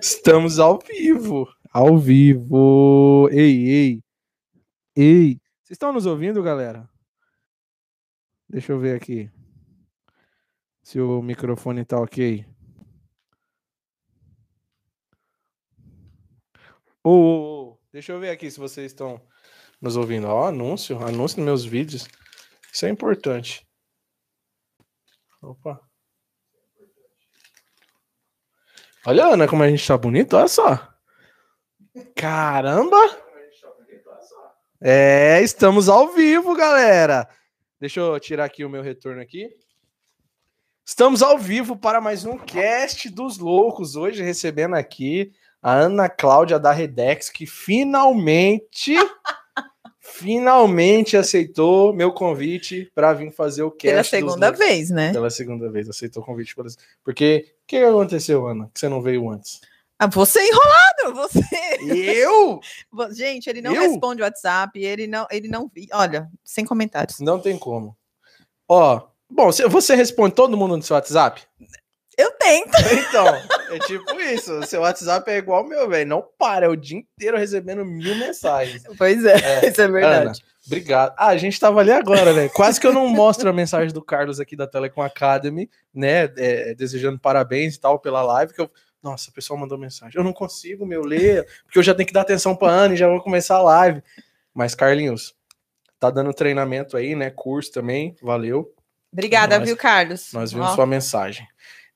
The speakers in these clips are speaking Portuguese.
Estamos ao vivo. Ao vivo. Ei, ei. Ei. Vocês estão nos ouvindo, galera? Deixa eu ver aqui. Se o microfone tá ok. Ô, ô, ô, deixa eu ver aqui se vocês estão nos ouvindo. Ó, anúncio, anúncio nos meus vídeos. Isso é importante. Opa. Olha, Ana, como a gente tá bonito, olha só. Caramba! É, estamos ao vivo, galera. Deixa eu tirar aqui o meu retorno aqui. Estamos ao vivo para mais um cast dos loucos. Hoje recebendo aqui a Ana Cláudia da Redex, que finalmente, finalmente aceitou meu convite para vir fazer o cast. Pela dos segunda loucos. vez, né? Pela segunda vez, aceitou o convite. Porque o que aconteceu, Ana? Que você não veio antes? Ah, você enrolado, você. Eu? Gente, ele não Eu? responde o WhatsApp, ele não, ele não vi. Olha, sem comentários. Não tem como. Ó, bom, você responde todo mundo no seu WhatsApp? Eu tento. Então, é tipo isso. Seu WhatsApp é igual ao meu, velho. Não para, é o dia inteiro recebendo mil mensagens. Pois é, É, isso é verdade. Ana, obrigado. Ah, a gente tava ali agora, né? Quase que eu não mostro a mensagem do Carlos aqui da Telecom Academy, né? é, desejando parabéns e tal pela live. Que eu... Nossa, o pessoal mandou mensagem. Eu não consigo, meu, ler, porque eu já tenho que dar atenção pra Ana e já vou começar a live. Mas, Carlinhos, tá dando treinamento aí, né? Curso também, valeu. Obrigada, Nós- viu, Carlos? Nós vimos Ó, sua mensagem.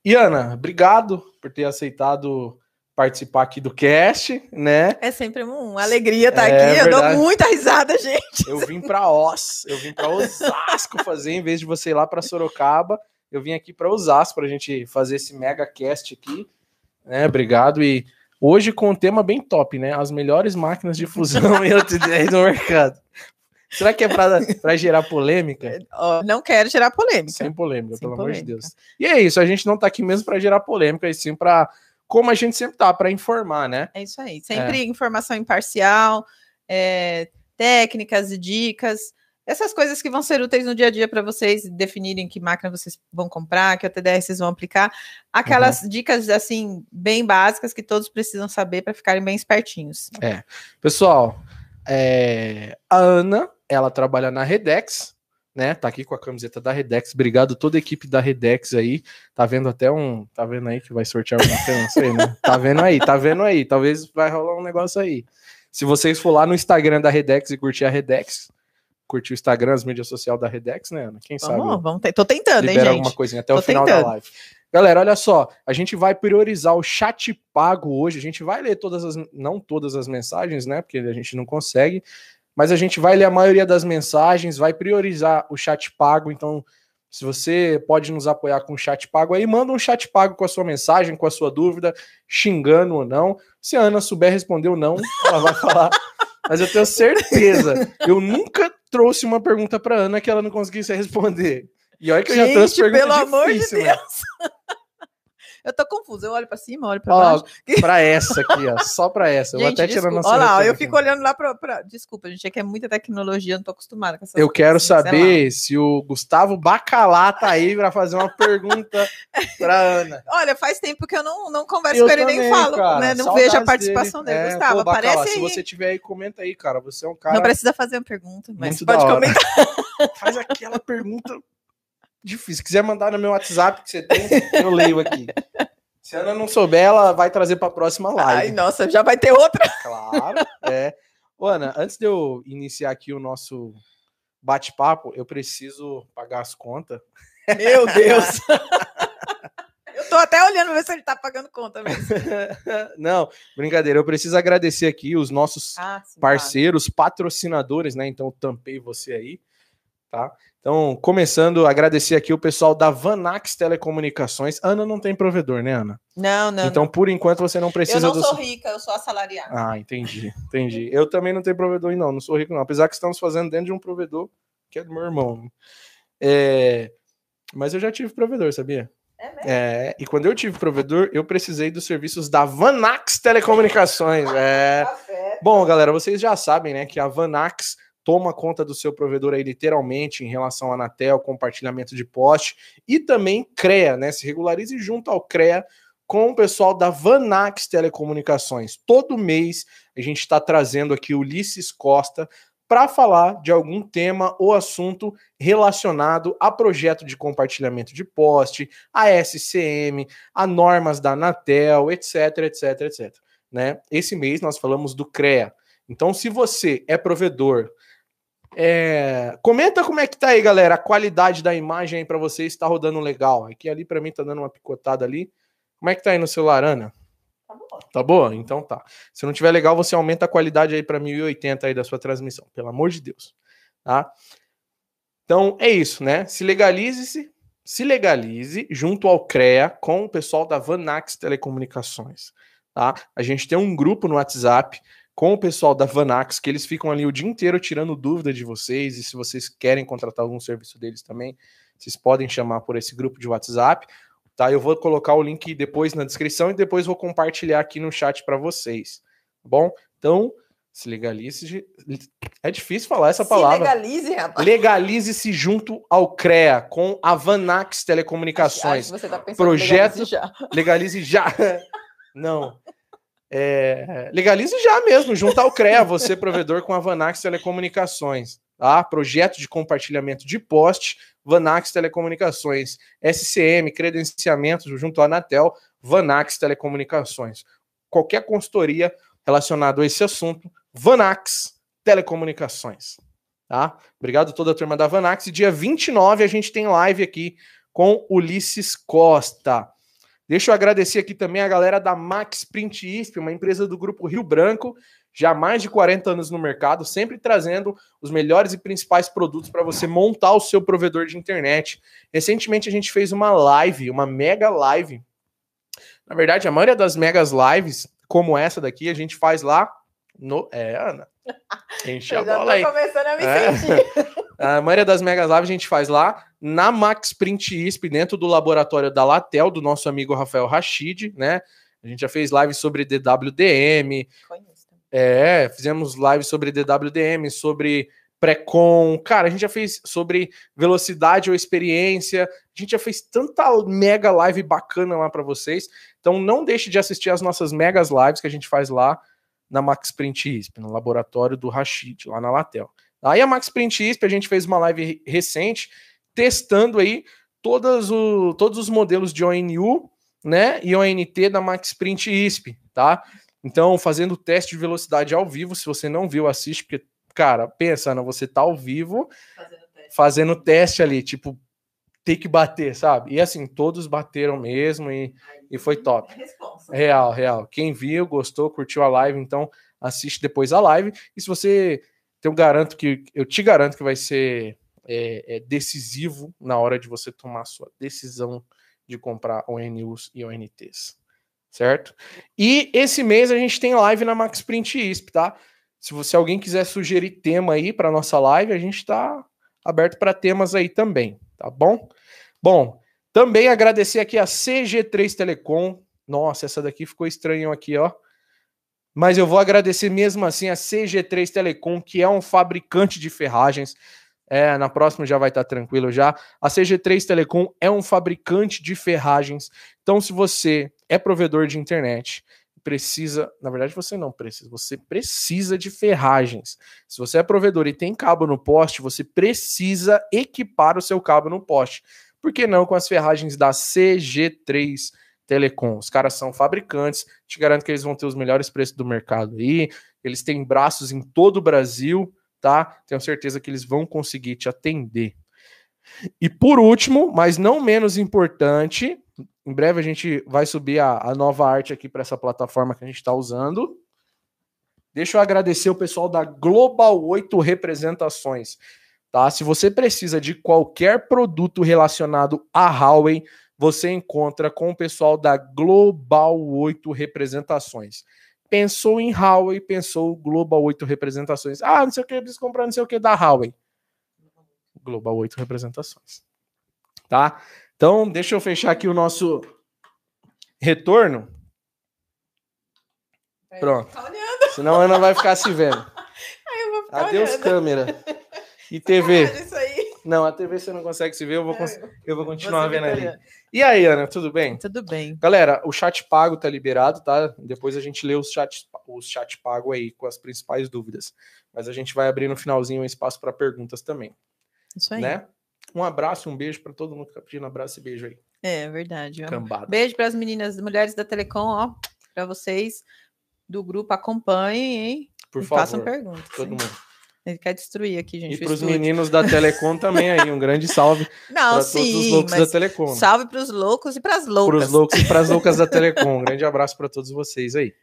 E Ana, obrigado por ter aceitado participar aqui do cast, né? É sempre uma alegria estar É aqui. Eu verdade. dou muita risada, gente. Eu vim para Oz, eu vim para Osasco fazer, em vez de você ir lá para Sorocaba, eu vim aqui para Osasco para a gente fazer esse mega cast aqui, né? Obrigado e hoje com um tema bem top, né? As melhores máquinas de fusão e OTDR no mercado. Será que é para gerar polêmica? Não quero gerar polêmica. Sem polêmica, Sem pelo amor de polêmica. Deus. E é isso, a gente não tá aqui mesmo para gerar polêmica, e sim para como a gente sempre tá, para informar, né? É isso aí. Sempre informação imparcial, é, técnicas e dicas. Essas coisas que vão ser úteis no dia a dia para vocês definirem que máquina vocês vão comprar, que TDR vocês vão aplicar. Aquelas dicas, assim, bem básicas que todos precisam saber para ficarem bem espertinhos. Pessoal, é, a Ana, ela trabalha na Redex, né? Tá aqui com a camiseta da Redex. Obrigado toda a equipe da Redex aí. Tá vendo até um, tá vendo aí que vai sortear alguma coisa, não sei, né? Tá vendo aí, tá vendo aí. Talvez vai rolar um negócio aí. Se vocês for lá no Instagram da Redex e curtir a Redex, curtir o Instagram, as mídias sociais da Redex, né, Ana? Quem sabe? Vamos, vamos ter. Tô tentando, hein, gente? alguma coisinha até o Tô final tentando. da live. Galera, olha só, a gente vai priorizar o chat pago hoje. A gente vai ler todas as, não todas as mensagens, né? Porque a gente não consegue, mas a gente vai ler a maioria das mensagens, vai priorizar o chat pago. Então, se você pode nos apoiar com o chat pago aí, manda um chat pago com a sua mensagem, com a sua dúvida, xingando ou não. Se a Ana souber responder ou não, ela vai falar. Mas eu tenho certeza, eu nunca trouxe uma pergunta para Ana que ela não conseguisse responder. E olha que eu já trouxe Gente, pergunta pelo amor de né? Eu tô confusa. Eu olho para cima, olho para Ó, baixo. pra essa aqui, ó. Só pra essa. Eu vou até tirar nossa. Olha lá, eu aqui. fico olhando lá para. Pra... Desculpa, gente, é que é muita tecnologia, eu não tô acostumada com essas Eu quero saber se o Gustavo Bacalá tá aí pra fazer uma pergunta pra Ana. Olha, faz tempo que eu não, não converso Eu com ele nem também, falo, cara. né? Não vejo a participação dele. É, Gustavo, pô, Bacalá, aparece se aí. você tiver aí, comenta aí, cara. Você é um cara. Não precisa fazer uma pergunta, mas pode comentar. Faz aquela pergunta difícil. Se quiser mandar no meu WhatsApp que você tem, eu leio aqui. Se a Ana não souber, ela vai trazer pra próxima live. Ai, nossa, já vai ter outra. Claro, é. Ô, Ana, antes de eu iniciar aqui o nosso bate-papo, eu preciso pagar as contas. Meu Deus. eu tô até olhando ver se ele tá pagando conta mesmo. Não, brincadeira. Eu preciso agradecer aqui os nossos Ah, sim, parceiros, patrocinadores, né? Então, tampei você aí, tá? Então, começando, agradecer aqui o pessoal da Vanax Telecomunicações. Ana não tem provedor, né, Ana? Não, não. então, por enquanto, você não eu precisa não do. sou rica, eu sou assalariada. Ah, entendi, entendi. Eu também não tenho provedor, não, não sou rico, não. Apesar que estamos fazendo dentro de um provedor que é do meu irmão. É, Mas eu já tive provedor, sabia? É mesmo? É, e quando eu tive provedor, eu precisei dos serviços da Vanax Telecomunicações. É. Café. Bom, galera, vocês já sabem, né, que a Vanax toma conta do seu provedor aí literalmente em relação à Anatel, compartilhamento de poste e também CREA, né? Se regularize junto ao CREA com o pessoal da Vanax Telecomunicações. Todo mês a gente está trazendo aqui Ulisses Costa para falar de algum tema ou assunto relacionado a projeto de compartilhamento de poste, a SCM, a normas da Anatel, etc, etc, etc. Né? Esse mês nós falamos do CREA. Então, se você é provedor, é... comenta como é que tá aí, galera, a qualidade da imagem aí para vocês está rodando legal. Aqui ali para mim tá dando uma picotada ali. Como é que tá aí no celular, Ana? Tá boa. Tá boa? Então tá. Se não tiver legal, você aumenta a qualidade aí para 1080 aí da sua transmissão, pelo amor de Deus, tá? Então é isso, né? Se legalize-se, se legalize junto ao CREA com o pessoal da Vanax Telecomunicações, tá? A gente tem um grupo no WhatsApp com o pessoal da Vanax, que eles ficam ali o dia inteiro tirando dúvida de vocês, e se vocês querem contratar algum serviço deles também, vocês podem chamar por esse grupo de WhatsApp. Tá? Eu vou colocar o link depois na descrição e depois vou compartilhar aqui no chat para vocês. Tá bom? Então, se legalize. É difícil falar essa palavra. Se legalize, rapaz. Legalize-se junto ao CREA com a Vanax Telecomunicações. Acho, acho Projeto legalize já. Legalize já. Não. É, legalize já mesmo, junto ao CREA, você provedor com a Vanax Telecomunicações. Tá? Projeto de compartilhamento de poste Vanax Telecomunicações, SCM, credenciamento junto à Anatel, Vanax Telecomunicações. Qualquer consultoria relacionada a esse assunto, Vanax Telecomunicações. Tá? Obrigado a toda a turma da Vanax. E dia 29 a gente tem live aqui com Ulisses Costa. Deixa eu agradecer aqui também a galera da Max Print ISP, uma empresa do grupo Rio Branco, já há mais de 40 anos no mercado, sempre trazendo os melhores e principais produtos para você montar o seu provedor de internet. Recentemente a gente fez uma live, uma mega live. Na verdade, a maioria das megas lives, como essa daqui, a gente faz lá no. É, Ana. Enche a bola aí. começando a me é. sentir. A maioria das megas lives a gente faz lá na Max Print ISP, dentro do laboratório da Latel, do nosso amigo Rafael Rachid, né? A gente já fez live sobre DWDM, Conheço. É, fizemos live sobre DWDM, sobre pré-com. Cara, a gente já fez sobre velocidade ou experiência. A gente já fez tanta mega live bacana lá para vocês. Então não deixe de assistir as nossas megas lives que a gente faz lá na Max Print ISP, no laboratório do Rashid, lá na Latel. Aí a Max Print ISP, a gente fez uma live recente testando aí todos, o, todos os modelos de ONU, né, e ONT da Max Print ISP, tá? Então, fazendo teste de velocidade ao vivo, se você não viu, assiste, porque, cara, pensa, não, você tá ao vivo fazendo teste, fazendo teste ali, tipo, tem que bater, sabe? E assim, todos bateram mesmo e, e foi top. É real, real. Quem viu, gostou, curtiu a live, então assiste depois a live. E se você. Eu garanto que eu te garanto que vai ser é, é decisivo na hora de você tomar a sua decisão de comprar ONUs e ONTs certo? E esse mês a gente tem live na Max Print ISP, tá? Se você alguém quiser sugerir tema aí para nossa live, a gente está aberto para temas aí também, tá bom? Bom, também agradecer aqui a CG3 Telecom. Nossa, essa daqui ficou estranho aqui, ó. Mas eu vou agradecer mesmo assim a CG3 Telecom, que é um fabricante de ferragens. É, na próxima já vai estar tá tranquilo já. A CG3 Telecom é um fabricante de ferragens. Então, se você é provedor de internet, precisa, na verdade você não precisa, você precisa de ferragens. Se você é provedor e tem cabo no poste, você precisa equipar o seu cabo no poste. Por que não com as ferragens da CG3 Telecom? Os caras são fabricantes, te garanto que eles vão ter os melhores preços do mercado aí. Eles têm braços em todo o Brasil, tá? Tenho certeza que eles vão conseguir te atender. E por último, mas não menos importante, em breve a gente vai subir a, a nova arte aqui para essa plataforma que a gente está usando. Deixa eu agradecer o pessoal da Global 8 Representações. Tá? Se você precisa de qualquer produto relacionado a Huawei, você encontra com o pessoal da Global 8 Representações. Pensou em Huawei, pensou Global 8 Representações. Ah, não sei o que, eu preciso comprar não sei o que da Huawei. Global 8 Representações. Tá? Então, deixa eu fechar aqui o nosso retorno. Pronto. Tá Senão a Ana vai ficar se vendo. Eu vou tá Adeus, olhando. câmera. E TV. Isso aí. Não, a TV você não consegue se ver, eu vou, cons- eu vou continuar vendo ali. E aí, Ana, tudo bem? Tudo bem. Galera, o chat pago tá liberado, tá? Depois a gente lê os chat, os chat pago aí com as principais dúvidas. Mas a gente vai abrir no finalzinho um espaço para perguntas também, Isso aí. né? Um abraço, um beijo para todo mundo que tá pedindo abraço e beijo aí. É verdade. ó. Cambada. Beijo para as meninas, mulheres da Telecom, ó, para vocês do grupo acompanhem, hein? Por e façam favor, perguntas. todo hein? mundo. Ele quer destruir aqui, gente. E para os meninos da Telecom também aí, um grande salve Não, para todos os loucos da Telecom. salve para os loucos e para as Para loucas. os loucos e para as loucas da Telecom. Um grande abraço para todos vocês aí.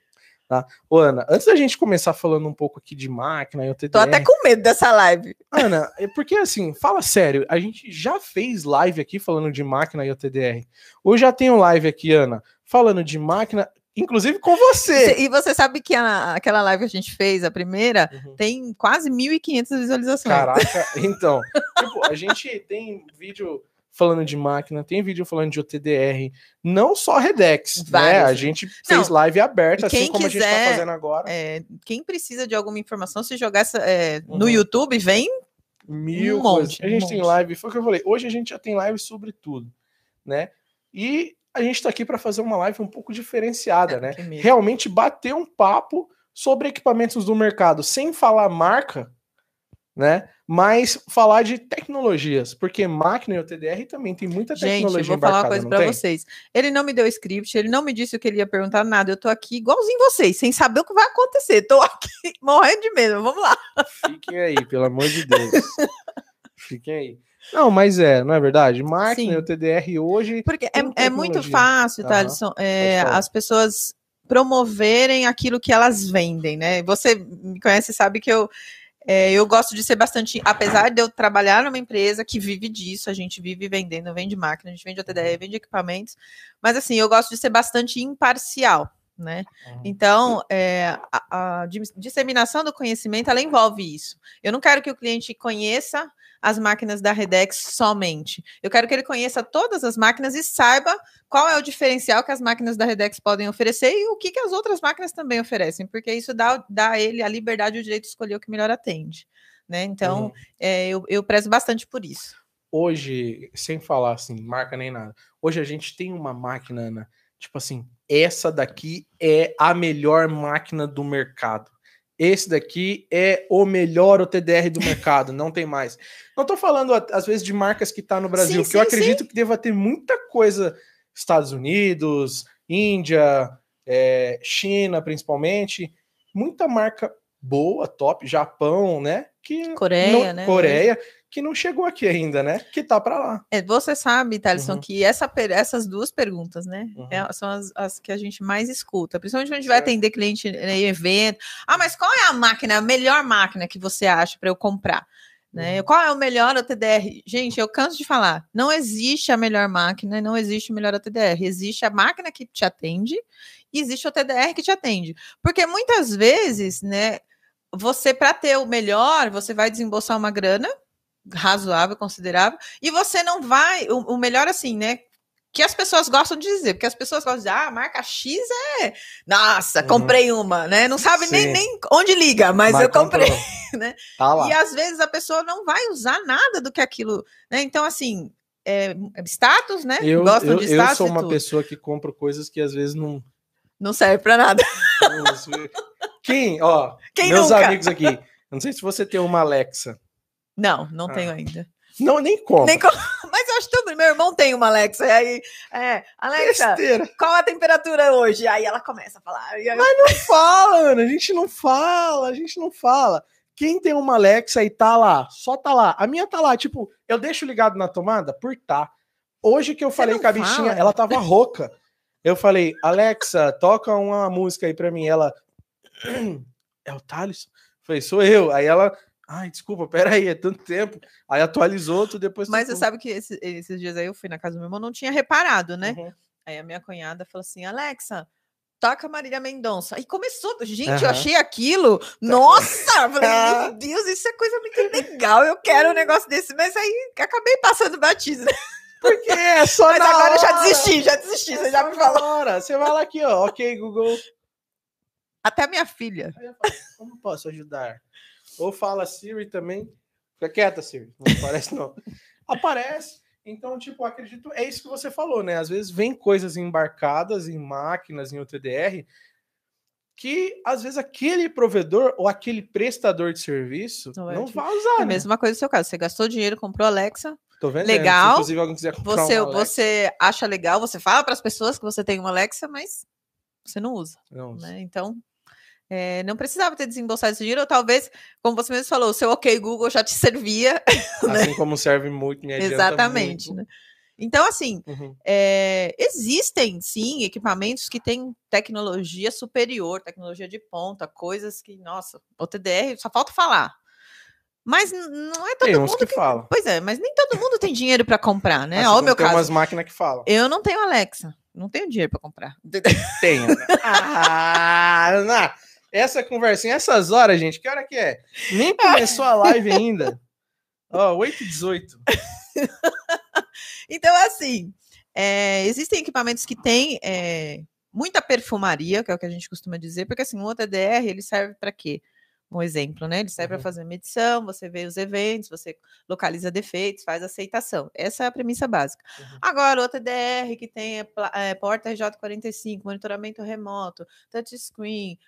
Tá? Ô, Ana, antes da gente começar falando um pouco aqui de máquina e o TDR, Tô até com medo dessa live. Ana, é porque assim, fala sério, a gente já fez live aqui falando de máquina e OTDR. Hoje já tem um live aqui, Ana, falando de máquina, inclusive com você. E você sabe que a- aquela live que a gente fez, a primeira, Uhum. tem quase 1.500 visualizações. Caraca, então, tipo, a gente tem vídeo falando de máquina, tem vídeo falando de OTDR, não só Redex, né? A né? gente fez Não, live aberta, quem assim como a gente quiser, tá fazendo agora. É, quem precisa de alguma informação, se jogar essa, é, no Uhum. YouTube, vem. Mil Um coisas. monte, A gente um tem monte. live, foi o que eu falei. Hoje a gente já tem live sobre tudo, né? E a gente tá aqui para fazer uma live um pouco diferenciada, né? Que medo. Realmente bater um papo sobre equipamentos do mercado, sem falar marca, né? Mas falar de tecnologias, porque máquina e o TDR também tem muita Gente, tecnologia eu vou falar uma coisa tem? vocês. Ele não me deu script, ele não me disse o que ele ia perguntar, nada. Eu tô aqui igualzinho vocês, sem saber o que vai acontecer. Tô aqui morrendo de medo. Vamos lá. Fiquem aí, pelo amor de Deus. Fiquem aí. Não, mas é, não é verdade? Máquina Sim. e o TDR hoje Porque é, é muito fácil, Aham. Thaleson, é, as pessoas promoverem aquilo que elas vendem, né? Você me conhece e sabe que eu, é, eu gosto de ser bastante. Apesar de eu trabalhar numa empresa que vive disso, a gente vive vendendo, vende máquina, a gente vende OTDR, vende equipamentos, mas assim, eu gosto de ser bastante imparcial. Né? Então, é, a, a dis- disseminação do conhecimento ela envolve isso. Eu não quero que o cliente conheça as máquinas da Redex somente. Eu quero que ele conheça todas as máquinas e saiba qual é o diferencial que as máquinas da Redex podem oferecer e o que, que as outras máquinas também oferecem, porque isso dá, dá a ele a liberdade e o direito de escolher o que melhor atende. Né? Então, Uhum. é, eu, eu prezo bastante por isso. hoje, sem falar assim, marca nem nada, hoje a gente tem uma máquina, Ana, tipo assim, essa daqui é a melhor máquina do mercado. Esse daqui é o melhor OTDR do mercado, não tem mais. Não tô falando, às vezes, de marcas que tá no Brasil, Sim, porque eu sim, acredito que deva ter muita coisa, Estados Unidos, Índia, é, China, principalmente, muita marca boa, top, Japão, né? Que Coreia, não- né? Coreia, que não chegou aqui ainda, né? Que tá para lá. É, você sabe, Thaleson, Uhum. que essa essas duas perguntas, né? Uhum. é- são as, as que a gente mais escuta. Principalmente quando a gente vai atender cliente em evento. Ah, mas qual é a máquina, a melhor máquina que você acha para eu comprar? Né? Uhum. Qual é o melhor OTDR? Gente, eu canso de falar. Não existe a melhor máquina, não existe o melhor OTDR. Existe a máquina que te atende e existe o TDR que te atende. Porque muitas vezes, né, você, para ter o melhor, você vai desembolsar uma grana razoável, considerável, e você não vai. O, o melhor, assim, né? Que as pessoas gostam de dizer, porque as pessoas gostam de dizer, ah, a marca X é. Nossa, Uhum. comprei uma, né? Não sabe nem, Sim. nem onde liga, mas, eu comprei. comprou. né? Tá. E às vezes a pessoa não vai usar nada do que aquilo, né? Então, assim, é, status, né? Eu, Gostam eu, de eu status sou e uma pessoa que compra coisas que às vezes não. Não serve pra nada. Quem? Ó, Quem meus nunca? amigos aqui. Não sei se você tem uma Alexa. Não, não Ah. tenho ainda. Não, nem compra. Nem co- Mas eu acho que meu irmão tem uma Alexa. E aí, é, Alexa, Besteira. qual a temperatura hoje? Aí ela começa a falar. Eu- Não fala, Ana. A gente não fala, a gente não fala. Quem tem uma Alexa e tá lá, só tá lá. A minha tá lá, tipo, eu deixo ligado na tomada por tá. Hoje que eu falei com a bichinha, ela tava rouca. Eu falei, Alexa, toca uma música aí pra mim. Ela, é o Thales? Falei, sou eu. Aí ela, ai, desculpa, peraí, é tanto tempo. Aí atualizou, tu depois... tu- Mas você sabe que esse- esses dias aí eu fui na casa do meu irmão, não tinha reparado, né? Uhum. Aí a minha cunhada falou assim: Alexa, toca Marília Mendonça. Aí começou, gente, eu Aham. achei aquilo. Nossa! Eu falei, meu Deus, isso é coisa muito legal. Eu quero um negócio desse, mas aí acabei passando batido. né? Porque é só Mas agora eu já hora. desisti, já desisti. É Você já me falou. hora. Você vai lá aqui, ó. Ok, Google. Até minha filha. Eu como posso ajudar? Ou fala Siri também. Fica quieta, Siri. Não aparece, não. Aparece. Então, tipo, acredito, é isso que você falou, né? Às vezes vem coisas embarcadas em máquinas, em OTDR, que às vezes aquele provedor ou aquele prestador de serviço não, não vai usar. É a né? mesma coisa no seu caso. Você gastou dinheiro, comprou Alexa. Tô vendo. Legal. Se, inclusive, alguém quiser comprar você, você acha legal, você fala para as pessoas que você tem uma Alexa, mas você não usa. Não usa. Né? Então, é, não precisava ter desembolsado esse dinheiro, ou talvez, como você mesmo falou, o seu OK Google já te servia. Né? Assim como serve muito, me Exatamente. Muito. Né? Então, assim, uhum. é, existem sim equipamentos que têm tecnologia superior, tecnologia de ponta, coisas que, nossa, o TDR só falta falar. Mas não é todo tem mundo que, que fala. Pois é, mas nem todo mundo tem dinheiro para comprar, né? Ó, o meu tem caso. umas máquinas que falam. Eu não tenho Alexa, não tenho dinheiro para comprar. Tenho. ah, Ana, essa conversinha, essas horas, gente, que hora que é? Nem começou a live ainda. Ó, oh, 8 e 18. então, assim, é, existem equipamentos que têm é, muita perfumaria, que é o que a gente costuma dizer, porque assim, o OTDR ele serve para quê? Um exemplo, né? Ele serve uhum. para fazer medição, você vê os eventos, você localiza defeitos, faz aceitação. Essa é a premissa básica. Uhum. Agora, o OTDR que tem é, é, porta RJ45, monitoramento remoto, touchscreen,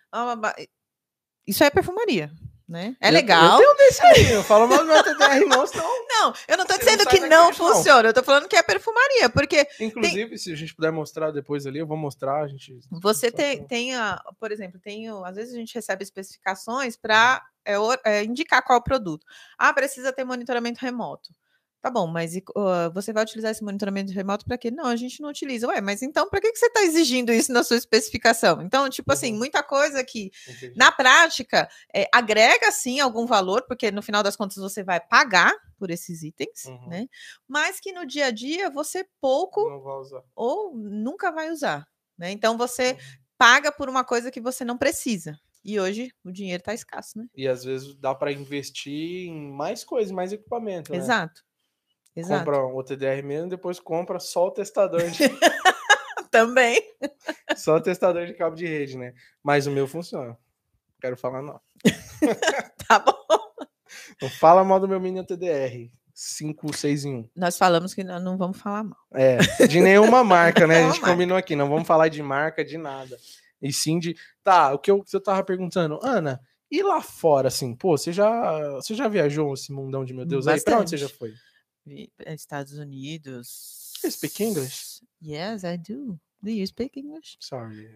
isso é perfumaria né? É legal. Eu, eu tenho desse aí, eu falo mal do meu TDR não. Não, eu não tô dizendo não que não funciona, não. eu tô falando que é perfumaria, porque... Inclusive, tem... se a gente puder mostrar depois ali, eu vou mostrar, a gente... Você tem, tem a, por exemplo, tem, às vezes a gente recebe especificações para é, é, indicar qual produto. Ah, precisa ter monitoramento remoto. Tá bom, mas uh, você vai utilizar esse monitoramento remoto para quê? Não, a gente não utiliza. Ué, mas então para que, que você está exigindo isso na sua especificação? Então, tipo assim, uhum. assim, muita coisa que Entendi. na prática é, agrega sim algum valor, porque no final das contas você vai pagar por esses itens, uhum. né? Mas que no dia a dia você pouco ou nunca vai usar, né? Então você uhum. paga por uma coisa que você não precisa. E hoje o dinheiro está escasso, né? E às vezes dá para investir em mais coisas, mais equipamento. Né? Exato. Exato. Compra um OTDR mesmo, depois compra só o testador de... Também. Só o testador de cabo de rede, né? Mas o meu funciona. Quero falar não. tá bom. Não fala mal do meu mini OTDR. 5, 6 em 1. Nós falamos que não vamos falar mal. É, de nenhuma marca, né? A gente combinou aqui, não vamos falar de marca, de nada. E sim de. Tá, o que eu, eu tava perguntando, Ana, e lá fora, assim, pô, você já, você já viajou esse mundão de meu Deus Bastante. aí? Pra onde você já foi? Eh, Estados Unidos. You speak English? Yes, I do. Do you speak English? Sorry.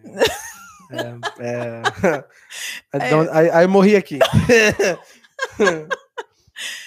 é, é... I, I, I, morri aqui.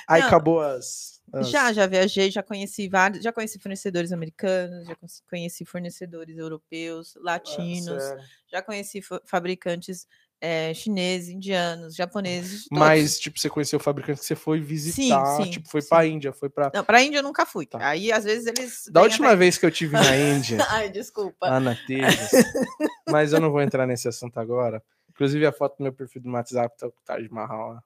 Aí acabou as, as, Já, já viajei, já conheci vários, já conheci fornecedores americanos, já conheci fornecedores europeus, ah, latinos, ah, já conheci fabricantes é, chineses, indianos, japoneses. Todos. Mas, tipo, você conheceu o fabricante que você foi visitar, sim, sim, tipo, foi para a Índia, foi para. Não, para a Índia eu nunca fui. Tá. Aí, às vezes, eles. Da última vez que eu tive na Índia. Ai, desculpa. Ana Tejas. mas eu não vou entrar nesse assunto agora. Inclusive, a foto do meu perfil do WhatsApp tá com o Taj Mahal lá.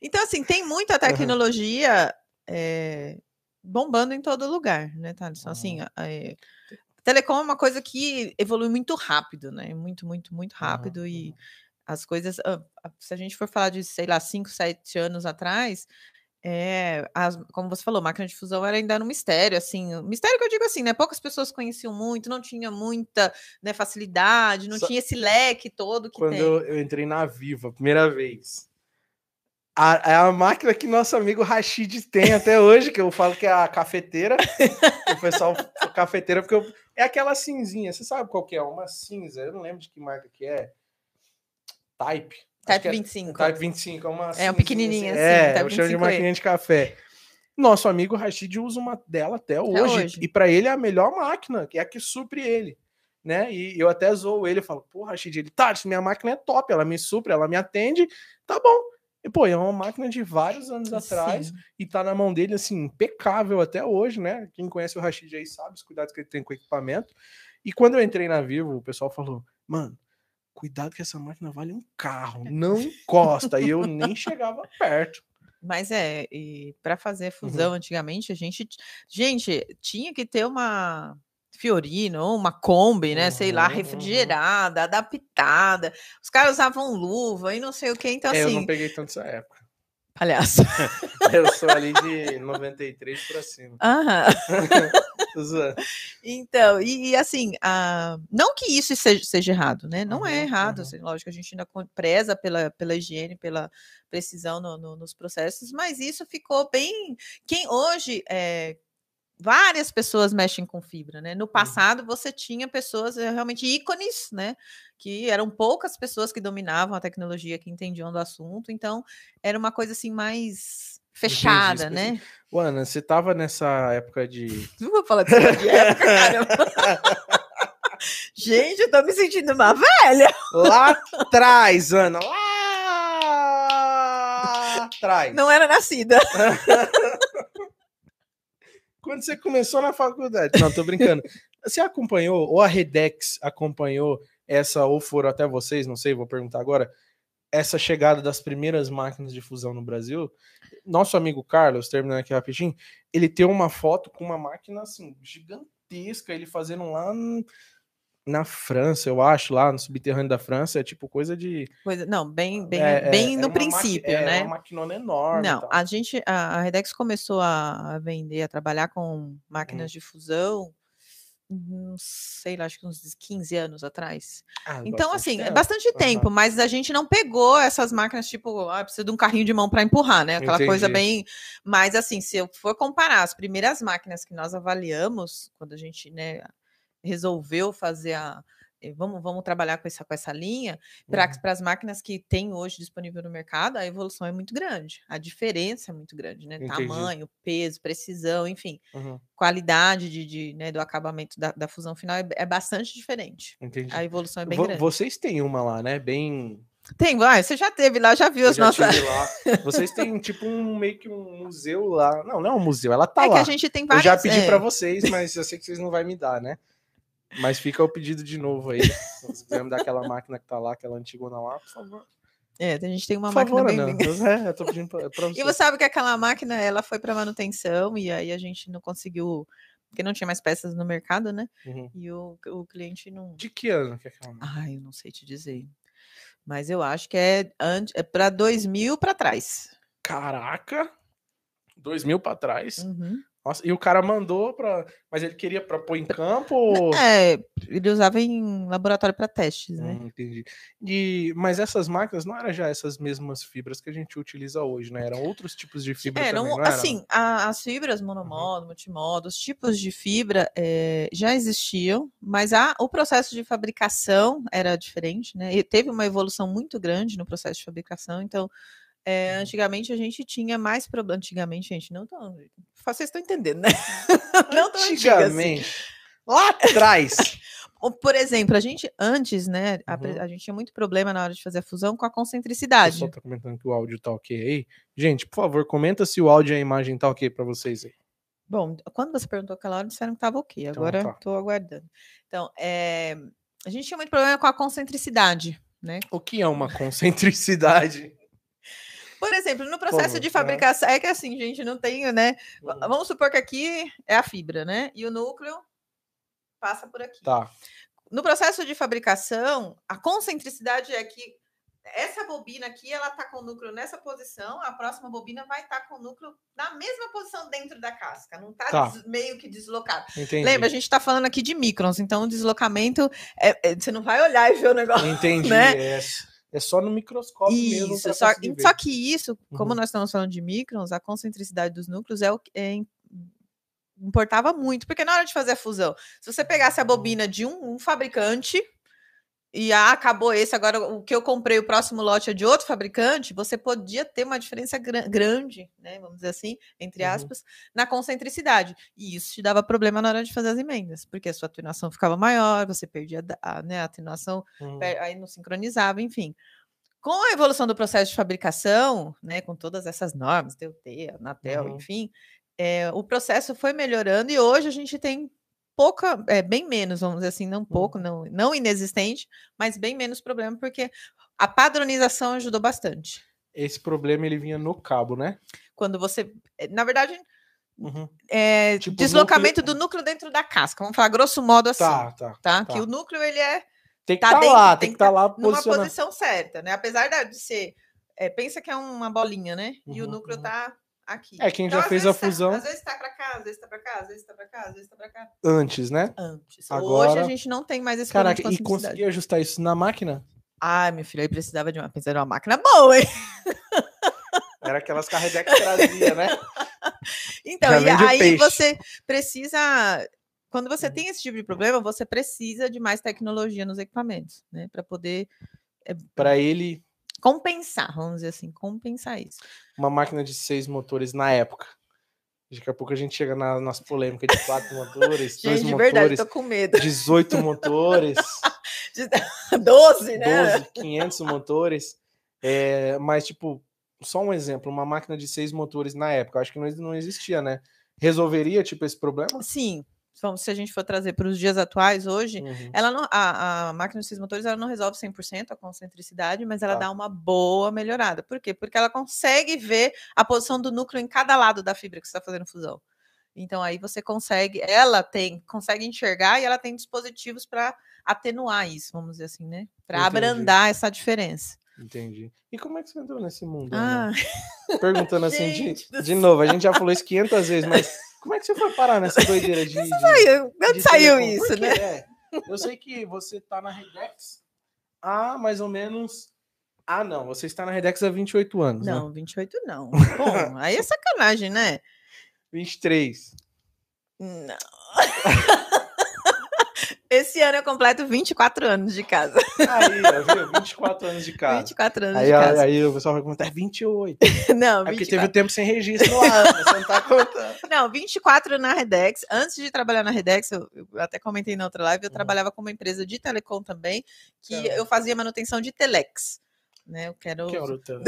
então, assim, tem muita tecnologia uhum. é, bombando em todo lugar, né, Thaleson? Assim, é, Telecom é uma coisa que evolui muito rápido, né? Muito, muito, muito rápido. Uhum. E as coisas, se a gente for falar de, sei lá, 5, 7 anos atrás, é, as, como você falou, máquina de fusão era ainda um mistério, assim, mistério que eu digo assim, né? Poucas pessoas conheciam muito, não tinha muita né, facilidade, não Só... tinha esse leque todo que Quando tem. eu, eu entrei na Viva, primeira vez, a, é a máquina que nosso amigo Rashid tem até hoje, que eu falo que é a cafeteira. o pessoal, cafeteira, porque eu, é aquela cinzinha. Você sabe qual que é? Uma cinza. Eu não lembro de que marca que é. Type. Type 25. É, Type 25. É uma É uma pequenininha assim. assim é, eu chamo de maquininha de café. Nosso amigo Rashid usa uma dela até hoje. Hoje. E para ele é a melhor máquina, que é a que supre ele. Né? E eu até zoo ele, eu falo, pô, Rashid, ele, tá, minha máquina é top, ela me supre, ela me atende, tá bom. E, pô, é uma máquina de vários anos atrás Sim. e tá na mão dele, assim, impecável até hoje, né? Quem conhece o Rashid aí sabe os cuidados que ele tem com o equipamento. E quando eu entrei na Vivo, o pessoal falou, mano, cuidado que essa máquina vale um carro, não encosta. e eu nem chegava perto. Mas é, e para fazer fusão uhum. antigamente, a gente, gente, tinha que ter uma Fiorino, ou uma Kombi, né? Sei lá, Uhum, refrigerada, adaptada. Os caras usavam luva e não sei o que. Então, É, eu assim, não peguei tanto essa época. palhaço. Eu sou ali de 93 pra cima. Aham. Então, e, e assim, a- não que isso seja, seja errado, né? Não é Uhum, errado, uhum. assim, lógico, a gente ainda preza pela, pela higiene, pela precisão no- no- nos processos, mas isso ficou bem. Quem hoje. é, várias pessoas mexem com fibra, né? No passado você tinha pessoas eh, realmente ícones, né? Que eram poucas pessoas que dominavam a tecnologia, que entendiam do assunto, então era uma coisa assim mais fechada, Entendi, né? Ô, Ana, você tava nessa época de. Não vou falar de época, caramba. Gente, eu tô me sentindo uma velha. Lá atrás, Ana! Lá atrás! Não era nascida. Quando você começou na faculdade. Não, tô brincando. Você acompanhou, ou a Redex acompanhou essa, ou foram até vocês, não sei, vou perguntar agora, essa chegada das primeiras máquinas de fusão no Brasil? Nosso amigo Carlos, terminando aqui rapidinho, ele tem uma foto com uma máquina assim, gigantesca, ele fazendo lá n- na França, eu acho, lá no subterrâneo da França, é tipo coisa de. Coisa, não, bem, bem, é, é, bem é no maqui- princípio, é, né? É uma maquinona enorme. Não, a gente, a, a Redex começou a, vender, a trabalhar com Hum. máquinas de fusão, não sei lá, acho que uns 15 anos atrás. Ah, Então, assim, é bastante tempo, mas a gente não pegou essas máquinas, tipo, ah, precisa de um carrinho de mão para empurrar, né? Aquela coisa Entendi. bem. Mas, assim, se eu for comparar as primeiras máquinas que nós avaliamos, quando a gente, né, resolveu fazer a. eh, Vamos, vamos trabalhar com essa, com essa linha, para Uhum. as máquinas que tem hoje disponível no mercado, a evolução é muito grande. A diferença é muito grande, né? Entendi. Tamanho, peso, precisão, enfim, Uhum, qualidade de, de, né, do acabamento da, da fusão final é, é bastante diferente. entendi. A evolução é bem Vo- grande. Vocês têm uma lá, né? Bem. Tem, vai, você já teve lá, já viu Eu as já nossas. Vocês têm tipo um meio que um museu lá. Não, não é um museu, ela tá é que lá. a gente tem Eu várias. já pedi é, pra vocês, mas eu sei que vocês não vão me dar, né? Mas fica o pedido de novo aí. Se dar aquela máquina que tá lá, aquela antigona lá, por favor. é, a gente tem uma Por máquina favor, bem. Ana. bem- é, eu tô pedindo pra, pra E vocês. você sabe que aquela máquina ela foi para manutenção e aí a gente não conseguiu, porque não tinha mais peças no mercado, né? Uhum. E o, o cliente não. De que ano que é aquela máquina? Ai, eu não sei te dizer. Mas eu acho que é, ante- é para 2000 para trás. Caraca! Dois mil pra trás. Uhum. Nossa, e o cara mandou pra. Mas ele queria pra pôr em campo? É, ele usava em laboratório para testes, né? Hum, entendi. E, mas essas máquinas não eram já essas mesmas fibras que a gente utiliza hoje, né? Eram outros tipos de fibra É, também, não, eram? assim, a- as fibras monomodo, multimodo, os tipos de fibra eh, já existiam, mas a, o processo de fabricação era diferente, né? E teve uma evolução muito grande no processo de fabricação, então eh, Uhum. antigamente a gente tinha mais problema. Antigamente, gente, não tão. Vocês estão entendendo, né? não tão assim. Antigamente. Lá atrás. Por exemplo, a gente antes, né? A, Uhum. a gente tinha muito problema na hora de fazer a fusão com a O concentricidade. pessoal tá comentando que o áudio tá ok aí. Gente, por favor, comenta se o áudio e a imagem tá ok pra vocês aí. Bom, quando você perguntou aquela hora, disseram que estava ok. Então, Agora tá. estou aguardando. Então, é, a gente tinha muito problema com a concentricidade, né? O que é uma concentricidade? Por exemplo, no processo favor, de é. fabricação, é que assim, gente, não tem, né? Uhum. Vamos supor que aqui é a fibra, né? E o núcleo passa por aqui. Tá. No processo de fabricação, a concentricidade é que essa bobina aqui, ela tá com o núcleo nessa posição, a próxima bobina vai estar com o núcleo na mesma posição dentro da casca, não tá, Tá. des- meio que deslocado. Entendi. Lembra, a gente está falando aqui de microns, então o deslocamento é- é- você não vai olhar e ver o negócio. Entendi. né? É, é só no microscópio mesmo. Isso, pra só, só que isso, como Uhum. nós estamos falando de microns, a concentricidade dos núcleos é o que é, im- importava muito, porque na hora de fazer a fusão, se você pegasse a bobina de um, um fabricante e ah, acabou esse, agora o que eu comprei, o próximo lote é de outro fabricante, você podia ter uma diferença gra- grande, né, vamos dizer assim, entre Uhum. aspas, na concentricidade. E isso te dava problema na hora de fazer as emendas, porque a sua atenuação ficava maior, você perdia a, né, a atenuação Uhum. aí não sincronizava, enfim. Com a evolução do processo de fabricação, né, com todas essas normas, TUT, Anatel, Uhum. enfim, é, o processo foi melhorando e hoje a gente tem pouca, é, bem menos, vamos dizer assim, não pouco, não, não inexistente, mas bem menos problema, porque a padronização ajudou bastante. Esse problema ele vinha no cabo, né? Quando você, eh, na verdade, Uhum. é, Tipo, deslocamento núcleo- do núcleo dentro da casca. Vamos falar grosso modo assim, tá? Tá, tá. Que tá. o núcleo ele é Tem que tá estar dentro, lá, tem que que estar lá numa posição certa, né? Apesar de ser, é, pensa que é uma bolinha, né? E o Uhum, núcleo uhum. tá aqui. É, quem já às fez a tá- fusão- às vezes tá para cá, às vezes tá para cá, às vezes tá para cá, às vezes tá para cá. Antes, né? Antes. Hoje Agora- a gente não tem mais esse Caraca, e conseguir ajustar isso na máquina? Ai, meu filho, aí precisava de uma, precisava de uma máquina boa, hein? Era aquelas carredex que trazia, né? Então, Já e aí peixe. você precisa. Quando você Uhum. tem esse tipo de problema, você precisa de mais tecnologia nos equipamentos, né? Para poder Pra ele, compensar, vamos dizer assim, compensar isso. uma máquina de seis motores na época. Daqui a pouco a gente chega na, nas polêmicas de quatro motores, dois Gente, de verdade, motores, tô com medo. 18 motores, 12, né? 12, 500 motores. É, mas, tipo, só um exemplo, uma máquina de seis motores na época, acho que não, não existia, né? Resolveria, tipo, esse problema? Sim. Se a gente for trazer para os dias atuais, hoje, Uhum. ela não, a, a máquina de seis motores ela não resolve 100% a concentricidade, mas ela Tá. dá uma boa melhorada. Por quê? Porque ela consegue ver a posição do núcleo em cada lado da fibra que você está fazendo fusão. Então aí você consegue, ela tem, consegue enxergar e ela tem dispositivos para atenuar isso, vamos dizer assim, né? Para abrandar essa diferença. Entendi. E como é que você entrou nesse mundo? Ah, Perguntando assim, de, de novo, a gente já falou isso 500 vezes, mas como é que você foi parar nessa doideira de. de- saiu, de onde de saiu telecom? isso, né? É, eu sei que você tá na Redex há mais ou menos. Ah, não, você está na Redex há 28 anos, né? Não, 28 não. Bom, aí é sacanagem, né? 23. Não. Esse ano eu completo 24 anos de casa. Aí, ó, viu? 24 anos de casa. 24 anos Aí, de casa. aí, o pessoal vai contar, é 28. Não, É porque 24. teve o tempo sem registro ar, né? você não tá contando. Não, 24 na Redex. Antes de trabalhar na Redex, eu, eu até comentei na outra live, eu Uhum. trabalhava com uma empresa de telecom também, que Caramba. eu fazia manutenção de telex. Né, eu quero... Que era o tele-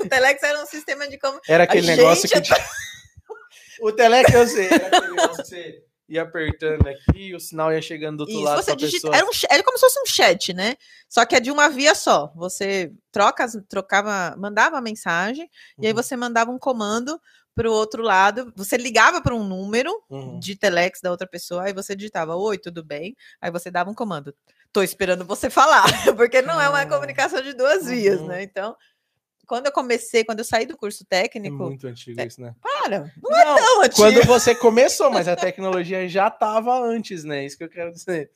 O telex era um sistema de como. Era aquele A negócio que. gente tinha- O Telec eu sei, era aquele negócio que você ia apertando aqui o sinal ia chegando do outro Isso, lado você digita, pessoa. era, um, era como se fosse um chat, né? Só que é de uma via só. Você troca, trocava, mandava a mensagem e aí Uhum, você mandava um comando para o outro lado. Você ligava para um número uhum. de telex da outra pessoa, aí você digitava, oi, tudo bem? Aí você dava um comando. Tô esperando você falar, porque não é uma Ah. comunicação de duas vias, Uhum. né? Então, quando eu comecei, quando eu saí do curso É técnico, muito antigo isso, né? para, não, Não, não, quando antigo. você começou, mas a tecnologia já tava antes, né? Isso que eu quero dizer.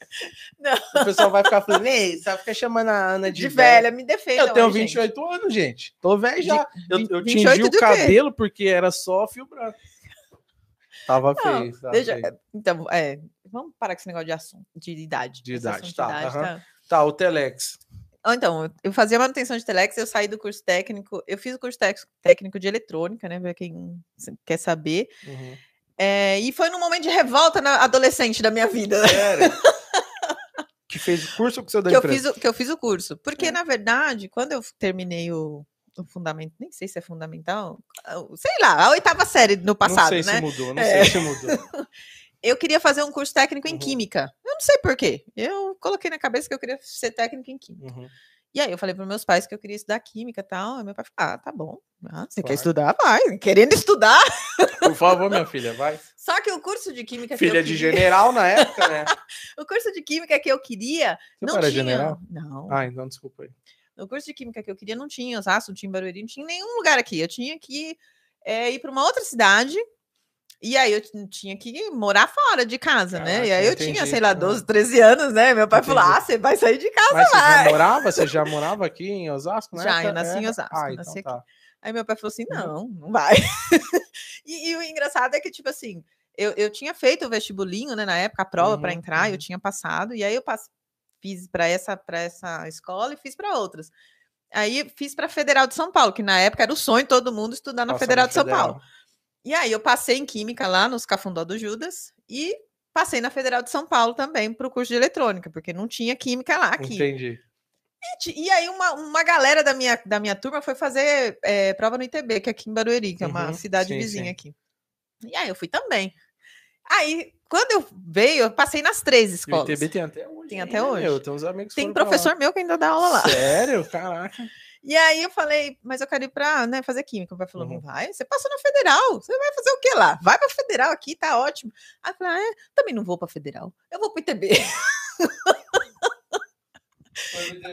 Não. O pessoal vai ficar falando, ei, você vai ficar chamando a Ana de, de velha, me defenda. Eu tenho gente. 28 anos, gente. Tô velho De- já. Eu, eu 28 tingi o do quê? cabelo porque era só fio branco. Tava Não, feio. Tava Deixa, feio. então, é, vamos parar com esse negócio de assunto, de idade. De idade, assunto tá, aham. Tá, o Telex. Ou Então, eu fazia manutenção de telex, eu saí do curso técnico, eu fiz o curso técnico de eletrônica, né, para quem quer saber, Uhum. é, e foi num momento de revolta na adolescente da minha vida. Sério? que fez o curso que você da que eu, fiz o, que eu fiz o curso. Porque, É. na verdade, quando eu terminei o, o fundamento, nem sei se é fundamental, o- sei lá, a oitava série no passado, não sei né? se mudou, não É. sei se mudou. Eu queria fazer um curso técnico em Uhum. química. Eu não sei por quê. Eu coloquei na cabeça que eu queria ser técnico em química. Uhum. E aí eu falei para meus pais que eu queria estudar química e tal. Aí meu pai falou: ah, tá bom. Ah, você quer estudar? Vai. Querendo estudar. Por favor, minha filha, vai. Só que o curso de química Filha de queria, general na época, né? o curso de química que eu queria Seu não era tinha. general? Não. Ah, então desculpa aí. No curso de química que eu queria não tinha Osasco, não tinha Barueri, não tinha nenhum lugar aqui. Eu tinha que eh, ir para uma outra cidade. E aí eu tinha que morar fora de casa, né? E aí eu entendi. tinha, sei lá, Ah. 12, 13 anos, né? Meu pai falou: Entendi. "Ah, você vai sair de casa". Mas você já morava? Você já morava aqui em Osasco? né? Já, eu nasci em é. Osasco, Ah, nasci então aqui. tá. Aí meu pai falou assim: Uhum. não, não vai. e, e o engraçado é que, tipo assim, eu, eu tinha feito o vestibulinho, né, na época, a prova para Uhum, entrar, eu uhum. tinha passado, e aí eu passe- fiz para essa, pra essa escola e fiz para outras. Aí fiz para Federal de São Paulo, que na época era o sonho de todo mundo estudar na Passou Federal de São Federal. Paulo. E aí eu passei em Química lá nos Cafundó do Judas e passei na Federal de São Paulo também para o curso de eletrônica, porque não tinha Química lá aqui. Entendi. Gente, E aí uma, uma galera da minha, da minha turma foi fazer eh, prova no ITB, que é aqui em Barueri, que é uma Uhum, cidade sim, vizinha sim. aqui. E aí eu fui também. Aí, quando eu veio, eu passei nas três E o escolas. ITB tem até hoje. Tem até hoje. meu, Tem uns amigos Tem professor meu que ainda dá aula lá. Sério? Caraca. E aí eu falei, mas eu quero ir para né, fazer química. O pai falou, Uhum. não vai? Você passou na federal. Você vai fazer o que lá? Vai para federal aqui, tá ótimo. Aí eu falei, ah, é? também não vou para federal. Eu vou para ITB.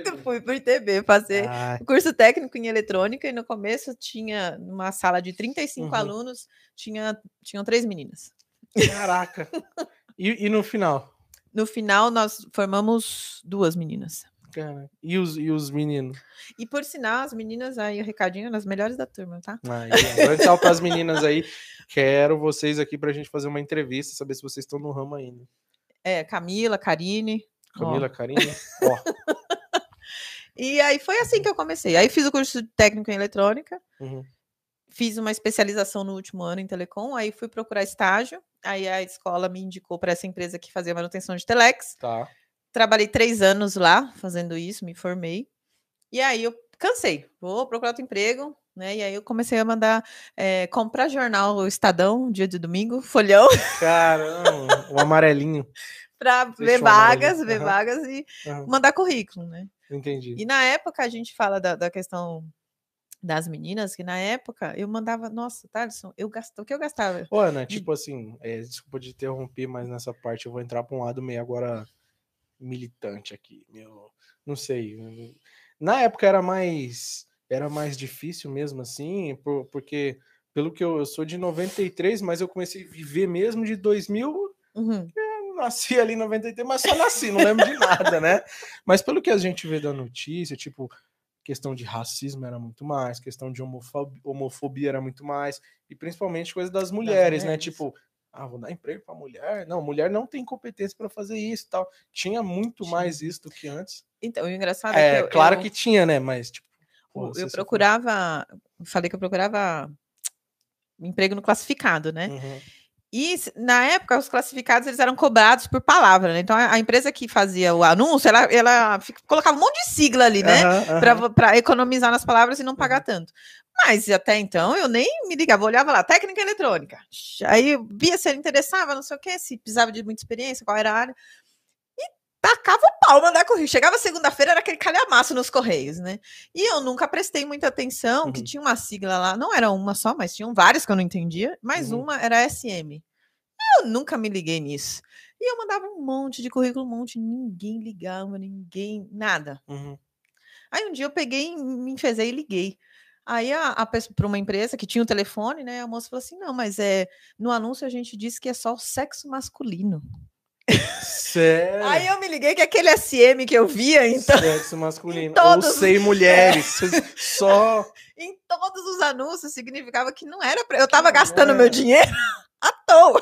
Eu fui para ITB fazer curso técnico em eletrônica e no começo tinha uma sala de 35 Uhum. alunos, tinha, tinham três meninas. caraca. E, e no final? No final, nós formamos duas meninas. Cara, e os, e os meninos? E por sinal, as meninas aí, o recadinho, eram as melhores da turma, tá? Aí, ó, grande salve pras meninas aí. Quero vocês aqui pra gente fazer uma entrevista, saber se vocês estão no ramo ainda. É, Camila, Karine. ó. Camila, Karine, ó. E aí foi assim que eu comecei. Aí fiz o curso técnico em eletrônica, Uhum. fiz uma especialização no último ano em telecom, aí fui procurar estágio. Aí a escola me indicou para essa empresa que fazia manutenção de telex. Tá. Trabalhei três anos lá fazendo isso, me formei. E aí eu cansei, vou procurar outro emprego, né? E aí eu comecei a mandar eh, comprar jornal Estadão, dia de domingo, folhão, Caramba, o amarelinho. para ver vagas, ver aham. vagas e Aham, mandar currículo, né? entendi. E na época a gente fala da, da questão das meninas, que na época eu mandava, nossa, Thaleson, eu gastava, o que eu gastava? Ô, Ana, tipo assim, é, desculpa de interromper, mas nessa parte eu vou entrar pra um lado meio agora militante aqui, meu, não sei. Na época era mais era mais difícil mesmo assim, por- porque pelo que eu, eu sou de 93, mas eu comecei a viver mesmo de 2000, Uhum. eu nasci ali em 93, mas só nasci, não lembro de nada, né? Mas pelo que a gente vê da notícia, tipo, questão de racismo era muito mais, questão de homofobia, homofobia era muito mais, e principalmente coisa das mulheres, né? mulheres. Tipo, ah, vou dar emprego pra mulher. Não, mulher não tem competência para fazer isso e tal. Tinha muito Tinha. mais isso do que antes. Então, o engraçado é, É, que eu, claro eu- que tinha, né? Mas, tipo, se eu procurava, falei que eu procurava emprego no classificado, né? Uhum. E na época os classificados eles eram cobrados por palavra, né? Então a, a empresa que fazia o anúncio, ela, ela fica- colocava um monte de sigla ali, né? Aham, aham. Para economizar nas palavras e não pagar tanto. Mas até então eu nem me ligava, olhava lá, técnica eletrônica. Aí eu via se ele interessava, não sei o quê, se precisava de muita experiência, qual era a área. E tacava o pau mandar correio. Chegava segunda-feira, era aquele calhamaço nos correios, né? E eu nunca prestei muita atenção, que Uhum. tinha uma sigla lá, não era uma só, mas tinham várias que eu não entendia, mas Uhum. uma era SM. Eu nunca me liguei nisso. E eu mandava um monte de currículo, um monte, ninguém ligava, ninguém, nada. Uhum. Aí um dia eu peguei, me enfezei e liguei. Aí a, a para uma empresa que tinha o telefone, né? A moça falou assim: não, mas é no anúncio a gente disse que é só o sexo masculino. Sério? Aí eu me liguei que aquele SM que eu via, então, Sexo masculino. todos Ou sem mulheres. Só. em todos os anúncios significava que não era pra. Eu tava Que gastando merda. meu dinheiro à toa.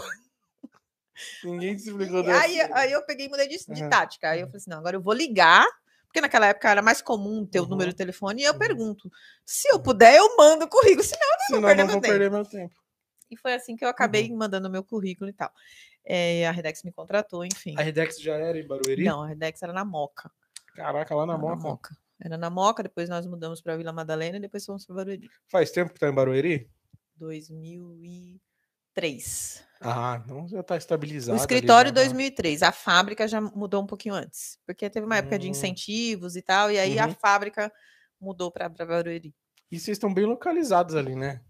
Ninguém se explicou E aí, aí eu peguei e mudei de, de Aham. tática. Aí eu falei assim: não, agora eu vou ligar. Porque naquela época era mais comum ter o Uhum. número de telefone, e eu Uhum. pergunto: se eu puder, eu mando o currículo. Se Senão perder não meu vou tempo. perder meu tempo. E foi assim que eu acabei mandando meu currículo e tal. Eh, a Redex me contratou, enfim. A Redex já era em Barueri? Não, a Redex era na Moca. Caraca, lá na era Moca. Era na Moca, depois nós mudamos para Vila Madalena e depois fomos para Barueri. Faz tempo que tá em Barueri? 2003. Ah, então já tá estabilizado. O ali, escritório já. 2003. A fábrica já mudou um pouquinho antes. Porque teve uma época de Hum. incentivos e tal, e aí a Uhum. fábrica mudou para Barueri. E vocês estão bem localizados ali, né?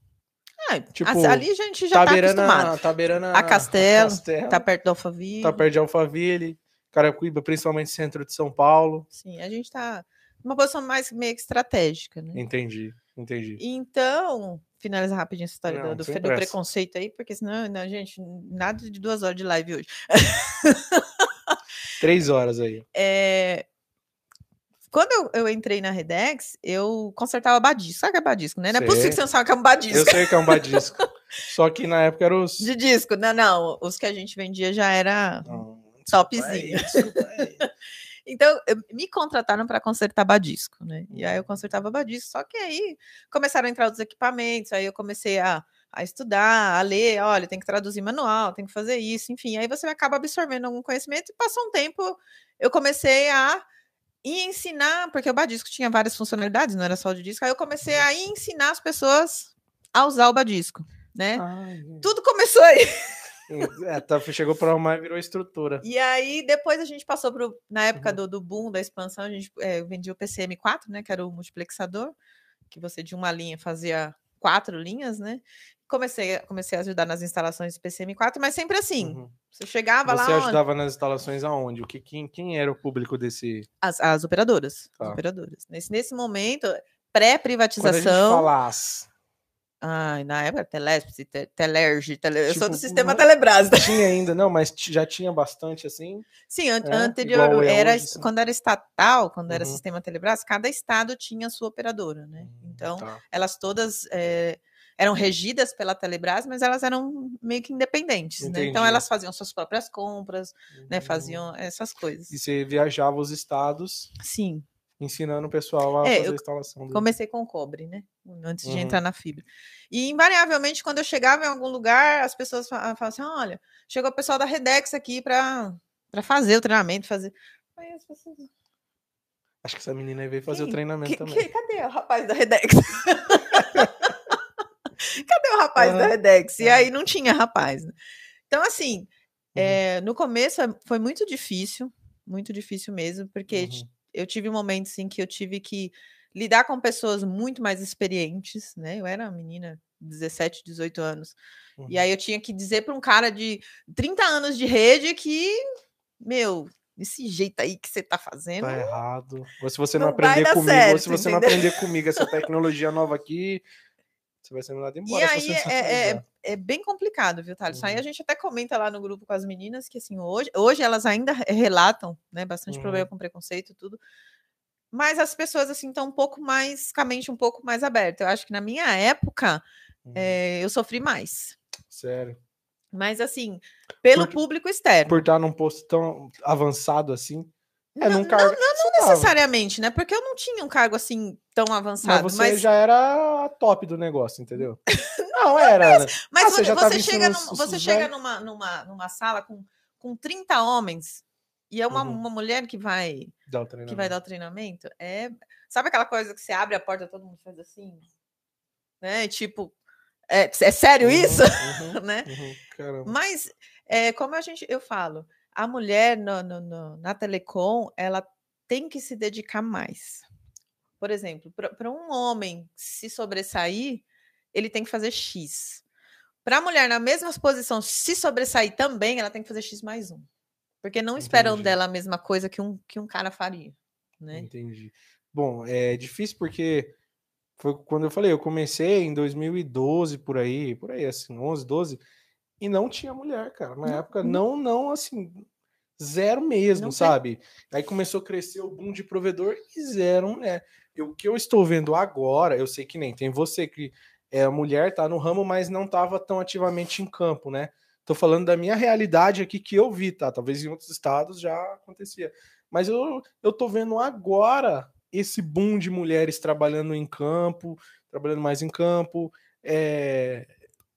Ah, Tipo, as- ali a gente já tá, beirando a- acostumado. Tá A Castelo, Castelo, Tá perto da Alphaville. tá perto de Alphaville, Caracuíba, principalmente centro de São Paulo. Sim, a gente tá numa posição mais meio que estratégica, né? Entendi, entendi. Então, finalizar rapidinho essa história do- Não, do, do preconceito aí, porque senão, não, gente, nada de duas horas de live hoje. Três horas aí. É, Quando eu, eu entrei na Redex, eu consertava badisco. Sabe o que é badisco, né? Não é possível Sei. que você não o que é um Eu badisco. sei que é um badisco. Só que na época era os. De disco. Não, não. Os que a gente vendia já era Não, topzinho. desculpa aí, desculpa aí. Então, me contrataram para consertar badisco, né? E aí eu consertava badisco. Só que aí começaram a entrar outros equipamentos, aí eu comecei a, a estudar, a ler, olha, tem que traduzir manual, tem que fazer isso, enfim. Aí você acaba absorvendo algum conhecimento e passou um tempo, eu comecei a ensinar, porque o badisco tinha várias funcionalidades, não era só o de disco, aí eu comecei a ir ensinar as pessoas a usar o badisco, né? Ai, gente. Tudo começou aí. É, tá, chegou para arrumar e virou estrutura. E aí, depois a gente passou pro, na época Uhum. do, do boom, da expansão, a gente é, vendia o PCM4, né? Que era o multiplexador, que você de uma linha fazia quatro linhas, né? Comecei, a- comecei a ajudar nas instalações do PCM4, mas sempre assim. Uhum. Você chegava Você lá, ó, ajudava nas instalações aonde? O que, quem, quem era o público desse. as, as operadoras. As Tá. operadoras. Nesse, nesse momento, Quando a gente pré-privatização. fala as, Ai, na época, Telesp, te, Telerge, tele... eu sou do Tipo, sistema não- Telebrás. né? tinha ainda, não, mas já tinha bastante assim. Sim, an É, anterior, é era, hoje, es- sim. quando era estatal, quando era Uhum. sistema Telebrás, cada estado tinha a sua operadora, né? Então, Tá. elas todas eh, eram regidas pela Telebrás, mas elas eram meio que independentes, né? Então, Entendi. elas faziam suas próprias compras, né? Uhum. Faziam essas coisas. E você viajava os estados Sim, ensinando o pessoal a É, fazer a instalação comecei com cobre, né? Antes de Uhum. entrar na fibra. E, invariavelmente, quando eu chegava em algum lugar, as pessoas fa- falavam assim, olha, chegou o pessoal da Redex aqui para fazer o treinamento, fazer... Aí as pessoas... Acho que essa menina aí veio fazer o Quem? treinamento Que- também. que- cadê o rapaz da Redex? cadê o rapaz da Aham. Redex? E aí não tinha rapaz. né? Então, assim, Uhum. é, no começo é- foi muito difícil, muito difícil mesmo, porque Uhum. Eu tive momentos em que eu tive que lidar com pessoas muito mais experientes, né? Eu era uma menina, 17, 18 anos. E Uhum. aí eu tinha que dizer para um cara de 30 anos de rede que, meu, desse jeito aí que você tá fazendo, Tá errado. Ou se você não, Não aprender comigo, ou certo, se você não entendeu? aprender comigo essa tecnologia nova aqui, você vai ser mandado embora. se aí é- não é- atualizar. é bem complicado, viu, Thales? Isso aí a Uhum. gente até comenta lá no grupo com as meninas que, assim, hoje, hoje elas ainda re- relatam, né, bastante Uhum. problema com preconceito e tudo, mas as pessoas, assim, estão um pouco mais, com a mente um pouco mais aberta. Eu acho que na minha época, Uhum. eh, eu sofri mais. Sério. Mas, assim, pelo Por- público externo. Por estar num posto tão avançado assim. É, Não- num cargo. Não, Não necessariamente, né? Porque eu não tinha um cargo, assim, tão Mas avançado. você Mas, já era a top do negócio, entendeu? Não, era. né? mas Ah, você, você tava você chega, num- os- você os chega velhos? numa, numa, numa sala com, com 30 homens e é uma, Uhum. uma mulher que vai Dá o que vai dar o treinamento, é. Sabe aquela coisa que você abre a porta todo mundo faz assim? Né? Tipo, é, é sério Uhum, isso? uhum, né? uhum. Mas, é, como a gente, eu falo, a mulher no- no- no- na telecom, ela tem que se dedicar mais. Por exemplo, para um homem se sobressair, ele tem que fazer X. Para a mulher na mesma posição se sobressair também, ela tem que fazer X mais um. Porque não esperam Entendi. dela a mesma coisa que um, que um cara faria. Né? Entendi. Bom, é difícil porque foi quando eu falei, eu comecei em 2012 por aí, por aí assim, 11, 12, e não tinha mulher, cara. Na Não, época não. não, assim, zero mesmo, Não tem. sabe? Aí começou a crescer o boom de provedor e zero mulher. O que eu estou vendo agora, eu sei que nem tem você que é a mulher, tá no ramo, mas não estava tão ativamente em campo, né? Tô falando da minha realidade aqui que eu vi, tá? Talvez em outros estados já acontecia. Mas eu, eu tô vendo agora esse boom de mulheres trabalhando em campo, trabalhando mais em campo. É...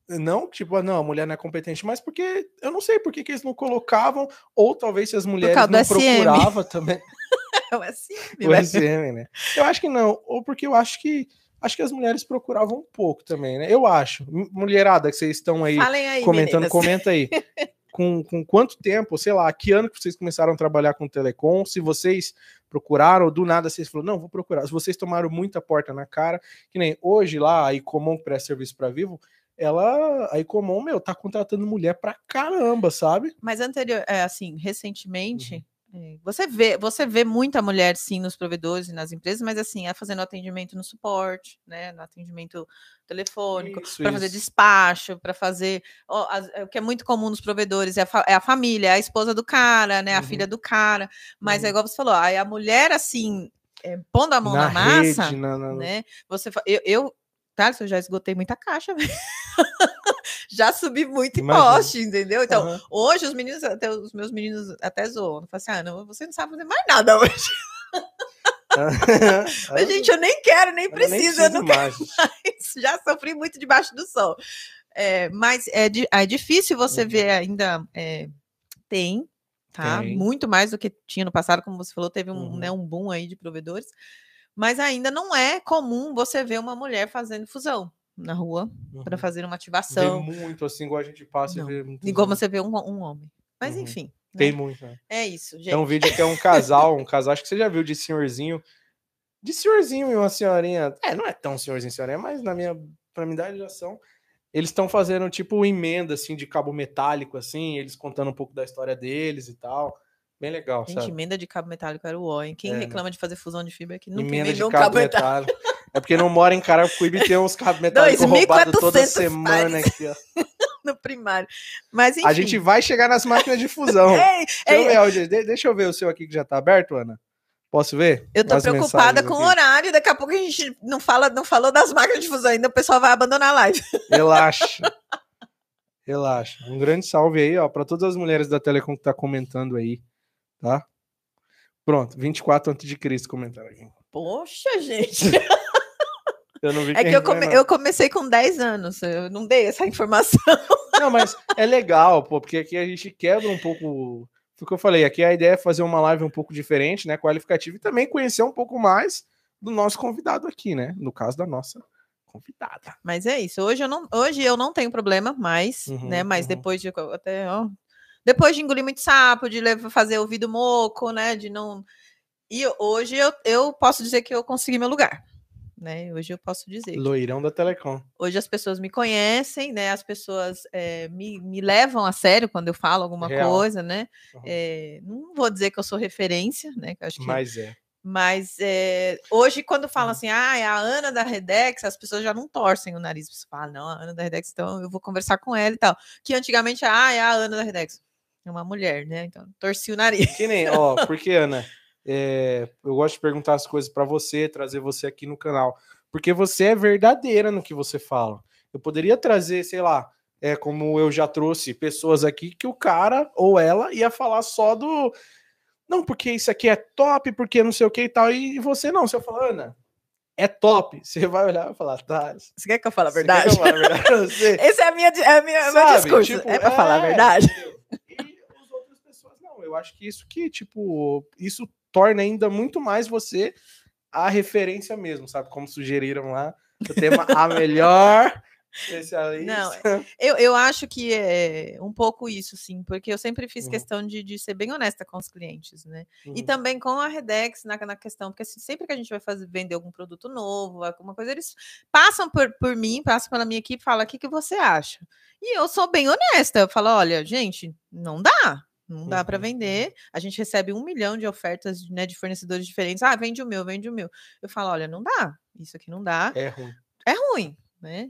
Não, tipo, ah, não, a mulher não é competente, mas porque eu não sei por que, que eles não colocavam, ou talvez se as mulheres não procuravam também. É o SM, O né? SM, né? Eu acho que não, ou porque eu acho que acho que as mulheres procuravam um pouco também, né? Eu acho. Mulherada, que vocês estão aí aí, comentando, meninas. comenta aí. Com, com quanto tempo, sei lá, que ano que vocês começaram a trabalhar com telecom? Se vocês procuraram, ou do nada vocês falaram, não, vou procurar. Se vocês tomaram muita porta na cara, que nem hoje lá, a Icomon que presta serviço para Vivo, ela, a Icomon, meu, tá contratando mulher pra caramba, sabe? Mas anterior, é, assim, recentemente, Uhum. É, você vê, você vê muita mulher sim nos provedores e nas empresas, mas assim, é fazendo atendimento no suporte, né, no atendimento telefônico, para fazer despacho, para fazer, ó, as- é, o que é muito comum nos provedores é a, fa- é a família, é a esposa do cara, né, a Uhum. filha do cara, mas é Uhum. igual você falou, aí a mulher assim, é, pondo a mão na, na massa, rede, na, na- né? Você, eu, eu tá, eu já esgotei muita caixa, velho. Já subi muito em poste, entendeu? Então, Aham. hoje os meninos, até os meus meninos até zoam. Falam assim: ah, não, você não sabe fazer mais nada hoje. Mas, gente, eu nem quero, nem Eu nem preciso, eu não quero mais. mais. Já sofri muito debaixo do sol. É, mas é, é difícil você Uhum. ver ainda. é, tem, tá? Tem. Muito mais do que tinha no passado, como você falou, teve um, Uhum. né, um boom aí de provedores. Mas ainda não é comum você ver uma mulher fazendo fusão. Na rua para Uhum. fazer uma ativação. muito, assim, igual a gente passa Não. e vê muito. Igual você vê um, um homem. Mas Uhum. enfim. né? Tem muito, né? É isso, gente. Tem um vídeo que é um casal, um casal, acho que você já viu de senhorzinho. De senhorzinho e uma senhorinha. É, não é tão senhorzinho e senhorinha, mas na minha, pra minha idade já são. Eles estão fazendo tipo emenda assim de cabo metálico, assim, eles contando um pouco da história deles e tal. Bem legal, Gente, sabe? emenda de cabo metálico era o ó, hein? Quem É, né? reclama de fazer fusão de fibra é que nunca Emenda de cabo, cabo metálico. metálico. É porque não mora em Carapicuíba e tem uns cabos metálicos 2.400 roubados toda semana pares. aqui, ó. no primário. Mas enfim. A gente vai chegar nas máquinas de fusão. Ei, Deixa eu, ver, de- deixa eu ver o seu aqui que já tá aberto, Ana. Posso ver? eu tô As preocupada com o horário. Daqui a pouco a gente não, fala, não falou das máquinas de fusão ainda, o pessoal vai abandonar a live. Relaxa. Relaxa. Um grande salve aí, ó, para todas as mulheres da Telecom que tá comentando aí, tá? Pronto, 24 antes de Cristo comentaram aqui. Poxa, gente. Eu não vi É que eu, come- eu comecei com 10 anos. Eu não dei essa informação. Não, mas é legal, pô, porque aqui a gente quebra um pouco. Foi o que eu falei, aqui a ideia é fazer uma live um pouco diferente, né? Qualificativa e também conhecer um pouco mais do nosso convidado aqui, né? No caso da nossa convidada. Mas é isso. Hoje eu não, hoje eu não tenho problema mais, Uhum, né? Mas uhum. depois de até, ó, depois de engolir muito sapo, de levar, fazer ouvido moco, né? De não. E hoje eu, eu posso dizer que eu consegui meu lugar. Né? Hoje eu posso dizer. Loirão da Telecom. Hoje as pessoas me conhecem, né? As pessoas eh, me, me levam a sério quando eu falo alguma Real. coisa, né? Uhum. Eh, não vou dizer que eu sou referência, né? Que acho que Mas é. mas é, hoje, quando falam Hum. assim, ah, é a Ana da Redex, as pessoas já não torcem o nariz. Você fala, não, a Ana da Redex, então eu vou conversar com ela e tal. Que antigamente, ah, é a Ana da Redex. É uma mulher, né? Então, torci o nariz. Que nem, ó, porque, Ana, é, eu gosto de perguntar as coisas pra você, trazer você aqui no canal. Porque você é verdadeira no que você fala. Eu poderia trazer, sei lá, é, como eu já trouxe pessoas aqui que o cara ou ela ia falar só do. Não, porque isso aqui é top, porque não sei o que e tal. E você não, você fala, Ana, é top. Você vai olhar e falar, tá. Você quer que eu fale a você quer que verdade? eu fale a verdade você? Esse é a minha, é a minha, é o meu Sabe? discurso. Tipo, é pra falar a é, verdade. E as outras pessoas não. Eu acho que isso que, tipo, isso torna ainda muito mais você a referência mesmo, sabe? Como sugeriram lá, o tema a melhor especialista. Não, Eu, eu acho que é um pouco isso, sim, porque eu sempre fiz Uhum. questão de, de ser bem honesta com os clientes, né? E Uhum. também com a Redex na, na questão, porque assim, sempre que a gente vai fazer, vender algum produto novo, alguma coisa, eles passam por, por mim, passam pela minha equipe, falam o que, que você acha. E eu sou bem honesta, eu falo, olha, gente, não dá. Não dá para Uhum, vender. A gente recebe um milhão de ofertas né, de fornecedores diferentes. Ah, vende o meu, vende o meu. Eu falo, olha, não dá. Isso aqui não dá. É ruim. É ruim, né?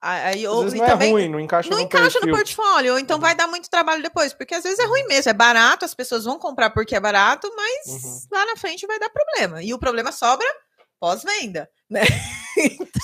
Aí, ou, não é também, ruim, não encaixa não no encaixa no portfólio, ou então Uhum. vai dar muito trabalho depois, porque às vezes é ruim mesmo, é barato, as pessoas vão comprar porque é barato, mas Uhum. lá na frente vai dar problema. E o problema sobra pós-venda, né?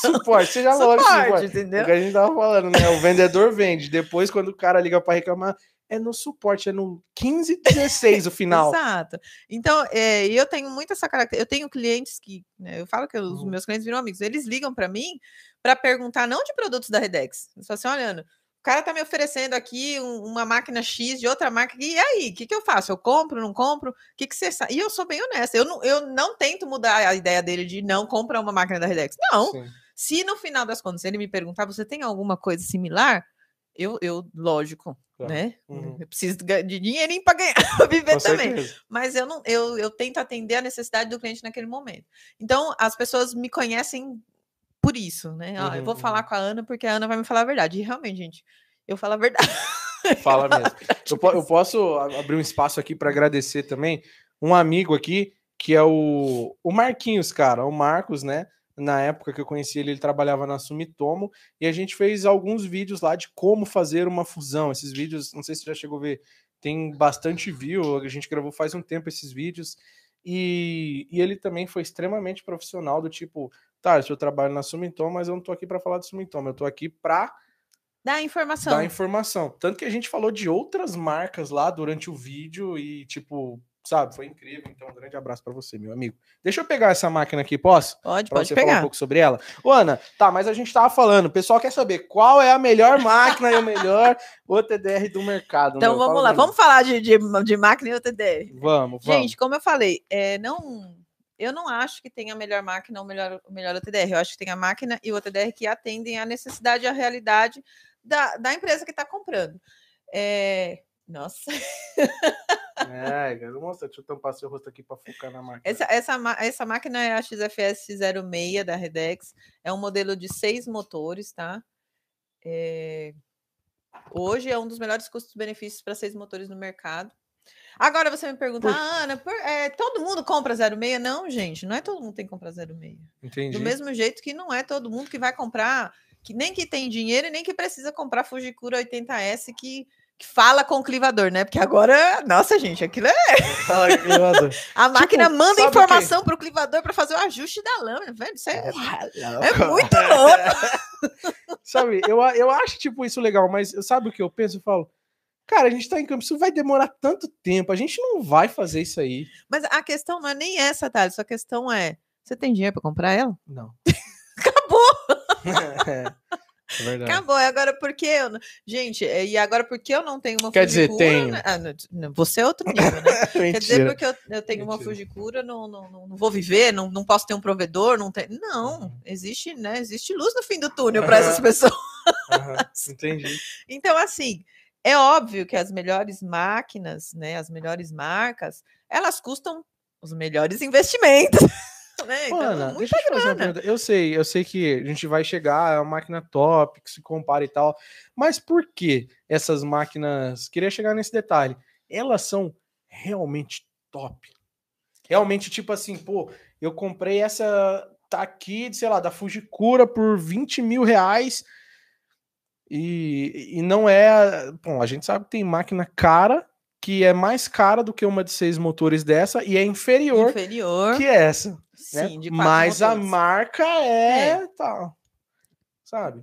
Suporte, seja lógico, Suporte, suporte. entendeu? O que a gente tava falando, né? O vendedor vende. Depois, quando o cara liga para reclamar, é no suporte, é no 15, 16 o final. Exato. Então, é, eu tenho muito essa característica. Eu tenho clientes que, né, eu falo que os Uhum. meus clientes viram amigos, eles ligam para mim para perguntar não de produtos da Redex. Falam assim: olha, Ana, o cara tá me oferecendo aqui um- uma máquina X de outra marca, e aí? O que, que eu faço? Eu compro, não compro? O que, que você sabe? E eu sou bem honesta, eu não, eu não tento mudar a ideia dele de não comprar uma máquina da Redex. Não. Sim. Se no final das contas ele me perguntar, você tem alguma coisa similar? Eu, eu lógico, Tá. né? Uhum. Eu preciso de dinheirinho para ganhar, pra viver Com também certeza. mas eu não eu, eu tento atender a necessidade do cliente naquele momento. Então, as pessoas me conhecem por isso, né? Ah, eu Uhum, vou falar uhum. com a Ana porque a Ana vai me falar a verdade. E realmente, gente, eu falo a verdade. Fala mesmo. Eu, eu posso abrir um espaço aqui para agradecer também um amigo aqui, que é o, o Marquinhos, cara, o Marcos, né? Na época que eu conheci ele, ele trabalhava na Sumitomo e a gente fez alguns vídeos lá de como fazer uma fusão. Esses vídeos, não sei se você já chegou a ver, tem bastante view, a gente gravou faz um tempo esses vídeos. E, e ele também foi extremamente profissional, do tipo, tá, eu trabalho na Sumitomo, mas eu não tô aqui para falar de Sumitomo, eu tô aqui para Dá informação. dar informação. Tanto que a gente falou de outras marcas lá durante o vídeo e, tipo, sabe, foi incrível. Então, um grande abraço para você, meu amigo. Deixa eu pegar essa máquina aqui, posso? Pode, Pra pode você falar um pegar. pouco sobre ela. Ô, Ana, tá, mas a gente tava falando, o pessoal quer saber qual é a melhor máquina e o melhor OTDR do mercado. Então meu? vamos lá, mesmo. vamos falar de, de, de máquina e OTDR. Vamos, vamos. Gente, como eu falei, é, não eu não acho que tem a melhor máquina ou o melhor, o melhor OTDR. Eu acho que tem a máquina e o OTDR que atendem à necessidade e à realidade da, da empresa que está comprando. É... Nossa. É, cara, mostra, deixa eu tampar seu rosto aqui para focar na máquina. Essa, essa, essa máquina é a XFS 06 da Redex. É um modelo de seis motores, tá? É... Hoje é um dos melhores custos-benefícios para seis motores no mercado. Agora você me pergunta, ah, Ana, por, é, todo mundo compra 06? Não, gente, não é todo mundo que tem que comprar 06. Entendi. Do mesmo jeito que não é todo mundo que vai comprar, que nem que tem dinheiro e nem que precisa comprar Fujikura 80S que, que fala com o clivador, né? Porque agora, nossa, gente, aquilo é. a máquina tipo, manda informação para o clivador para fazer o ajuste da lâmina, velho. Isso é, é muito louco. sabe, eu, eu acho tipo isso legal, mas sabe o que eu penso? Eu falo Cara, a gente tá em campo, isso vai demorar tanto tempo, a gente não vai fazer isso aí. Mas a questão não é nem essa, Thales, a questão é: você tem dinheiro para comprar ela? Não. Acabou! é, é verdade. Acabou, agora porque eu. Gente, e agora porque eu não tenho uma Quer dizer, tem. Né? Ah, você é outro nível, né? Quer dizer, porque eu, eu tenho Mentira. uma Fujicura, não, não, não, não, vou viver, não, não posso ter um provedor, não tem. Não, uhum. existe, né? Existe luz no fim do túnel para essas pessoas. Entendi. Então, assim. É óbvio que as melhores máquinas, né, as melhores marcas, elas custam os melhores investimentos. Né? Então, Ana, deixa eu te fazer uma pergunta. Eu sei, eu sei que a gente vai chegar, é uma máquina top, que se compara e tal, mas por que essas máquinas, queria chegar nesse detalhe, elas são realmente top? Realmente, tipo assim, pô, eu comprei essa, tá aqui, sei lá, da Fujikura por 20 mil reais, e, e não é. Bom, a gente sabe que tem máquina cara que é mais cara do que uma de seis motores dessa e é inferior, inferior. que essa. Né? Sim, né? Mas motores. a marca é, é. tal. Sabe?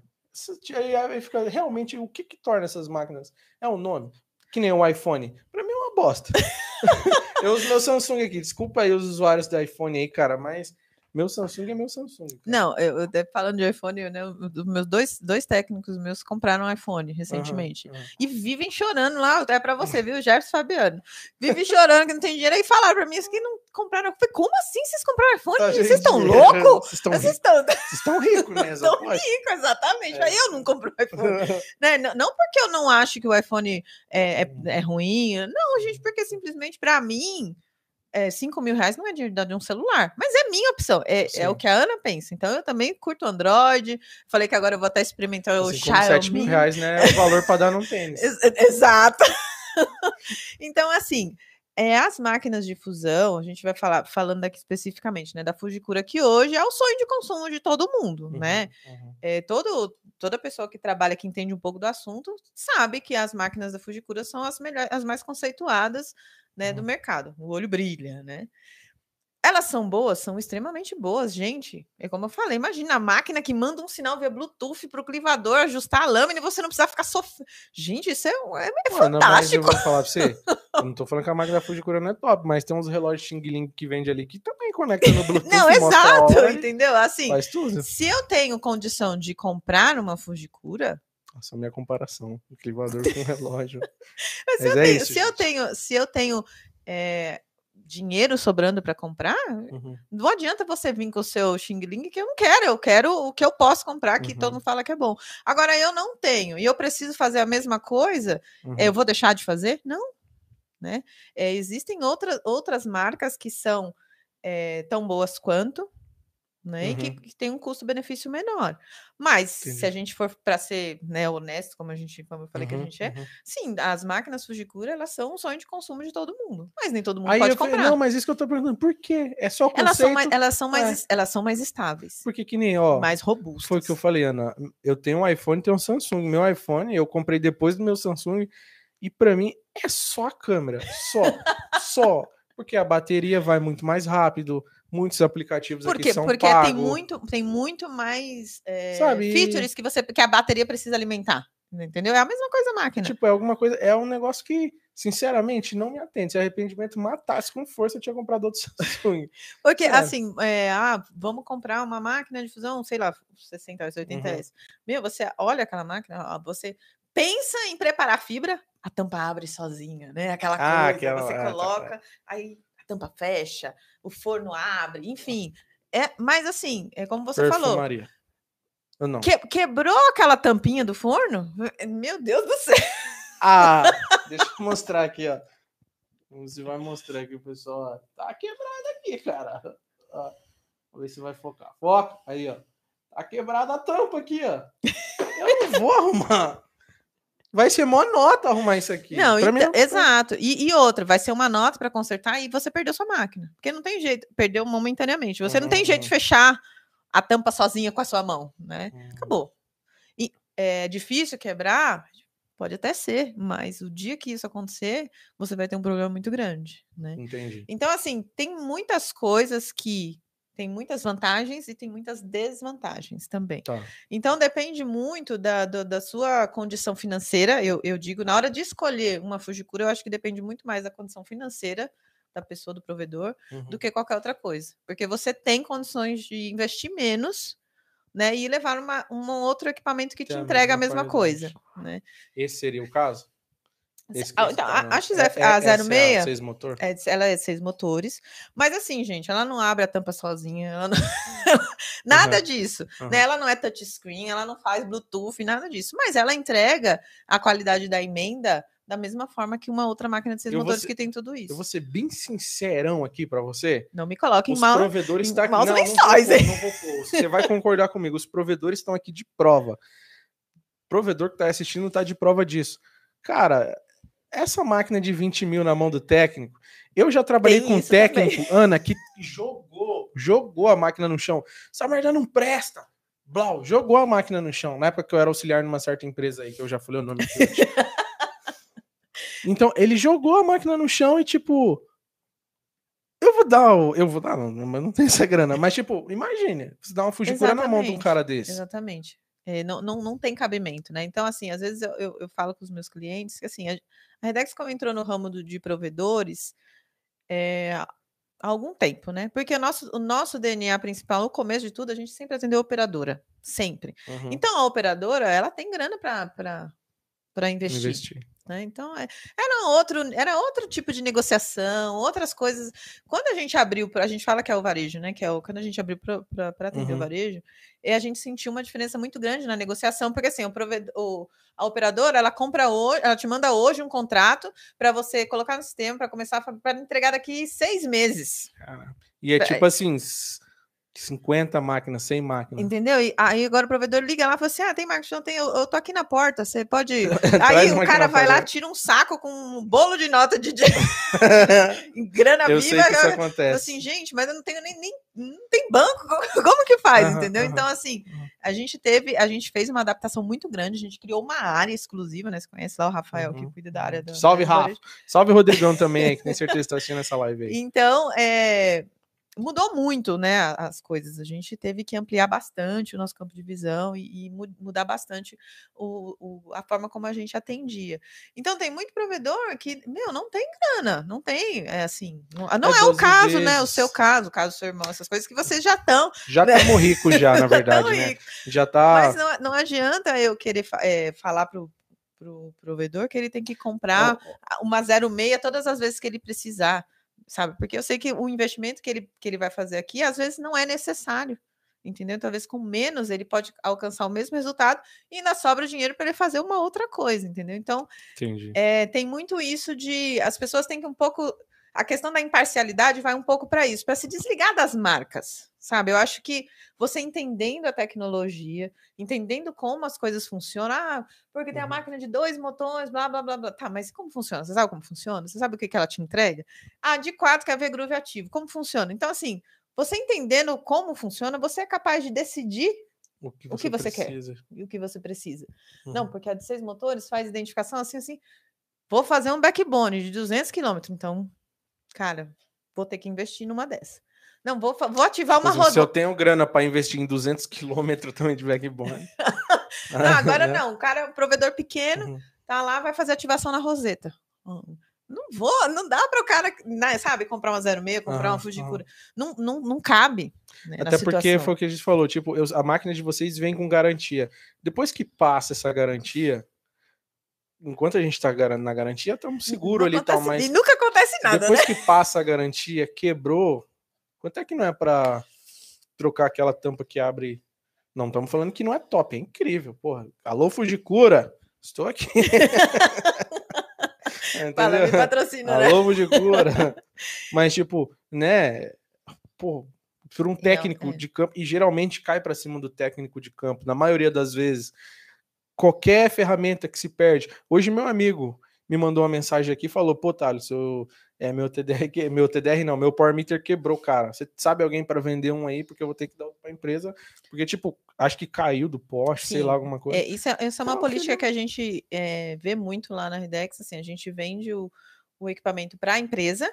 Aí fica, realmente, o que, que torna essas máquinas? É o um nome? Que nem o iPhone. Pra mim é uma bosta. eu uso meu Samsung aqui. Desculpa aí os usuários do iPhone aí, cara, mas meu Samsung é meu Samsung. Cara. Não, eu, eu, falando de iPhone, né, meus dois, dois técnicos meus compraram um iPhone recentemente. Uhum, uhum. E vivem chorando lá, até para você, viu, Gerson Fabiano? Vivem chorando que não tem dinheiro. Aí falaram para mim isso que não compraram. Eu falei, como assim vocês compraram iPhone? Tá, vocês estão loucos? Vocês estão... Estão ricos, né? Estão ricos, exatamente. É. Aí eu não compro iPhone. né? não, não, porque eu não acho que o iPhone é, é, é ruim. Não, gente, porque simplesmente para mim é, 5 mil reais não é dinheiro de um celular, mas é minha opção, é, é, o que a Ana pensa. Então eu também curto Android. Falei que agora eu vou até experimentar assim, o Xiaomi. 7 mil reais, né? É o valor para dar num tênis. Exato. então, assim, é, as máquinas de fusão, a gente vai falar falando aqui especificamente, né, da Fujikura, que hoje é o sonho de consumo de todo mundo, uhum, né? Uhum. É, todo, toda pessoa que trabalha, que entende um pouco do assunto, sabe que as máquinas da Fujikura são as melhores, as mais conceituadas né, uhum. do mercado. O olho brilha, né? Elas são boas, são extremamente boas, gente. É como eu falei, imagina a máquina que manda um sinal via Bluetooth para o clivador ajustar a lâmina e você não precisa ficar sofrendo. Gente, isso é, é, é Mano, fantástico. eu vou falar para você, eu não tô falando que a máquina da Fujikura não é top, mas tem uns relógios Xing Ling que vende ali que também conecta no Bluetooth. não, exato, entendeu? Assim, se eu tenho condição de comprar uma Fujikura, nossa, minha comparação, o clivador com relógio. Mas, Mas eu é tenho, isso, se, eu tenho, se eu tenho é, dinheiro sobrando para comprar, uhum. não adianta você vir com o seu Xing Ling que eu não quero, eu quero o que eu posso comprar, que uhum. todo mundo fala que é bom. Agora eu não tenho e eu preciso fazer a mesma coisa, uhum. eu vou deixar de fazer? Não. Né? É, existem outras, outras marcas que são é, tão boas quanto, né? Uhum. E que, uhum. que, tem um custo-benefício menor. Mas, Entendi. se a gente for para ser né, honesto, como a gente, como eu falei uhum, que a uhum, gente é, uhum. sim, as máquinas Fujikura, elas são um sonho de consumo de todo mundo. Mas nem todo mundo Aí pode comprar. Falei, não, mas isso que eu tô perguntando, por quê? É só conceito? Elas são mais, elas são mais, é. elas são mais estáveis. Porque que nem, ó... Mais robustas. Foi o que eu falei, Ana. Eu tenho um iPhone tenho um Samsung. Meu iPhone, eu comprei depois do meu Samsung, e para mim é só a câmera. Só. só. Porque a bateria vai muito mais rápido, muitos aplicativos Por quê? aqui são Porque pago. tem muito, tem muito mais é, features que você que a bateria precisa alimentar. Entendeu? É a mesma coisa a máquina. Tipo, é alguma coisa, é um negócio que, sinceramente, não me atende. Se arrependimento matasse com força, eu tinha comprado outro Samsung. Porque, assim, é, ah, vamos comprar uma máquina de fusão, sei lá, 60 S, 80 uhum. S. Meu, você olha aquela máquina, você pensa em preparar fibra, a tampa abre sozinha, né? Aquela ah, coisa, aquela, você é, tá, coloca, tá, aí tampa fecha, o forno abre, enfim. É, mas assim, é como você falou. Perfumaria. Não. que- quebrou aquela tampinha do forno? Meu Deus do céu. Ah, deixa eu mostrar aqui, ó. Você vai mostrar aqui o pessoal. Tá quebrado aqui, cara. Ó, vamos ver se vai focar. Foca. Aí, ó. Tá quebrada a tampa aqui, ó. Eu não vou arrumar. Vai ser mó nota arrumar isso aqui. Não, então- não- exato. E, e outra, vai ser uma nota para consertar e você perdeu sua máquina. Porque não tem jeito, perdeu momentaneamente. Você não tem Uhum, jeito de fechar a tampa sozinha com a sua mão, né? Hum. Acabou. E é difícil quebrar? Pode até ser, mas o dia que isso acontecer, você vai ter um problema muito grande, né? Entendi. Então, assim, tem muitas coisas que tem muitas vantagens e tem muitas desvantagens também. Tá. Então, depende muito da, do- da sua condição financeira. Eu, eu digo, na hora de escolher uma Fujikura, eu acho que depende muito mais da condição financeira da pessoa, do provedor, Uhum. do que qualquer outra coisa. Porque você tem condições de investir menos, né? E levar uma, um outro equipamento que Tem te a entrega a mesma mesma coisa, né? Esse seria o caso? Ah, então, tá a, a XF, É- a é- essa é 06, seis motor? é, ela é seis motores, mas assim, gente, ela não abre a tampa sozinha, ela não- nada Aham, disso, aham. né? Ela não é touchscreen, ela não faz Bluetooth, nada disso, mas ela entrega a qualidade da emenda da mesma forma que uma outra máquina de seis Eu vou motores ser- que tem tudo Eu isso. vou ser bem sincerão aqui pra você. Não me coloque em Os mal. provedores em estão aqui. maus Não, não, lençóis, vou, hein? pôr, não vou. Você vai concordar comigo. Os provedores estão aqui de prova. O provedor que tá assistindo tá de prova disso. Cara, essa máquina de 20 mil na mão do técnico. Eu já trabalhei Tem com um isso também. técnico, Ana, que jogou, jogou a máquina no chão. Essa merda não presta. Blau, jogou a máquina no chão. Na época que eu era auxiliar numa certa empresa aí, que eu já falei o nome. Então, ele jogou a máquina no chão e, tipo. Eu vou dar. o- Eu vou dar, não, mas não tem essa grana. Mas, tipo, imagine. Você dá uma fugicura na mão de um cara desse. Exatamente. É, não, não, não tem cabimento, né? Então, assim, às vezes eu, eu, eu falo com os meus clientes que, assim, a, a Redex, como entrou no ramo do- de provedores é, há algum tempo, né? Porque o nosso, o nosso DNA principal, no começo de tudo, a gente sempre atendeu a operadora. Sempre. Uhum, Então, a operadora, ela tem grana para investir. investir. Né? Então, é- era outro, era outro tipo de negociação, outras coisas. Quando a gente abriu, a gente fala que é o varejo, né? Que é o, quando a gente abriu para atender Uhum. o varejo, e a gente sentiu uma diferença muito grande na negociação, porque assim, o provedor, o- a operadora, ela compra hoje, ela te manda hoje um contrato para você colocar no sistema, para começar para entregar daqui seis meses. Cara. E é Pera- tipo assim: s- 50 máquinas, 100 máquinas. Entendeu? E aí agora o provedor liga lá e fala assim: ah, tem marketing, não tem, eu, eu tô aqui na porta, você pode. Aí o cara vai lá, tira um saco com um bolo de nota de grana eu sei viva. que isso eu- acontece. assim, gente, mas eu não tenho nem, nem não tem banco, como, como que faz, Aham, entendeu? aham, Então, assim, a gente teve, a gente fez uma adaptação muito grande, a gente criou uma área exclusiva, né? Você conhece lá o Rafael, que Uhum, cuida da área da. Salve, da Rafa. Salve, Rodrigão também que tem certeza que tá assistindo essa live aí. Então, é, mudou muito, né, as coisas. A gente teve que ampliar bastante o nosso campo de visão e, e mu- mudar bastante o, o- a forma como a gente atendia. Então, tem muito provedor que, meu, não tem grana, não tem, é assim, não, não é, o 12 caso, né, o vezes. seu caso, o caso do seu irmão, essas coisas que vocês já estão, Já estamos ricos já, na verdade, né? e- Já tá. mas não, não adianta eu querer é, falar pro pro provedor que ele tem que comprar uma 06 todas as vezes que ele precisar, sabe? Porque eu sei que o investimento que ele, que ele vai fazer aqui, às vezes, não é necessário. Entendeu? Talvez com menos ele pode alcançar o mesmo resultado e ainda sobra dinheiro para ele fazer uma outra coisa, entendeu? Então, é, tem muito isso de. As pessoas têm que um pouco. A questão da imparcialidade vai um pouco para isso, para se desligar das marcas, sabe? Eu acho que você entendendo a tecnologia, entendendo como as coisas funcionam, ah, porque tem a Uhum. máquina de dois motores, blá, blá, blá, blá. Tá, mas como funciona? Você sabe como funciona? Você sabe o que, que ela te entrega? Ah, de quatro quer ver groove ativo. Como funciona? Então, assim, você entendendo como funciona, você é capaz de decidir O que o que você quer? precisa. o que você precisa. Uhum. Não, porque a de seis motores faz identificação assim, assim. Vou fazer um backbone de 200 km, então, cara, vou ter que investir numa dessa. Não, vou, vou ativar uma Inclusive, Se eu roda. tenho grana para investir em 200 quilômetros também de backbone. Não, agora não. O cara, o provedor pequeno, Uhum. tá lá, vai fazer ativação na roseta. Hum, Não vou, não dá para o cara, né, sabe, comprar uma 06, comprar Aham, uma Fujikura. Não, não, não cabe. né, Até porque foi o que a gente falou, tipo, eu- a máquina de vocês vem com garantia. Depois que passa essa garantia, enquanto a gente tá gar- na garantia, estamos seguros ali e tal, mas E nunca acontece nada, depois né? que passa a garantia, quebrou, quanto é que não é pra trocar aquela tampa que abre? Não estamos falando que não é top, é incrível, porra. Alô, Fujikura, estou aqui. Fala, me patrocina, né? Alô, Fujikura. Mas, tipo, né, pô, por um técnico é. de campo, e geralmente cai pra cima do técnico de campo, na maioria das vezes, qualquer ferramenta que se perde. Hoje, meu amigo me mandou uma mensagem aqui e falou: pô, Thales, seu, é, meu TDR, meu TDR não, meu Power Meter quebrou, cara. Você sabe alguém para vender um aí, porque eu vou ter que dar outro pra empresa, porque, tipo, acho que caiu do poste, sei lá, alguma coisa. É, isso, é, isso é uma política que a gente é, vê muito lá na Redex, assim, a gente vende o, o equipamento para a empresa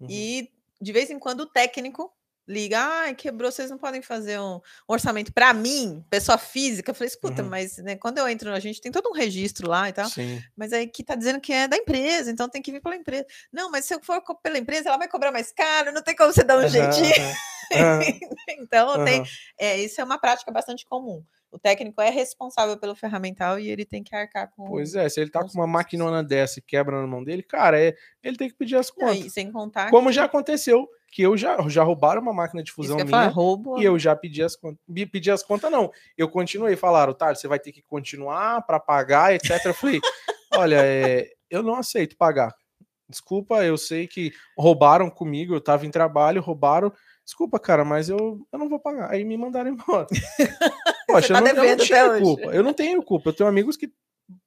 Uhum. e de vez em quando o técnico liga, ah, quebrou, vocês não podem fazer um, orçamento para mim, pessoa física. Eu falei, escuta, Uhum. mas né, quando eu entro, a gente tem todo um registro lá e tal, Sim. mas aí que tá dizendo que é da empresa, então tem que vir pela empresa. Não, mas se eu for pela empresa, ela vai cobrar mais caro, não tem como você dar um Aham, jeitinho. aham, então tem, é, isso é uma prática bastante comum. O técnico é responsável pelo ferramental e ele tem que arcar com. Pois é, se ele tá com uma maquinona dessa e quebra na mão dele, cara, é, ele tem que pedir as contas. e sem contar. Como que- já aconteceu, que eu já, já roubaram uma máquina de fusão minha falar, roubo. e eu já pedi as contas. Pedi as contas, não. Eu continuei, falaram, tá, você vai ter que continuar para pagar, etc. Eu falei, olha, é, eu não aceito pagar. Desculpa, eu sei que roubaram comigo, eu tava em trabalho, roubaram. Desculpa, cara, mas eu, eu não vou pagar. Aí me mandaram embora. Poxa, tá eu, não, eu não tinha culpa. Eu não tenho culpa. Eu tenho amigos que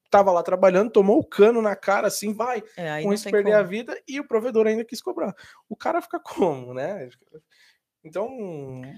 tava lá trabalhando, tomou o cano na cara, assim, vai, É, com isso perder a como. vida e o provedor ainda quis cobrar. O cara fica como, né? Então,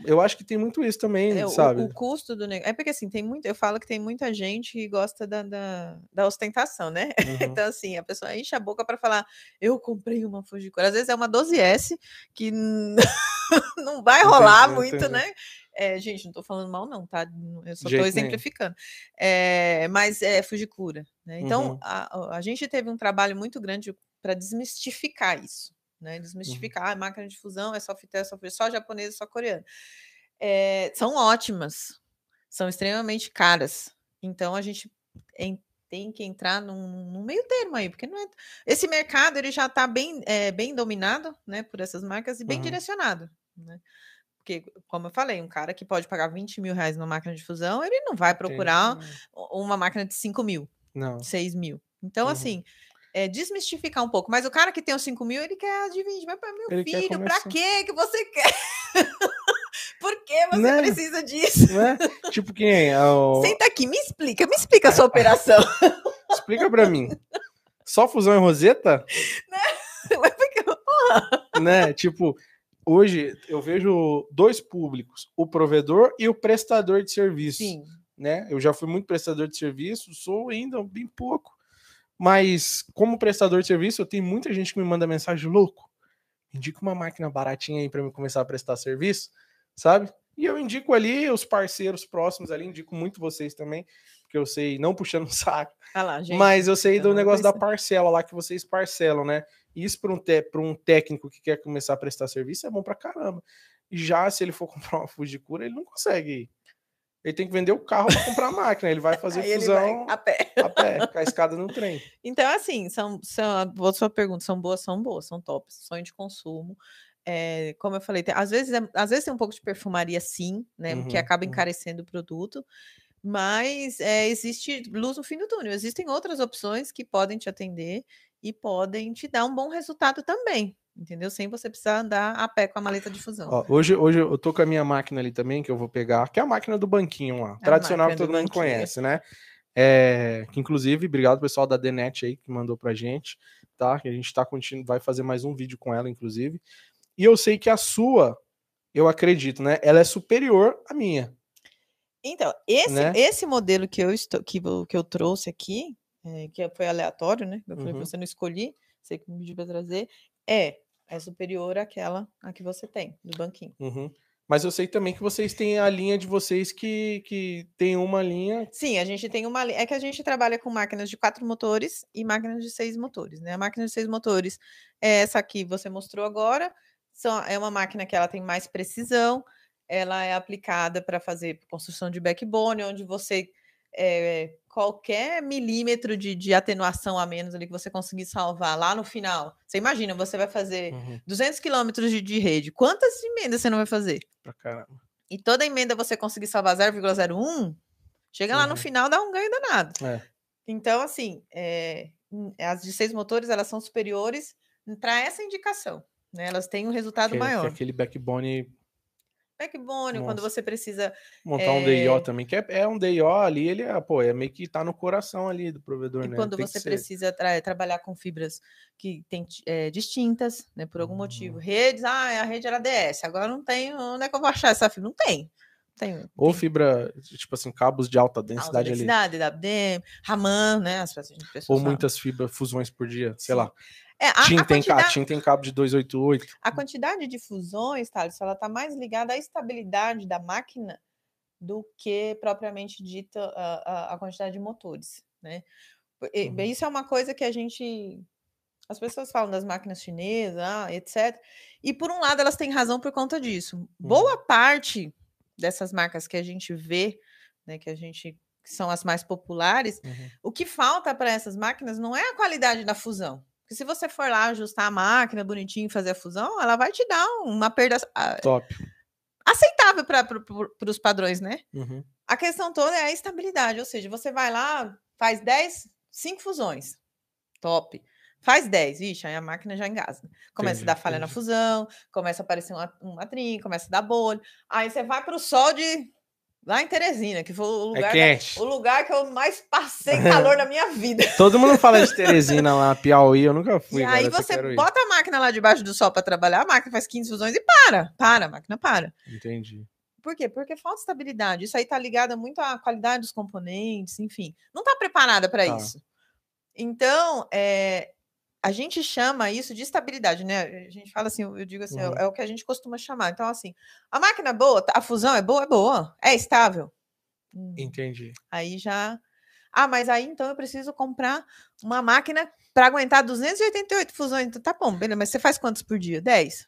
eu acho que tem muito isso também, É, o- sabe? O, custo do negócio. É porque assim, tem muito. Eu falo que tem muita gente que gosta da, da, da ostentação, né? Uhum. Então, assim, a pessoa enche a boca para falar, eu comprei uma Fujikura. Às vezes é uma 12S que não vai rolar Entendi, muito, entendi. né? É, gente, não tô falando mal, não, tá? Eu só nenhum. exemplificando. É, mas é Fujikura, né? Então, Uhum. a, a gente teve um trabalho muito grande para desmistificar isso, né? Uhum. Desmistificar, ah, máquina de fusão é só fité, só, só japonesa, só coreana. É, são ótimas, são extremamente caras. Então a gente em- tem que entrar num, num meio termo aí, porque não é, esse mercado ele já está bem, é, bem dominado, né, por essas marcas e bem Uhum. direcionado, né? Porque, como eu falei, um cara que pode pagar 20 mil reais numa máquina de fusão, ele não vai procurar Tem- uma máquina de 5 mil, Não. 6 mil. Então, Uhum. assim, é, desmistificar um pouco. Mas o cara que tem os 5 mil, ele quer as de 20. Mas, pra meu Ele filho, pra começar. quê que você quer? Por que você Né? precisa disso? Não é? tipo quem? É o- Senta aqui, me explica, me explica a sua operação. Explica pra mim. Só fusão e roseta? Eu- né? Tipo, hoje eu vejo dois públicos, o provedor e o prestador de serviço. Sim, né? Eu já fui muito prestador de serviço, sou ainda bem pouco. Mas como prestador de serviço, eu tenho muita gente que me manda mensagem louco. Indica uma máquina baratinha aí para eu começar a prestar serviço, sabe? E eu indico ali os parceiros próximos ali, indico muito vocês também, porque eu sei, não puxando o saco, olha lá, gente. mas eu sei do negócio da parcela lá que vocês parcelam, né? Isso para um, te- um técnico que quer começar a prestar serviço é bom pra caramba. Já se ele for comprar uma Fujikura, ele não consegue. Ele tem que vender o carro para comprar a máquina. Ele vai fazer ele vai fusão a pé. a pé, com a escada no trem. Então, assim, são, são, a sua pergunta, são boas, são boas, são tops, sonho de consumo. É, como eu falei, tem- às, vezes é- às vezes tem um pouco de perfumaria, sim, né? que Uhum, acaba uhum. encarecendo o produto, mas é, existe luz no fim do túnel. Existem outras opções que podem te atender e podem te dar um bom resultado também, entendeu? Sem você precisar andar a pé com a maleta de fusão. Ó, hoje, hoje eu tô com a minha máquina ali também, que eu vou pegar, que é a máquina do banquinho lá. Tradicional que todo do mundo banquinho. conhece, né? É, que inclusive, obrigado pessoal da Denet aí que mandou pra gente, tá? Que a gente tá continuando, vai fazer mais um vídeo com ela, inclusive. E eu sei que a sua, eu acredito, né? Ela é superior à minha. Então, esse, Né? esse modelo que eu, estou, que, que eu trouxe aqui, é, que foi aleatório, né? Eu falei Uhum. você não escolhi, você que me pediu para trazer, é, é superior àquela a que você tem, do banquinho. Uhum. Mas eu sei também que vocês têm a linha de vocês que, que tem uma linha. Sim, a gente tem uma. li- É que a gente trabalha com máquinas de quatro motores e máquinas de seis motores, né? A máquina de seis motores é essa que você mostrou agora. São, é uma máquina que ela tem mais precisão, ela é aplicada para fazer construção de backbone, onde você é, qualquer milímetro de, de atenuação a menos ali que você conseguir salvar lá no final. Você imagina, você vai fazer Uhum. 200 quilômetros de, de rede. Quantas emendas você não vai fazer? Pra caramba. E toda emenda você conseguir salvar 0,01, chega lá no Uhum. final, dá um ganho danado. É. Então, assim, é, as de seis motores, elas são superiores para essa indicação. Né? Elas têm um resultado Que- que maior. aquele backbone Backbone, quando Nossa. você precisa montar um É. DIO também, que é, é um DIO ali, ele é, pô, é meio que tá no coração ali do provedor, E né? quando Tem você precisa tra- trabalhar com fibras que tem eh, distintas, né, por algum motivo. Hum. Redes, ah, a rede era DS, agora não tem, onde é que eu vou achar essa fibra? Não tem. Não tem. Ou tem fibra, tipo assim, cabos de alta alta densidade ali. densidade, WDM, Raman, né, as pessoas, as pessoas Ou muitas fibras, fusões por dia, sei lá. É, a, a TIM tem, ca- quantidade, TIM tem cabo de 288. a quantidade de fusões, Thales, ela está mais ligada à estabilidade da máquina do que propriamente dita a, a- a quantidade de motores, né? E- Uhum. Isso é uma coisa que a gente. As pessoas falam das máquinas chinesas, ah, etc. E por um lado, elas têm razão por conta disso. Boa parte dessas marcas que a gente vê, né, que a gente que são as mais populares, Uhum. o que falta para essas máquinas não é a qualidade da fusão. Porque se você for lá ajustar a máquina bonitinho e fazer a fusão, ela vai te dar uma perda ah, Top. aceitável para os padrões, né? Uhum. A questão toda é a estabilidade, ou seja, você vai lá, faz 10, 5 fusões. Top. Faz 10, ixi, aí a máquina já engasga. Começa Entendi, a dar falha na entendi. fusão, começa a aparecer uma, uma começa a dar bolha. Aí você vai para o sol de lá em Teresina, que foi o É lugar, da- quente. o lugar que eu mais passei calor na minha vida. Todo mundo fala de Teresina lá, Piauí, eu nunca fui. e aí você ir. bota a máquina lá debaixo do sol para trabalhar, a máquina faz 15 fusões e para. Para, a máquina para. Entendi. Por quê? Porque falta estabilidade. Isso aí tá ligado muito à qualidade dos componentes, enfim. Não tá preparada para Tá. isso. Então, é, a gente chama isso de estabilidade, né? A gente fala assim, eu digo assim, é- Uhum. é, o que a gente costuma chamar. Então, assim, a máquina é boa, a fusão é boa, é boa, é estável. Hum, Entendi. Aí já. Ah, mas aí então eu preciso comprar uma máquina para aguentar 288 fusões. Então, tá bom, beleza, mas você faz quantos por dia? 10?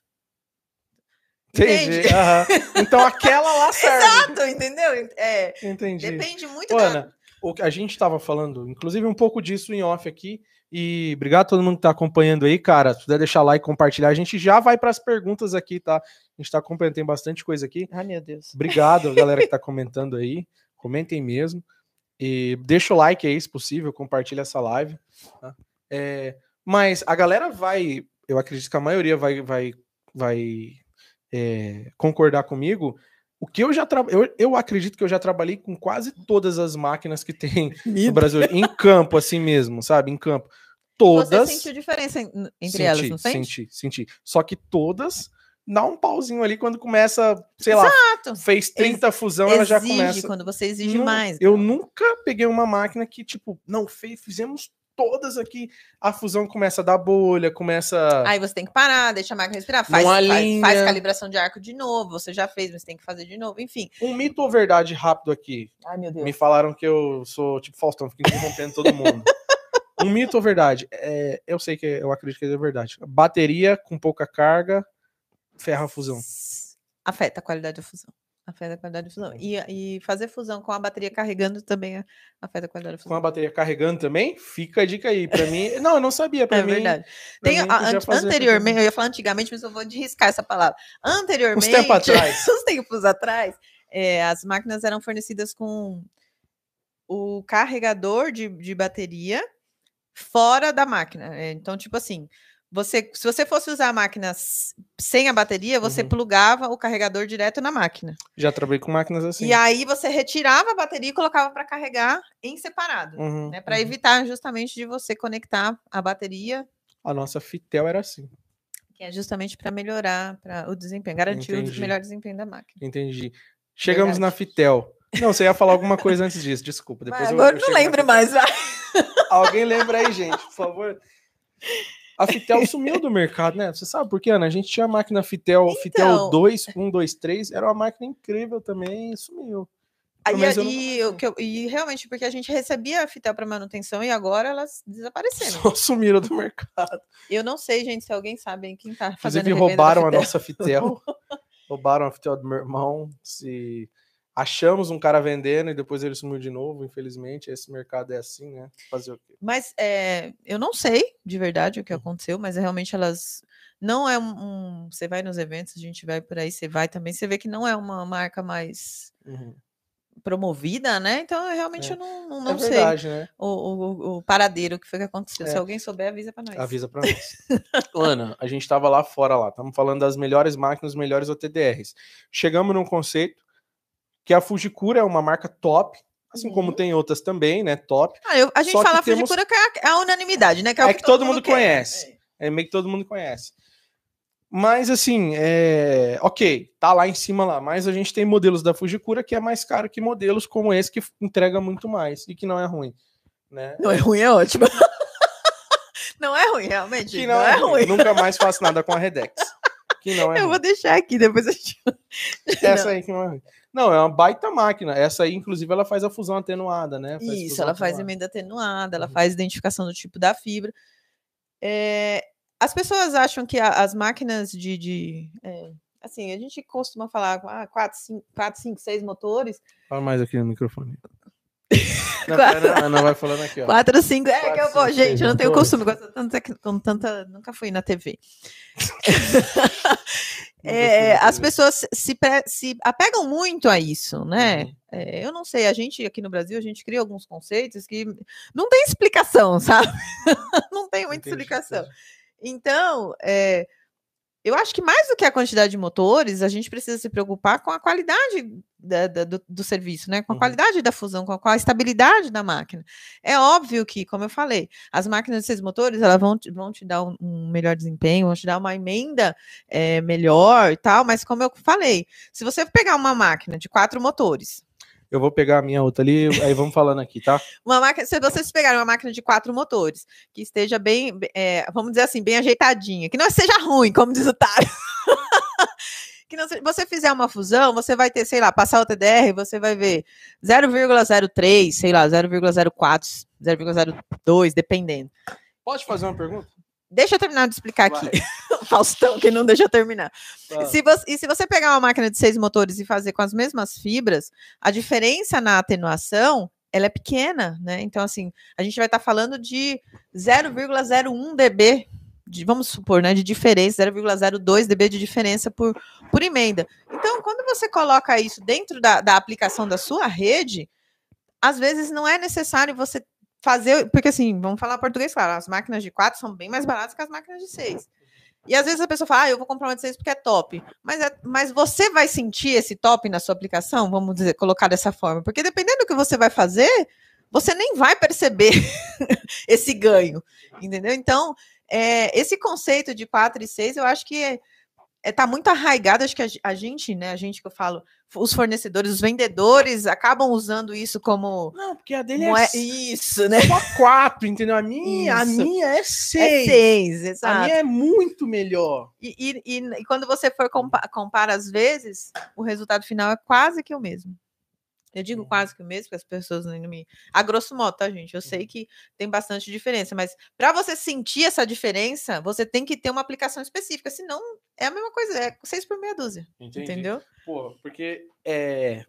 Entendi. Entende? aham. Então aquela lá serve. Exato, entendeu? É, Entendi. depende muito Ô, da, Ana, o que a gente estava falando, inclusive um pouco disso em off aqui. E obrigado a todo mundo que está acompanhando aí, cara. Se puder deixar like, compartilhar, a gente já vai para as perguntas aqui, tá? A gente está acompanhando, tem bastante coisa aqui. Ai, meu Deus. Obrigado, galera que está comentando aí. Comentem mesmo. E deixa o like aí, se possível, compartilha essa live. tá? É, mas a galera vai, eu acredito que a maioria vai, vai, vai é, concordar comigo. O que eu já tra... eu, eu acredito que eu já trabalhei com quase todas as máquinas que tem no Brasil, em campo, assim mesmo, sabe? Em campo. Todas. Você sentiu diferença en- entre senti, elas, não sente? Senti, senti. Só que todas dá um pauzinho ali quando começa, sei lá, Exato. fez 30 fusão, ela já começa. quando você exige Não, mais. Eu nunca peguei uma máquina que, tipo, não, fez, fizemos todas aqui, a fusão começa a dar bolha, começa. Aí você tem que parar, deixa a máquina respirar, faz, faz, alinha. faz calibração de arco de novo. Você já fez, mas tem que fazer de novo. Enfim. Um mito ou verdade rápido aqui. Ai, meu Deus. Me falaram que eu sou tipo Faustão, fico interrompendo todo mundo. um mito ou verdade? É, eu sei que eu acredito que é verdade. Bateria com pouca carga ferra a fusão. Afeta a qualidade da fusão. Afeta a qualidade da fusão. E, e fazer fusão com a bateria carregando também a- afeta a qualidade da Com fusão. a bateria carregando também, fica a dica aí. Pra mim, não, eu não sabia. Pra É mim, verdade. Tem, mim, an- anteriormente, eu ia falar antigamente, mas eu vou riscar essa palavra. Anteriormente, Uns tempos atrás. uns tempos atrás, é, as máquinas eram fornecidas com o carregador de, de bateria fora da máquina. É, Então, tipo assim, você, se você fosse usar a máquina sem a bateria, você Uhum. plugava o carregador direto na máquina. Já trabalhei com máquinas assim. E aí você retirava a bateria e colocava para carregar em separado. Uhum, Né, para uhum. evitar justamente de você conectar a bateria A nossa Fitel era assim. que é justamente para melhorar pra, o desempenho, garantir o Entendi. melhor desempenho da máquina. Entendi. Chegamos Verdade. na Fitel. Não, você ia falar alguma coisa antes disso, desculpa. Depois Vai, eu- agora eu não lembro mais, vai. Alguém lembra aí, gente, por favor. A Fitel sumiu do mercado, né? Você sabe por quê, Ana? A gente tinha a máquina Fitel, Fitel Então. 2, 1, 2, 3, era uma máquina incrível também e sumiu. Aí, eu e, que eu- e realmente, porque a gente recebia a Fitel para manutenção e agora elas desapareceram. Só sumiram do mercado. Eu não sei, gente, se alguém sabe quem tá fazendo Inclusive, roubaram a Fitel. nossa Fitel. roubaram a Fitel do meu irmão. Se... achamos um cara vendendo e depois ele sumiu de novo, infelizmente. Esse mercado é assim, né? Fazer o quê? Mas é, eu não sei de verdade o que Uhum. aconteceu, mas realmente elas. Não é um, um- Você vai nos eventos, a gente vai por aí, você vai também, você vê que não é uma marca mais Uhum. promovida, né? Então, eu realmente É. eu não, não, não é sei verdade, né? o, o, o paradeiro que foi que aconteceu. Se É. alguém souber, avisa pra nós. Avisa pra nós. Ana, a gente tava lá fora lá, estamos falando das melhores máquinas, melhores OTDRs. Chegamos num conceito que a Fujikura é uma marca top, assim como Uhum. tem outras também, né? Top. Ah, eu- a gente Só que fala temos- Fujikura que é a, a unanimidade, né? Que é, É que todo mundo quer. conhece. É meio que todo mundo conhece. Mas assim, é... ok, tá lá em cima lá, mas a gente tem modelos da Fujikura que é mais caro que modelos como esse que entrega muito mais e que não é ruim, né? Não é ruim, é ótimo. não é ruim, realmente. Que não, é, ruim. Nunca mais faço nada com a Redex. Que não é Eu ruim. vou deixar aqui, depois a gente. Essa aí que não é ruim. Não, é uma baita máquina. Essa aí, inclusive, ela faz a fusão atenuada, né? Faz Isso, ela faz atenuada. emenda atenuada, ela Uhum. faz identificação do tipo da fibra. É, as pessoas acham que a- as máquinas de. de, é, assim, a gente costuma falar ah, 4, 5, 4, 5, 6 motores. Fala mais aqui no microfone. Não, Quatro- pera, Ana vai falando aqui, ó. 4, 5. É que Quatro, eu vou, cinco, gente, eu não tenho motores. costume tanta, com tanta. Nunca fui na TV. É, as pessoas se, se apegam muito a isso, né? Uhum. É, eu não sei, a gente aqui no Brasil, a gente cria alguns conceitos que não tem explicação, sabe? não tem muita Entendi, explicação. Então, é, eu acho que mais do que a quantidade de motores, a gente precisa se preocupar com a qualidade da- da- do, do serviço, né? Com a Uhum. qualidade da fusão, com a, com a estabilidade da máquina. É óbvio que, como eu falei, as máquinas de seis motores, elas vão te, vão te dar um, um melhor desempenho, vão te dar uma emenda é, melhor e tal, mas como eu falei, se você pegar uma máquina de quatro motores, Eu vou pegar a minha outra ali, aí vamos falando aqui, tá? uma máquina, se vocês pegarem uma máquina de quatro motores, que esteja bem, é, vamos dizer assim, bem ajeitadinha, que não seja ruim, como diz o Tário. que não se- você fizer uma fusão, você vai ter, sei lá, passar o TDR, você vai ver 0,03, sei lá, 0,04, 0,02, dependendo. Pode fazer uma pergunta? Deixa eu terminar de explicar aqui. Vai. Faustão, que não deixa eu terminar. Tá. Se você- e se você pegar uma máquina de seis motores e fazer com as mesmas fibras, a diferença na atenuação ela é pequena, né? Então, assim, a gente vai estar falando de 0,01 dB, de, vamos supor, né? De diferença, 0,02 dB de diferença por, por emenda. Então, quando você coloca isso dentro da, da aplicação da sua rede, às vezes não é necessário você fazer, porque assim, vamos falar português, claro, as máquinas de 4 são bem mais baratas que as máquinas de 6. E às vezes a pessoa fala, ah, eu vou comprar uma de 6 porque é top. Mas, é- mas você vai sentir esse top na sua aplicação, vamos dizer, colocar dessa forma. Porque dependendo do que você vai fazer, você nem vai perceber esse ganho. Entendeu? Então, é, esse conceito de 4 e 6, eu acho que é, é, tá muito arraigado. Acho que a, a gente, né? A gente que eu falo, os fornecedores, os vendedores acabam usando isso como. Não, porque a dele é, é isso, né? só quatro, entendeu? A minha, a minha é É seis. 6, a exato. minha é muito melhor. E, e- e- e quando você for compa compara às vezes, o resultado final é quase que o mesmo. Eu digo Uhum. quase que o mesmo, porque as pessoas não me. A grosso modo, tá, gente? Eu Uhum. sei que tem bastante diferença, mas para você sentir essa diferença, você tem que ter uma aplicação específica, senão é a mesma coisa, é seis por meia dúzia. Entendi. Entendeu? Pô, porque é,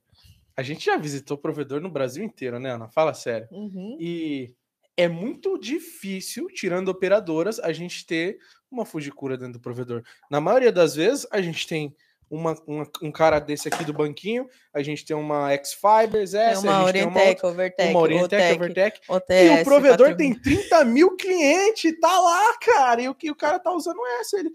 a gente já visitou provedor no Brasil inteiro, né, Ana? Fala sério. Uhum. E é muito difícil, tirando operadoras, a gente ter uma Fujikura dentro do provedor. Na maioria das vezes, a gente tem uma, uma- um cara desse aqui do banquinho, a gente tem uma X-Fibers, Tem essa, uma a gente tem uma, Orientec, outra, Overtec, uma Orientec, Overtec, OTS, e o provedor 4000. tem 30 mil clientes, tá lá, cara, e o que o cara tá usando essa, ele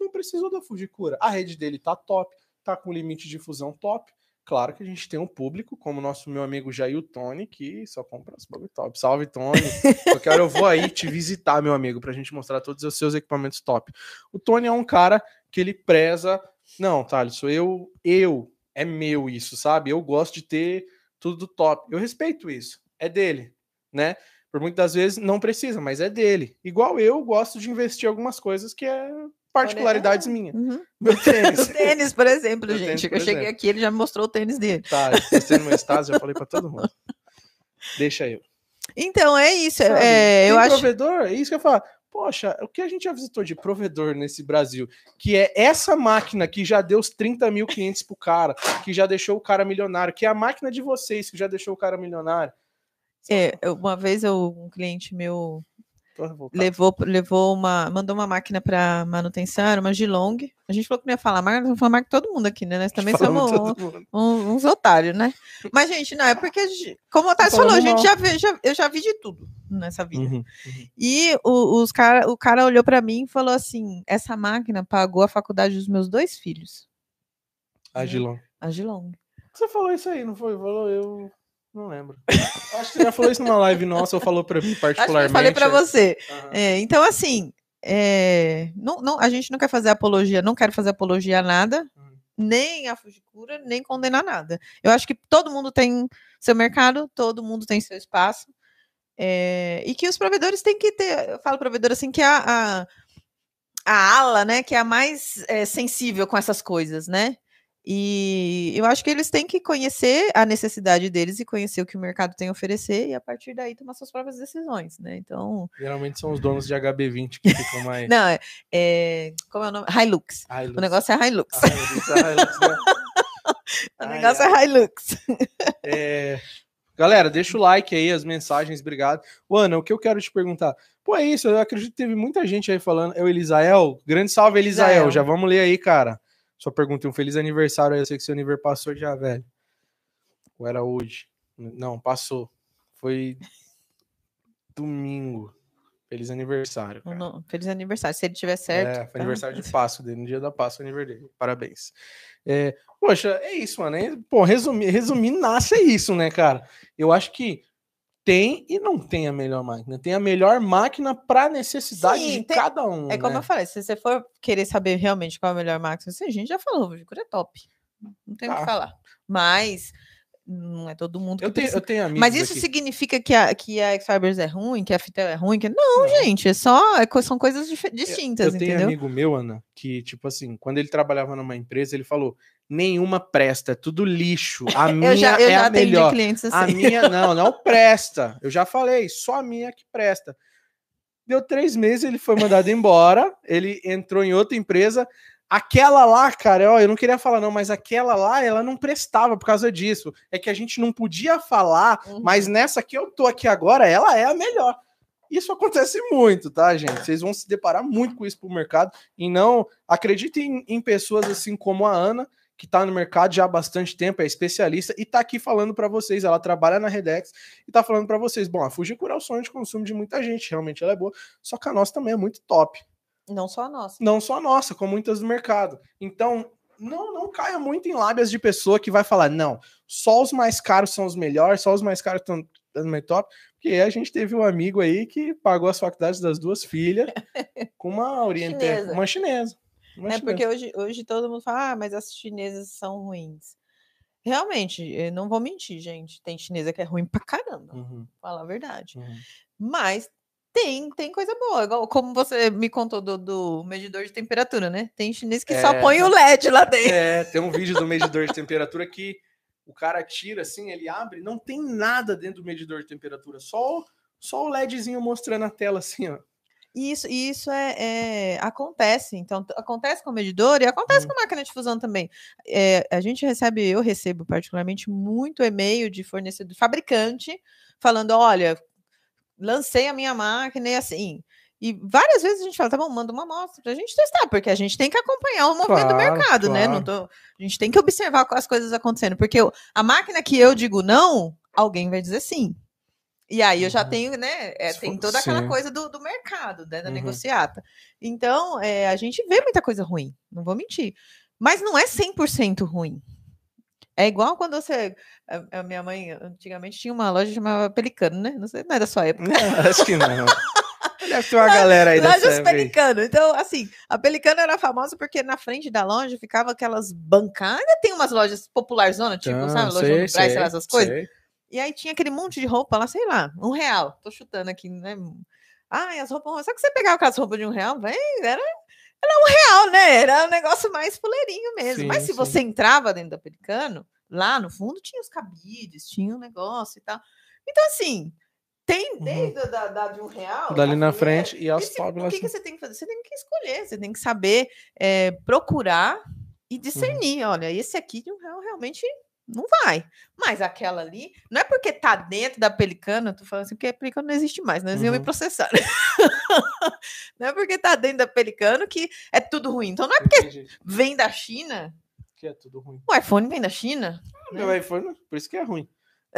não precisou da Fujikura. A rede dele tá top, tá com limite de fusão top. Claro que a gente tem um público, como o nosso meu amigo Jair Tony, que só compra os bagulho top. Salve, Tony. Qualquer hora eu vou aí te visitar, meu amigo, pra gente mostrar todos os seus equipamentos top. O Tony é um cara que ele preza. Não, Thales, eu, eu, é meu isso, sabe? Eu gosto de ter tudo top. Eu respeito isso. É dele, né? Por muitas vezes não precisa, mas é dele. Igual eu gosto de investir em algumas coisas que é particularidades minhas. Uhum. Meu tênis. O tênis, por exemplo, Meu gente. tênis, eu cheguei exemplo. aqui, ele já me mostrou o tênis dele. Tá, eu no meu status, já falei pra todo mundo. Deixa eu. Então, é isso. sabe? É, eu acho. provedor, é isso que eu falo. Poxa, o que a gente já visitou de provedor nesse Brasil? Que é essa máquina que já deu os 30 mil clientes pro cara, que já deixou o cara milionário, que é a máquina de vocês que já deixou o cara milionário. É, uma vez eu, um cliente meu levou, levou uma, mandou uma máquina para manutenção, era uma Gilong. A gente falou que não ia falar marca, vamos falar marca todo mundo aqui, né? Nós também somos um, um, uns otários, né? Mas, gente, não, é porque, como o Thais falou, a gente já, vê, já, eu já vi de tudo nessa vida. Uhum, uhum. E o, os cara, o cara olhou para mim e falou assim: essa máquina pagou a faculdade dos meus dois filhos. A Gilong. A Gilong. Você falou isso aí, não foi? Falou, eu. Não lembro. Acho que você já falou isso numa live nossa ou falou para mim particularmente. Acho que eu falei para você. Uhum. É, então, assim, é, não, não, a gente não quer fazer apologia, não quero fazer apologia a nada, uhum. nem a Fujikura, nem condenar nada. Eu acho que todo mundo tem seu mercado, todo mundo tem seu espaço. É, e que os provedores têm que ter, eu falo provedor assim, que é a, a, a ala, né, que é a mais é, sensível com essas coisas, né? E eu acho que eles têm que conhecer a necessidade deles e conhecer o que o mercado tem a oferecer e a partir daí tomar suas próprias decisões, né? Então. Geralmente são os donos de HB20 que ficam mais. Não, é, é. Como é o nome? Hilux. Hilux. O negócio é Hilux. Ah, é Hilux né? o negócio ai, é Hilux. É... Galera, deixa o like aí, as mensagens, obrigado. Ana, o que eu quero te perguntar? Pô, é isso, eu acredito que teve muita gente aí falando. É o Elisael. Grande salve, Elisael. Elisael. Já vamos ler aí, cara. Só perguntei um feliz aniversário aí. Eu sei que seu aniversário passou já, velho. Ou era hoje? Não, passou. Foi domingo. Feliz aniversário. Não, feliz aniversário. Se ele tiver certo. É, foi tá? aniversário de Páscoa dele, no dia da Páscoa, aniversário dele. Parabéns. É, poxa, é isso, mano. É, pô, resumir, resumir, nasce é isso, né, cara? Eu acho que tem e não tem a melhor máquina. Tem a melhor máquina para necessidade Sim, de tem... cada um. É como né? eu falei, se você for querer saber realmente qual é a melhor máquina, a gente já falou, o Vigor é top. Não tem o tá. que falar. Mas não é todo mundo eu tenho, eu tenho amigos Mas isso aqui. significa que a, que a Fibers é ruim, que a Fitel é ruim? Que... Não, não, gente, é só, é, são coisas distintas, eu, eu tenho amigo meu, Ana, que, tipo assim, quando ele trabalhava numa empresa, ele falou, nenhuma presta, é tudo lixo. A minha eu já, eu é já a melhor. Clientes assim. A minha não, não presta. Eu já falei, só a minha que presta. Deu três meses, ele foi mandado embora, ele entrou em outra empresa, Aquela lá, cara, ó, eu não queria falar não, mas aquela lá, ela não prestava por causa disso. É que a gente não podia falar, uhum. mas nessa que eu tô aqui agora, ela é a melhor. Isso acontece muito, tá, gente? Vocês vão se deparar muito com isso pro mercado e não acreditem em, em pessoas assim como a Ana, que tá no mercado já há bastante tempo, é especialista e tá aqui falando para vocês. Ela trabalha na Redex e tá falando para vocês. Bom, a Fujikura é o sonho de consumo de muita gente, realmente ela é boa, só que a nossa também é muito top. Não só a nossa. Não só a nossa, como muitas do mercado. Então, não, não caia muito em lábias de pessoa que vai falar, não, só os mais caros são os melhores, só os mais caros estão no top, porque a gente teve um amigo aí que pagou as faculdades das duas filhas com uma oriental, uma chinesa. Uma é chinesa. porque hoje, hoje todo mundo fala, ah, mas as chinesas são ruins. Realmente, não vou mentir, gente. Tem chinesa que é ruim pra caramba. Uhum. Falar a verdade. Uhum. Mas tem, tem coisa boa. Igual, como você me contou do, do medidor de temperatura, né? Tem chinês que é, só põe o LED lá dentro. É, tem um vídeo do medidor de temperatura que o cara tira assim, ele abre, não tem nada dentro do medidor de temperatura, só, só o LEDzinho mostrando a tela assim, ó. Isso, isso é, é, acontece. Então, acontece com o medidor e acontece hum. com a máquina de fusão também. É, a gente recebe, eu recebo particularmente muito e-mail de fornecedor, fabricante, falando: olha, lancei a minha máquina e assim. E várias vezes a gente fala, tá bom, manda uma amostra pra gente testar, porque a gente tem que acompanhar o movimento claro, do mercado, claro. né? Não tô, a gente tem que observar as coisas acontecendo, porque a máquina que eu digo não, alguém vai dizer sim. E aí eu já uhum. tenho, né? É, tem toda aquela coisa do, do mercado, né, da uhum. negociata. Então, é, a gente vê muita coisa ruim, não vou mentir. Mas não é 100% ruim. É igual quando você. A, a, minha mãe, antigamente, tinha uma loja chamada Pelicano, né? Não sei, não é da sua época. Não, acho que não. Deve ter uma galera aí Lojas Pelicano. Então, assim, a Pelicano era famosa porque na frente da loja ficava aquelas bancadas. Tem umas lojas popularzona, tipo, ah, sabe? Loja sei, do sei, sei lá, essas coisas. Sei. E aí tinha aquele monte de roupa lá, sei lá, um real. Tô chutando aqui, né? Ai, as roupas. Só que você pegava aquelas roupas de um real, vem, era era um real, né? Era um negócio mais fuleirinho mesmo. Sim, Mas se sim. você entrava dentro da Pelicano, lá no fundo tinha os cabides, tinha um negócio e tal. Então, assim, Tem Uhum. desde a da, da de um real. Dali na frente e as top o que, que você tem que fazer? Você tem que escolher, você tem que saber é, procurar e discernir. Uhum. Olha, esse aqui de um real realmente não vai. Mas aquela ali, não é porque tá dentro da pelicana, tô falando assim, porque a pelicana não existe mais, nós iam me Uhum. processar. não é porque tá dentro da pelicano que é tudo ruim. Então não é porque Entendi. vem da China. Que é tudo ruim. O iPhone vem da China. Meu iPhone, por isso que é ruim.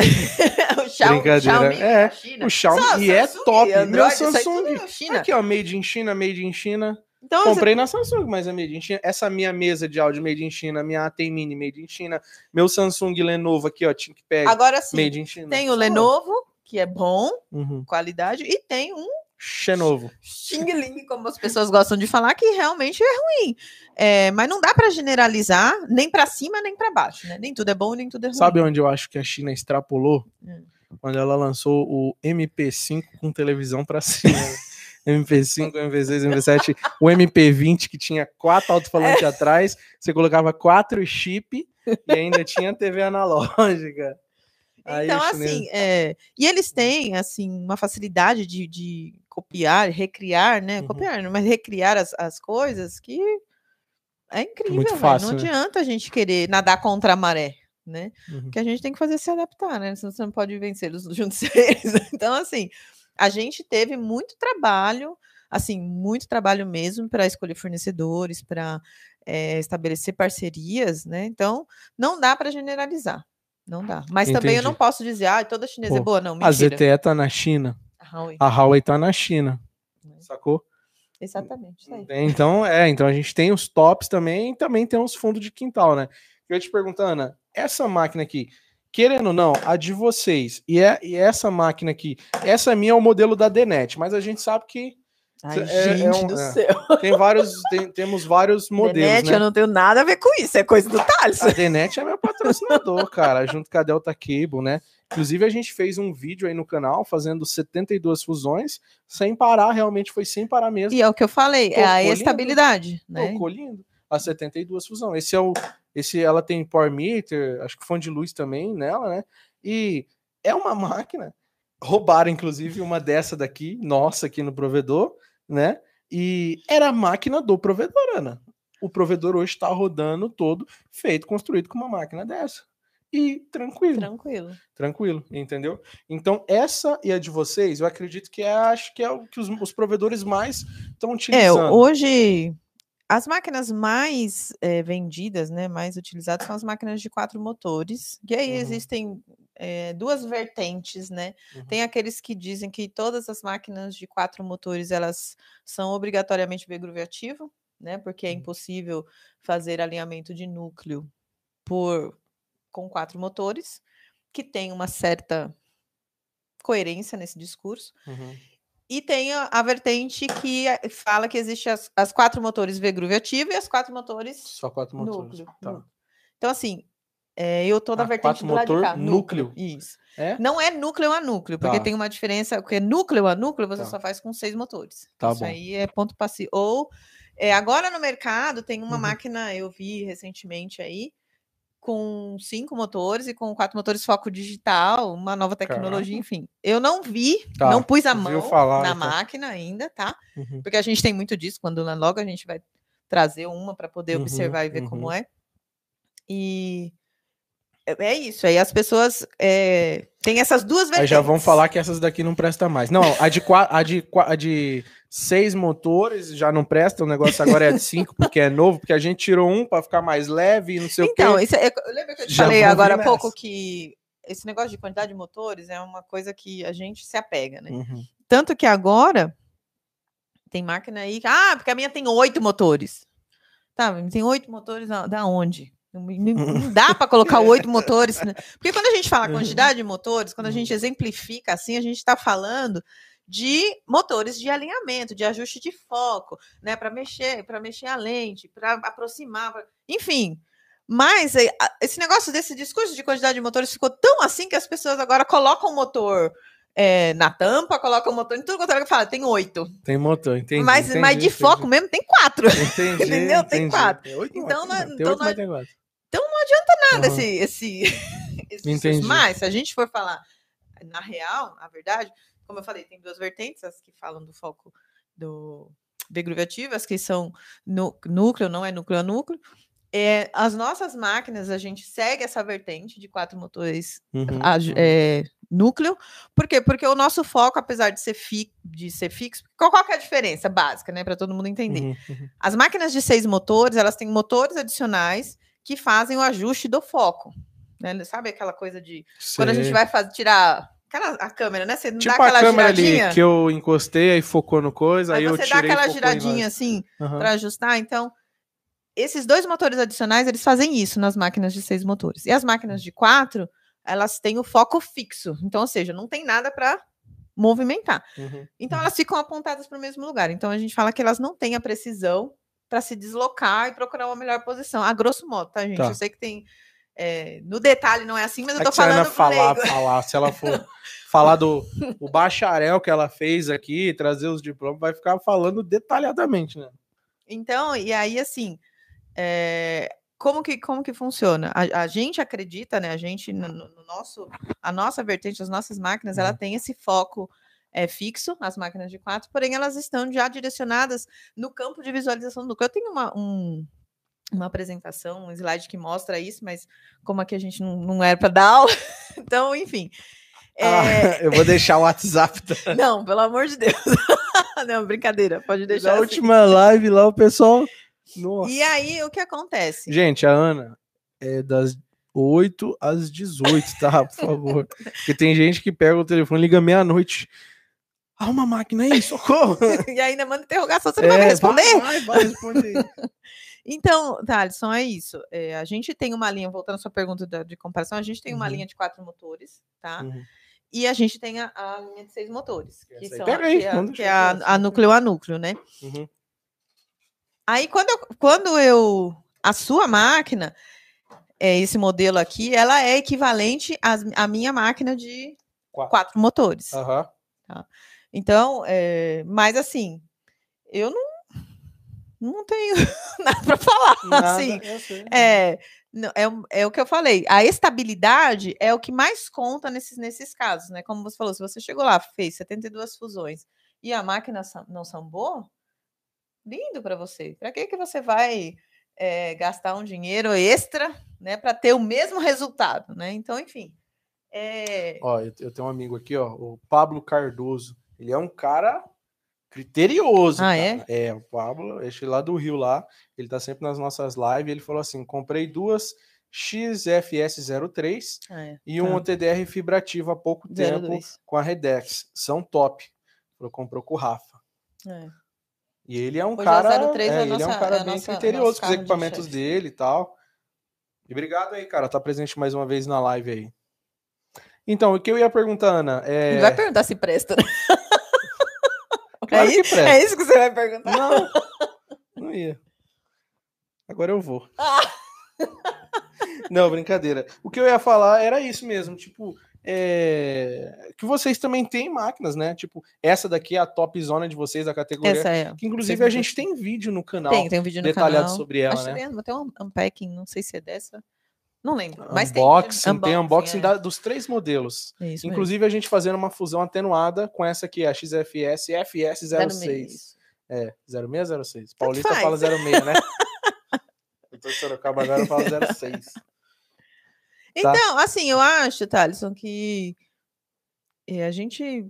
o Xiaomi, Brincadeira. Xiaomi É. O Xiaomi Só e é Samsung, top. Meu Android, tudo Samsung. é. Aqui, ó, made in China, made in China. Então, você- Comprei na Samsung, mas é made in China. Essa minha mesa de áudio made in China, minha AT Mini made in China, meu Samsung Lenovo aqui, ó, ThinkPad agora sim, made in China. tem o Só. Lenovo, que é bom, Uhum. qualidade, e tem um Xenovo. Xing Ling, como as pessoas gostam de falar, que realmente é ruim. É, mas não dá para generalizar nem para cima nem para baixo, né? Nem tudo é bom, nem tudo é ruim. Sabe onde eu acho que a China extrapolou? Hum. Quando ela lançou o MP5 com televisão pra cima. MP5, MP6, MP7, o MP20 que tinha quatro alto-falantes atrás, você colocava quatro chip e ainda tinha TV analógica. Aí Então, assim, é, e eles têm, assim, uma facilidade de, de copiar, recriar, né? Uhum. Copiar, mas recriar as, as coisas que é incrível, Muito velho. fácil, Não né? adianta a gente querer nadar contra a maré, né? Uhum. O que a gente tem que fazer é se adaptar, né? Senão você não pode vencê-los juntos eles. Então, assim, a gente teve muito trabalho, assim, muito trabalho mesmo para escolher fornecedores, para estabelecer parcerias, né? Então, não dá para generalizar. Não dá. Mas também eu não Entendi. posso dizer, ah, toda chinesa é Pô, boa. Não, A mentira. ZTE tá na China, A Huawei. a Huawei tá na China. Sacou? Exatamente. Tem, Então, é, então a gente tem os tops também e também tem os fundos de quintal, né? Eu ia te perguntar, Ana, essa máquina aqui, querendo ou não, a de vocês e, é, e essa máquina aqui, essa minha é o modelo da Denet, mas a gente sabe que Ai, É- é gente um- do é. céu. tem vários, tem- temos vários modelos, Denete, né? eu não tenho nada a ver com isso. É coisa do Thales. A Denet é meu patrocinador, cara, junto com a Delta Cable, né? Inclusive, a gente fez um vídeo aí no canal fazendo 72 fusões sem parar, realmente foi sem parar mesmo. E é o que eu falei, é a Tocou lindo. estabilidade, né? Tocou lindo. A 72 fusão. Esse é o. Esse, ela tem power meter, acho que fonte de luz também nela, né? E é uma máquina. Roubaram, inclusive, uma dessa daqui, nossa, aqui no provedor, né? E era a máquina do provedor, Ana. O provedor hoje está rodando todo, feito, construído com uma máquina dessa. E tranquilo, Tranquilo. tranquilo, entendeu? Então, essa e a de vocês, eu acredito que é, acho que é o que os, os provedores mais estão É, utilizando. hoje as máquinas mais eh, vendidas, né, mais utilizadas são as máquinas de quatro motores. E aí Uhum. existem eh, duas vertentes, né? Uhum. Tem aqueles que dizem que todas as máquinas de quatro motores elas são obrigatoriamente V-groove ativo, né? Porque é impossível fazer alinhamento de núcleo por com quatro motores, que tem uma certa coerência nesse discurso. Uhum. E tem a, a vertente que eh, fala que existe as, as quatro motores V-groove ativo e as quatro motores Só quatro motores. núcleo. Tá. núcleo. Então, assim, eh, eu tô da Ah, vertente quatro do lado de motor, cá. núcleo. Isso. É? Não é núcleo a núcleo, porque Tá. tem uma diferença, porque núcleo a núcleo você Tá. só faz com seis motores. Tá Isso bom. aí é ponto passivo. Ou, eh, agora no mercado tem uma Uhum. máquina, eu vi recentemente aí, com cinco motores e com quatro motores foco digital, uma nova tecnologia, Caraca. enfim. Eu não vi, Tá, não pus a mão falar, na então. máquina ainda, tá? Uhum. Porque a gente tem muito disso, quando lá logo a gente vai trazer uma para poder Uhum, observar e ver como uhum. é. E é é isso, aí as pessoas é, têm essas duas Aí vertentes. já vão falar que essas daqui não prestam mais. Não, a de, a de, a de seis motores já não presta, o negócio agora é de cinco, porque é novo, porque a gente tirou um para ficar mais leve e não sei Então, o quê. isso é, lembra que eu te Já falei agora há nessa. pouco que esse negócio de quantidade de motores é uma coisa que a gente se apega, né? Uhum. Tanto que agora tem máquina aí. que, Ah, porque a minha tem oito motores. Tá, tem oito motores da onde? Não, dá para colocar oito motores. né? Porque quando a gente fala quantidade de motores, quando a gente exemplifica assim, a gente está falando de motores de alinhamento, de ajuste de foco, né, para mexer, para mexer a lente, para aproximar, pra- enfim. Mas a- esse negócio desse discurso de quantidade de motores ficou tão assim que as pessoas agora colocam o motor eh, na tampa, colocam o motor em tudo quanto é fala, tem oito. Tem motor, entendi. mas, entendi, mas de entendi. foco mesmo tem quatro. Entendi, entendeu? Tem quatro. Tem oito, Então, não é- tem então não é- quatro. Nada Uhum. esse, esse, esse. Mas se a gente for falar na real, na verdade, como eu falei, tem duas vertentes, as que falam do foco do degruviativo, as que são no, núcleo, não é núcleo a núcleo. É, as nossas máquinas, a gente segue essa vertente de quatro motores Uhum, a- uhum. é, núcleo. Por quê? Porque o nosso foco, apesar de ser, fi, de ser fixo, qual, qual é a diferença básica, né? Para todo mundo entender. Uhum, uhum. As máquinas de seis motores, elas têm motores adicionais que fazem o ajuste do foco. Né? Sabe aquela coisa de quando a gente vai fazer, tirar aquela, a câmera, né? Você não Tipo dá a aquela câmera giradinha. ali que eu encostei, aí focou no coisa, aí, aí eu você tirei dá aquela giradinha assim Aham. para ajustar. Então, esses dois motores adicionais, eles fazem isso nas máquinas de seis motores. E as máquinas de quatro, elas têm o foco fixo. Então, ou seja, não tem nada para movimentar. Uhum. Então, elas ficam apontadas para o mesmo lugar. Então, a gente fala que elas não têm a precisão para se deslocar e procurar uma melhor posição. A grosso modo, tá, gente? Tá. Eu sei que tem. é, no detalhe não é assim, mas eu É tô a falando falar, leigo. falar, se ela for falar do o bacharel que ela fez aqui, trazer os diplomas, vai ficar falando detalhadamente, né? Então, e aí, assim, é, como, que, como que funciona? A, a gente acredita, né? A gente, no, no- no nosso, a nossa vertente, as nossas máquinas, ela Uhum. tem esse foco é, fixo, as máquinas de quatro, porém elas estão já direcionadas no campo de visualização do. Eu tenho uma, um- uma apresentação, um slide que mostra isso, mas como aqui a gente não, não era para dar aula, então, enfim. É, Ah, eu vou deixar o WhatsApp da, Não, pelo amor de Deus. não, brincadeira, pode deixar. da assim. última live lá, o pessoal. Nossa. E aí, o que acontece? Gente, a Ana é das 8 às 18, tá? Por favor. Porque tem gente que pega o telefone e liga meia-noite. Ah, uma máquina aí, socorro! e ainda manda interrogação, você não vai me É, responder? Vai, vai, vai, responde aí. Então, Thaleson, é isso. É, a gente tem uma linha, voltando à sua pergunta da- de comparação, a gente tem uma Uhum. linha de quatro motores, tá? Uhum. E a gente tem a, a linha de seis motores, que, são a, aí, que é, manda que é a, a núcleo a núcleo, né? Uhum. Aí, quando eu, quando eu a sua máquina, é, esse modelo aqui, ela é equivalente às- à minha máquina de Quatro. quatro motores. Aham. Então, é, mas assim, eu não, não tenho nada para falar. Nada, assim, é, é, o- é o que eu falei. A estabilidade é o que mais conta nesses, nesses casos, né? Como você falou, se você chegou lá, fez 72 fusões e a máquina não sambou, lindo para você. Para que, que você vai é, gastar um dinheiro extra, né, para ter o mesmo resultado, né? Então, enfim. É, Ó, eu, eu tenho um amigo aqui, ó, o Pablo Cardoso. Ele é um cara criterioso. Ah, cara. é? o Pablo, este lá do Rio lá, ele tá sempre nas nossas lives. Ele falou assim: comprei duas XFS03 é, e um tá. OTDR fibrativo há pouco tempo 02. com a Redex. São top. Falou, comprou com o Rafa. É. E ele é um Hoje a cara, 03 é é, a ele é um nossa- cara é bem nossa- criterioso com os de equipamentos chefe. dele e tal. E obrigado aí, cara, tá presente mais uma vez na live aí. Então, o que eu ia perguntar, Ana, é... Não vai perguntar se presta, né? Claro é, que é isso que você vai perguntar? Não, não ia. Agora eu vou. Ah. Não, brincadeira. O que eu ia falar era isso mesmo, tipo, é, que vocês também têm máquinas, né? Tipo, essa daqui é a top zona de vocês da categoria. Essa é. Que inclusive a gente tem vídeo no canal Tem, tem um vídeo no detalhado canal. sobre ela, Acho né? que tem um unpacking, não sei se é dessa. Não lembro. Mas tem Unboxing, vídeo- tem unboxing é. da- dos três modelos. É isso mesmo. Inclusive a gente fazendo uma fusão atenuada com essa aqui, a XFS Zero FS06. meio, É, 0606. Paulista faz. fala 06, né? de Sorocaba agora, eu falo 06. Tá. Então, assim, eu acho, Thaleson, que eh, a gente,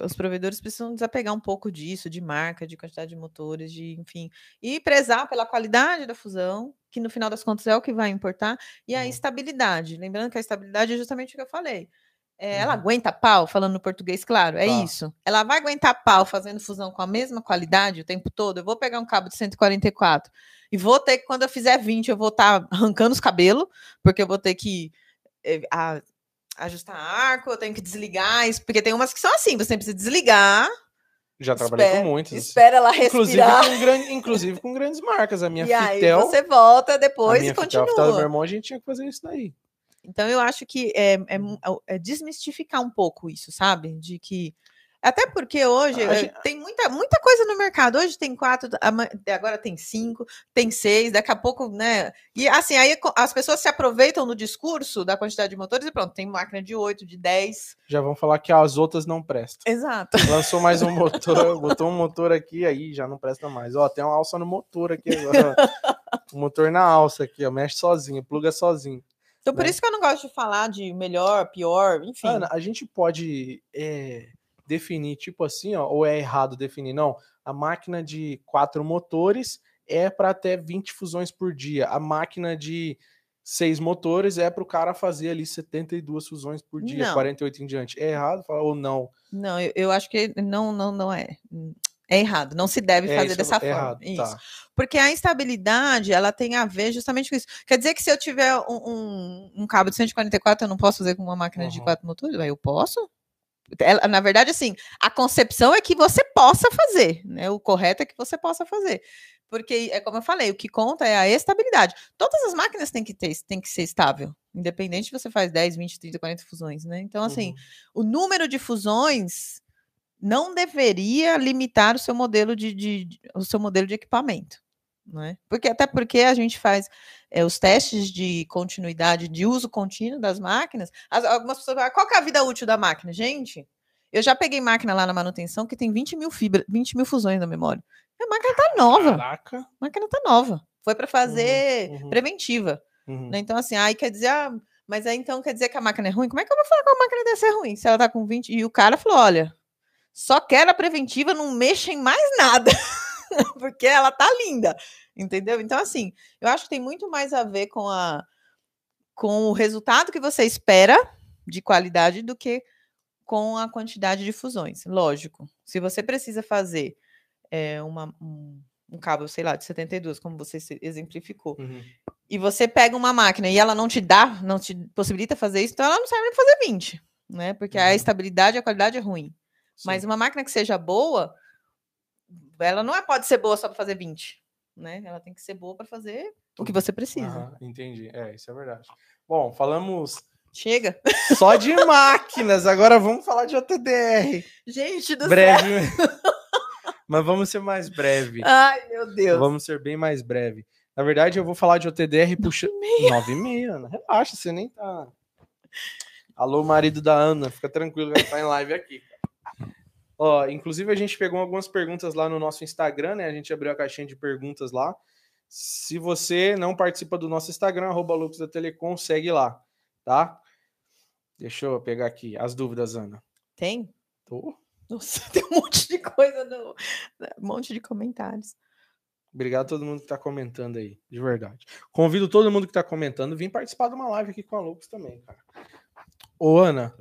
os provedores precisam desapegar um pouco disso, de marca, de quantidade de motores, de, enfim, e prezar pela qualidade da fusão, que no final das contas é o que vai importar, e a Uhum. estabilidade. Lembrando que a estabilidade é justamente o que eu falei. É, Ela Uhum. aguenta pau, falando no português, claro, é Tá. isso. Ela vai aguentar pau fazendo fusão com a mesma qualidade o tempo todo. Eu vou pegar um cabo de 144 e vou ter que, quando eu fizer 20, eu vou estar arrancando os cabelos, porque eu vou ter que eh, a- ajustar arco, eu tenho que desligar, isso- porque tem umas que são assim, você precisa desligar, Já trabalhei espera, com muitas. espera ela Inclusive respirar, com, gran- inclusive com grandes marcas. A minha e aí Fitel. você volta depois e Fitel, a Fitel do continua. meu irmão, a gente tinha que fazer isso daí. Então eu acho que é, é mu- é desmistificar um pouco isso, sabe? De que Até porque hoje eh, gente- tem muita, muita coisa no mercado. Hoje tem quatro, agora tem cinco, tem seis, daqui a pouco, né? E assim, aí as pessoas se aproveitam no discurso da quantidade de motores e pronto, tem máquina de oito, de dez. Já vão falar que as outras não prestam. Exato. Lançou mais um motor, botou um motor aqui, aí já não presta mais. Ó, tem uma alça no motor aqui agora. o motor na alça aqui, ó, mexe sozinho, pluga sozinho. Então, por Né? isso que eu não gosto de falar de melhor, pior, enfim. Ana, a gente pode é, definir, tipo assim, ó, ou é errado definir? Não, a máquina de quatro motores é para até 20 fusões por dia. A máquina de seis motores é para o cara fazer ali 72 fusões por dia, Não. 48 em diante. É errado ou não? Não, eu, eu acho que não, não, não é. É errado, não se deve É, fazer isso dessa é forma. errado, Isso. tá. Porque a instabilidade, ela tem a ver justamente com isso. Quer dizer que se eu tiver um, um, um cabo de 144, eu não posso fazer com uma máquina de Uhum. quatro motores? Eu posso? Ela- na verdade, assim, a concepção é que você possa fazer, né? O correto é que você possa fazer. Porque, é como eu falei, o que conta é a estabilidade. Todas as máquinas têm que ter, têm que ser estável. Independente se você faz 10, 20, 30, 40 fusões, né? Então, assim, Uhum. o número de fusões não deveria limitar o seu modelo de, de- de- o seu modelo de equipamento, né? Porque até porque a gente faz é, os testes de continuidade de uso contínuo das máquinas. As- algumas pessoas falam, qual que é a vida útil da máquina, gente? Eu já peguei máquina lá na manutenção que tem 20 mil fibras, 20 mil fusões na memória. A máquina tá nova, Caraca. a máquina tá nova. Foi para fazer uhum. preventiva. Uhum. Né? Então, assim, aí quer dizer, ah, mas aí então quer dizer que a máquina é ruim? Como é que eu vou falar que a máquina deve ser ruim? Se ela tá com 20. E o cara falou: olha, só quero a preventiva, não mexa em mais nada. Porque ela tá linda. Entendeu? Então, assim, eu acho que tem muito mais a ver com a com o resultado que você espera de qualidade do que com a quantidade de fusões. Lógico. Se você precisa fazer é, uma, um, um cabo, sei lá, de 72, como você exemplificou, Uhum. e você pega uma máquina e ela não te dá, não te possibilita fazer isso, então ela não serve para fazer 20, né? Porque a Uhum. estabilidade e a qualidade é ruim. Mas Sim. uma máquina que seja boa, ela não é- pode ser boa só para fazer 20, né? Ela tem que ser boa para fazer o que você precisa. Aham, entendi. É, isso é verdade. Bom, falamos Chega. só de máquinas, agora vamos falar de OTDR. Gente do céu. Breve. Mas vamos ser mais breve. Ai, meu Deus. Vamos ser bem mais breve. Na verdade, eu vou falar de OTDR puxa. Nove e meia, Ana. Relaxa, você nem tá. Alô, marido da Ana, fica tranquilo, vai estar em live aqui. Ó, inclusive a gente pegou algumas perguntas lá no nosso Instagram, né? A gente abriu a caixinha de perguntas lá. Se você não participa do nosso Instagram, arroba Lucas da Telecom, segue lá, tá? Deixa eu pegar aqui as dúvidas, Ana. Tem? Tô. Nossa, tem um monte de coisa no. Um monte de comentários. Obrigado a todo mundo que tá comentando aí, de verdade. Convido todo mundo que tá comentando a vir participar de uma live aqui com a Lucas também, cara. Ô, Ana.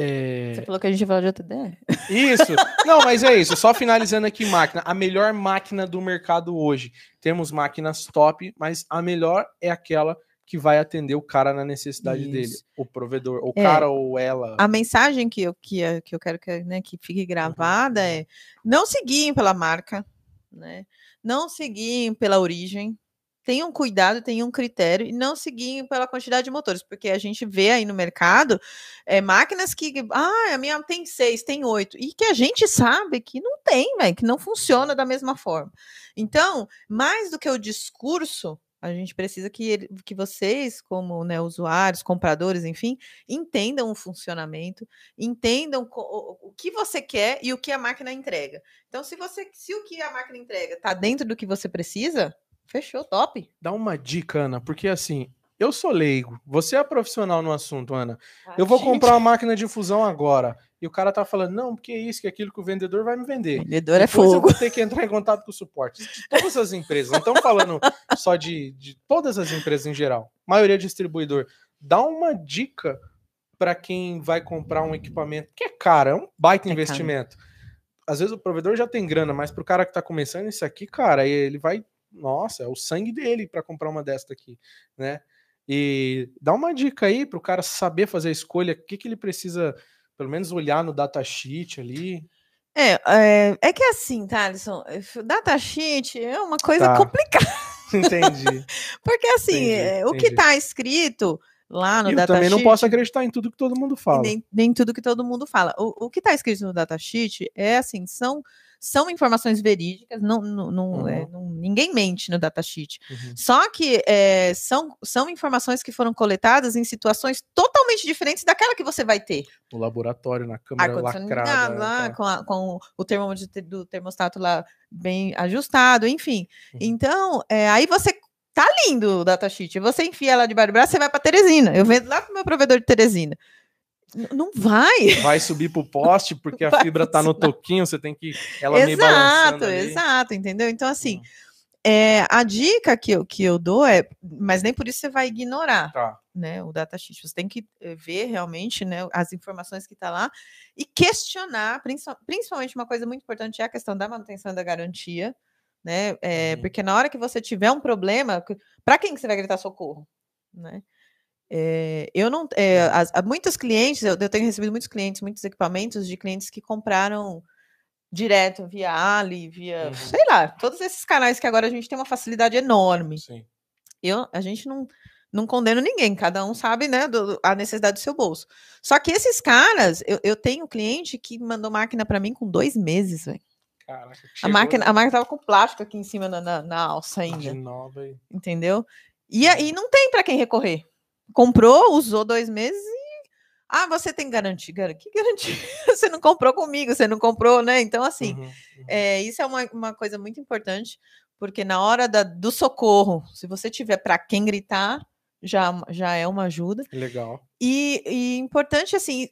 É, Você falou que a gente ia falar de OTDR? Isso. Não, mas é isso. Só finalizando aqui, máquina. A melhor máquina do mercado hoje. Temos máquinas top, mas a melhor é aquela que vai atender o cara na necessidade dele. Isso. O provedor. O É. cara ou ela. A mensagem que eu, que, eu- que eu quero que, né, que fique gravada uhum. é não seguir pela marca, né? Não seguir pela origem. Tenham cuidado, tenham critério e não seguir pela quantidade de motores, porque a gente vê aí no mercado é, máquinas que, ah, a minha tem seis, tem oito, e que a gente sabe que não tem, velho, que não funciona da mesma forma. Então, mais do que o discurso, a gente precisa que, ele- que vocês, como né, usuários, compradores, enfim, entendam o funcionamento, entendam o, o que você quer e o que a máquina entrega. Então, se você, se o que a máquina entrega está dentro do que você precisa, fechou, top. Dá uma dica, Ana, porque assim. Eu sou leigo, você é profissional no assunto, Ana. Eu vou comprar uma máquina de fusão agora. E o cara tá falando, não, porque é isso, que é aquilo que o vendedor vai me vender. Vendedor é Depois eu fogo. vou ter que entrar em contato com o suporte. De todas as empresas, não estamos falando só de, de todas as empresas em geral. Maioria distribuidor. Dá uma dica para quem vai comprar um equipamento que é caro, é um baita É caro. investimento. Às vezes o provedor já tem grana, mas pro cara que tá começando isso aqui, cara, ele vai, nossa, é o sangue dele para comprar uma desta aqui, né? E dá uma dica aí pro cara saber fazer a escolha, o que que ele precisa, pelo menos olhar no datasheet ali. É, é, é que assim, Thaleson, eh, datasheet é uma coisa Tá. complicada. Entendi. Porque assim, Entendi, é, o que entendi. está escrito lá no eu datasheet. também não posso acreditar em tudo que todo mundo fala. nem, nem tudo que todo mundo fala. O, o que está escrito no datasheet é assim, são, são informações verídicas, não, não, não, Uhum. é, não- ninguém mente no datasheet. Uhum. Só que é, são, são informações que foram coletadas em situações totalmente diferentes daquela que você vai ter. O laboratório na câmera lacrada. lá, tá. com, a- com o termômetro te- do termostato lá bem ajustado, enfim. Uhum. Então, é, aí você tá lindo o datasheet. Você enfia lá de braço, você vai para Teresina. Eu vendo lá pro meu provedor de Teresina. Não vai. Vai subir pro poste porque a Vai fibra tá no toquinho, você tem que ela meio balançando Exato, exato, entendeu? Então, assim, Hum, é, a dica que eu, que eu dou é, mas nem por isso você vai ignorar, Tá. né, o datasheet. Você tem que eh, ver realmente, né, as informações que tá lá e questionar, princi- principalmente uma coisa muito importante é a questão da manutenção da garantia, né, é, Uhum. porque na hora que você tiver um problema, para quem que você vai gritar socorro, né? É, eu não, é, as- muitos clientes, eu, eu tenho recebido muitos clientes, muitos equipamentos de clientes que compraram direto via Ali, via, Uhum. sei lá, todos esses canais que agora a gente tem uma facilidade enorme. Sim. Eu, a gente não, não condena ninguém, cada um sabe, né, do- a necessidade do seu bolso. Só que esses caras, eu, eu tenho um cliente que mandou máquina para mim com dois meses, velho. Caraca, A máquina, a máquina tava com plástico aqui em cima na, na, na alça ainda, nova entendeu? E aí não tem para quem recorrer. Comprou, usou dois meses e. Ah, você tem garantia. Gar- Que garantia? Você não comprou comigo, você não comprou, né? Então, assim, Uhum, uhum. é, isso é uma, uma coisa muito importante, porque na hora da- do socorro, se você tiver para quem gritar, já, já é uma ajuda. Legal. E, e importante, assim,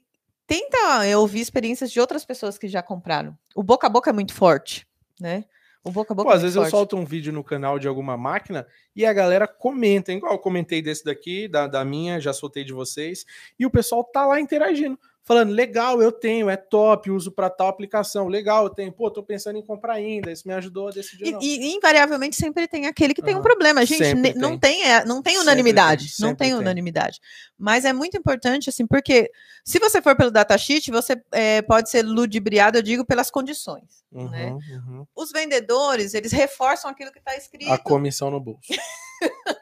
tenta é, ouvir experiências de outras pessoas que já compraram. O boca a boca é muito forte, né? O boca a boca Pô, é às vezes eu forte. solto um vídeo no canal de alguma máquina e a galera comenta, igual eu comentei desse daqui, da, da minha, já soltei de vocês, e o pessoal tá lá interagindo, falando, legal, eu tenho, é top, uso para tal aplicação, legal, eu tenho, pô, tô pensando em comprar ainda, isso me ajudou a decidir. E, não. e, invariavelmente sempre tem aquele que tem um Aham. problema. Gente, Sempre não tem. tem, é, não tem Sempre unanimidade. tem, não sempre tem tem. unanimidade. Mas é muito importante, assim, porque se você for pelo datasheet, você é, pode ser ludibriado, eu digo, pelas condições. Uhum, né? uhum. Os vendedores, eles reforçam aquilo que está escrito. A comissão no bolso.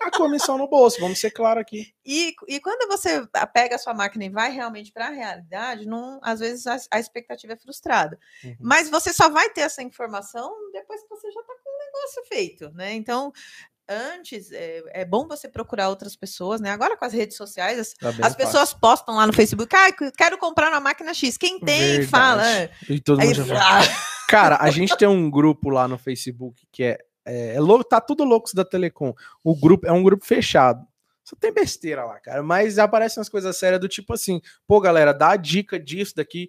a comissão no bolso, vamos ser claros aqui. E, e quando você pega a sua máquina e vai realmente para a realidade, não, às vezes a, a expectativa é frustrada. Uhum. Mas você só vai ter essa informação depois que você já está com o negócio feito, né? Então, antes, é, é bom você procurar outras pessoas, né? Agora com as redes sociais, as, Tá as fácil. pessoas postam lá no Facebook, ah, quero comprar uma máquina X. Quem tem, Verdade. fala. é. E todo Aí, mundo já fala. ah, Cara, a gente tem um grupo lá no Facebook que é, é, é louco, tá tudo loucos da Telecom. O grupo é um grupo fechado. Só tem besteira lá, cara. Mas aparecem umas coisas sérias do tipo assim, pô, galera, dá a dica disso daqui.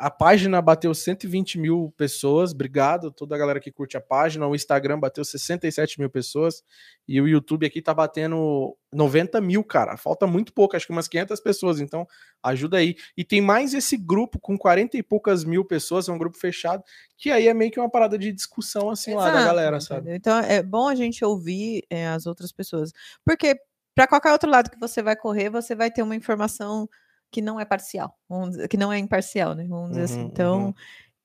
A página bateu 120 mil pessoas, obrigado toda a galera que curte a página. O Instagram bateu 67 mil pessoas e o YouTube aqui tá batendo 90 mil, cara. Falta muito pouco, acho que umas 500 pessoas. Então, ajuda aí. E tem mais esse grupo com 40 e poucas mil pessoas, é um grupo fechado, que aí é meio que uma parada de discussão assim lá da Exato, galera, sabe? Então é bom a gente ouvir é, as outras pessoas, porque para qualquer outro lado que você vai correr, você vai ter uma informação que não é parcial, dizer- que não é imparcial, né? Vamos dizer assim. Uhum, Então, uhum.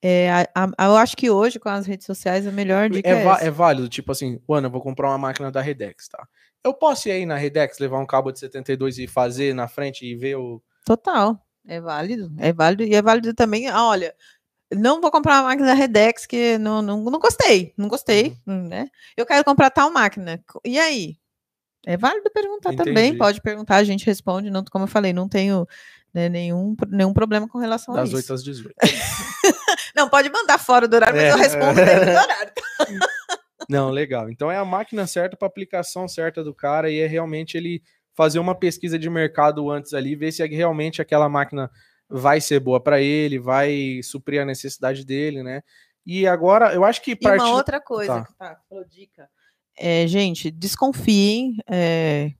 é, a- a- eu acho que hoje com as redes sociais a melhor dica é, É, é válido, tipo assim, Ana, eu vou comprar uma máquina da Redex, tá? Eu posso ir aí na Redex, levar um cabo de 72 e fazer na frente e ver o. Total, é válido, é válido e é válido também. ah, olha, não vou comprar uma máquina da Redex que não, não, não gostei, não gostei, Uhum. né? Eu quero comprar tal máquina. E aí? É válido perguntar também, Entendi. pode perguntar, a gente responde, não, como eu falei, não tenho né, nenhum, nenhum problema com relação a Das isso. 8 às 18. Não, pode mandar fora do horário, mas É, eu respondo é. dentro do horário. Não, legal. Então é a máquina certa para aplicação certa do cara e é realmente ele fazer uma pesquisa de mercado antes ali, ver se é realmente aquela máquina vai ser boa para ele, vai suprir a necessidade dele, né? E agora, eu acho que E parte- uma outra coisa, Tá. que tá, falou dica. É, gente, desconfiem. é,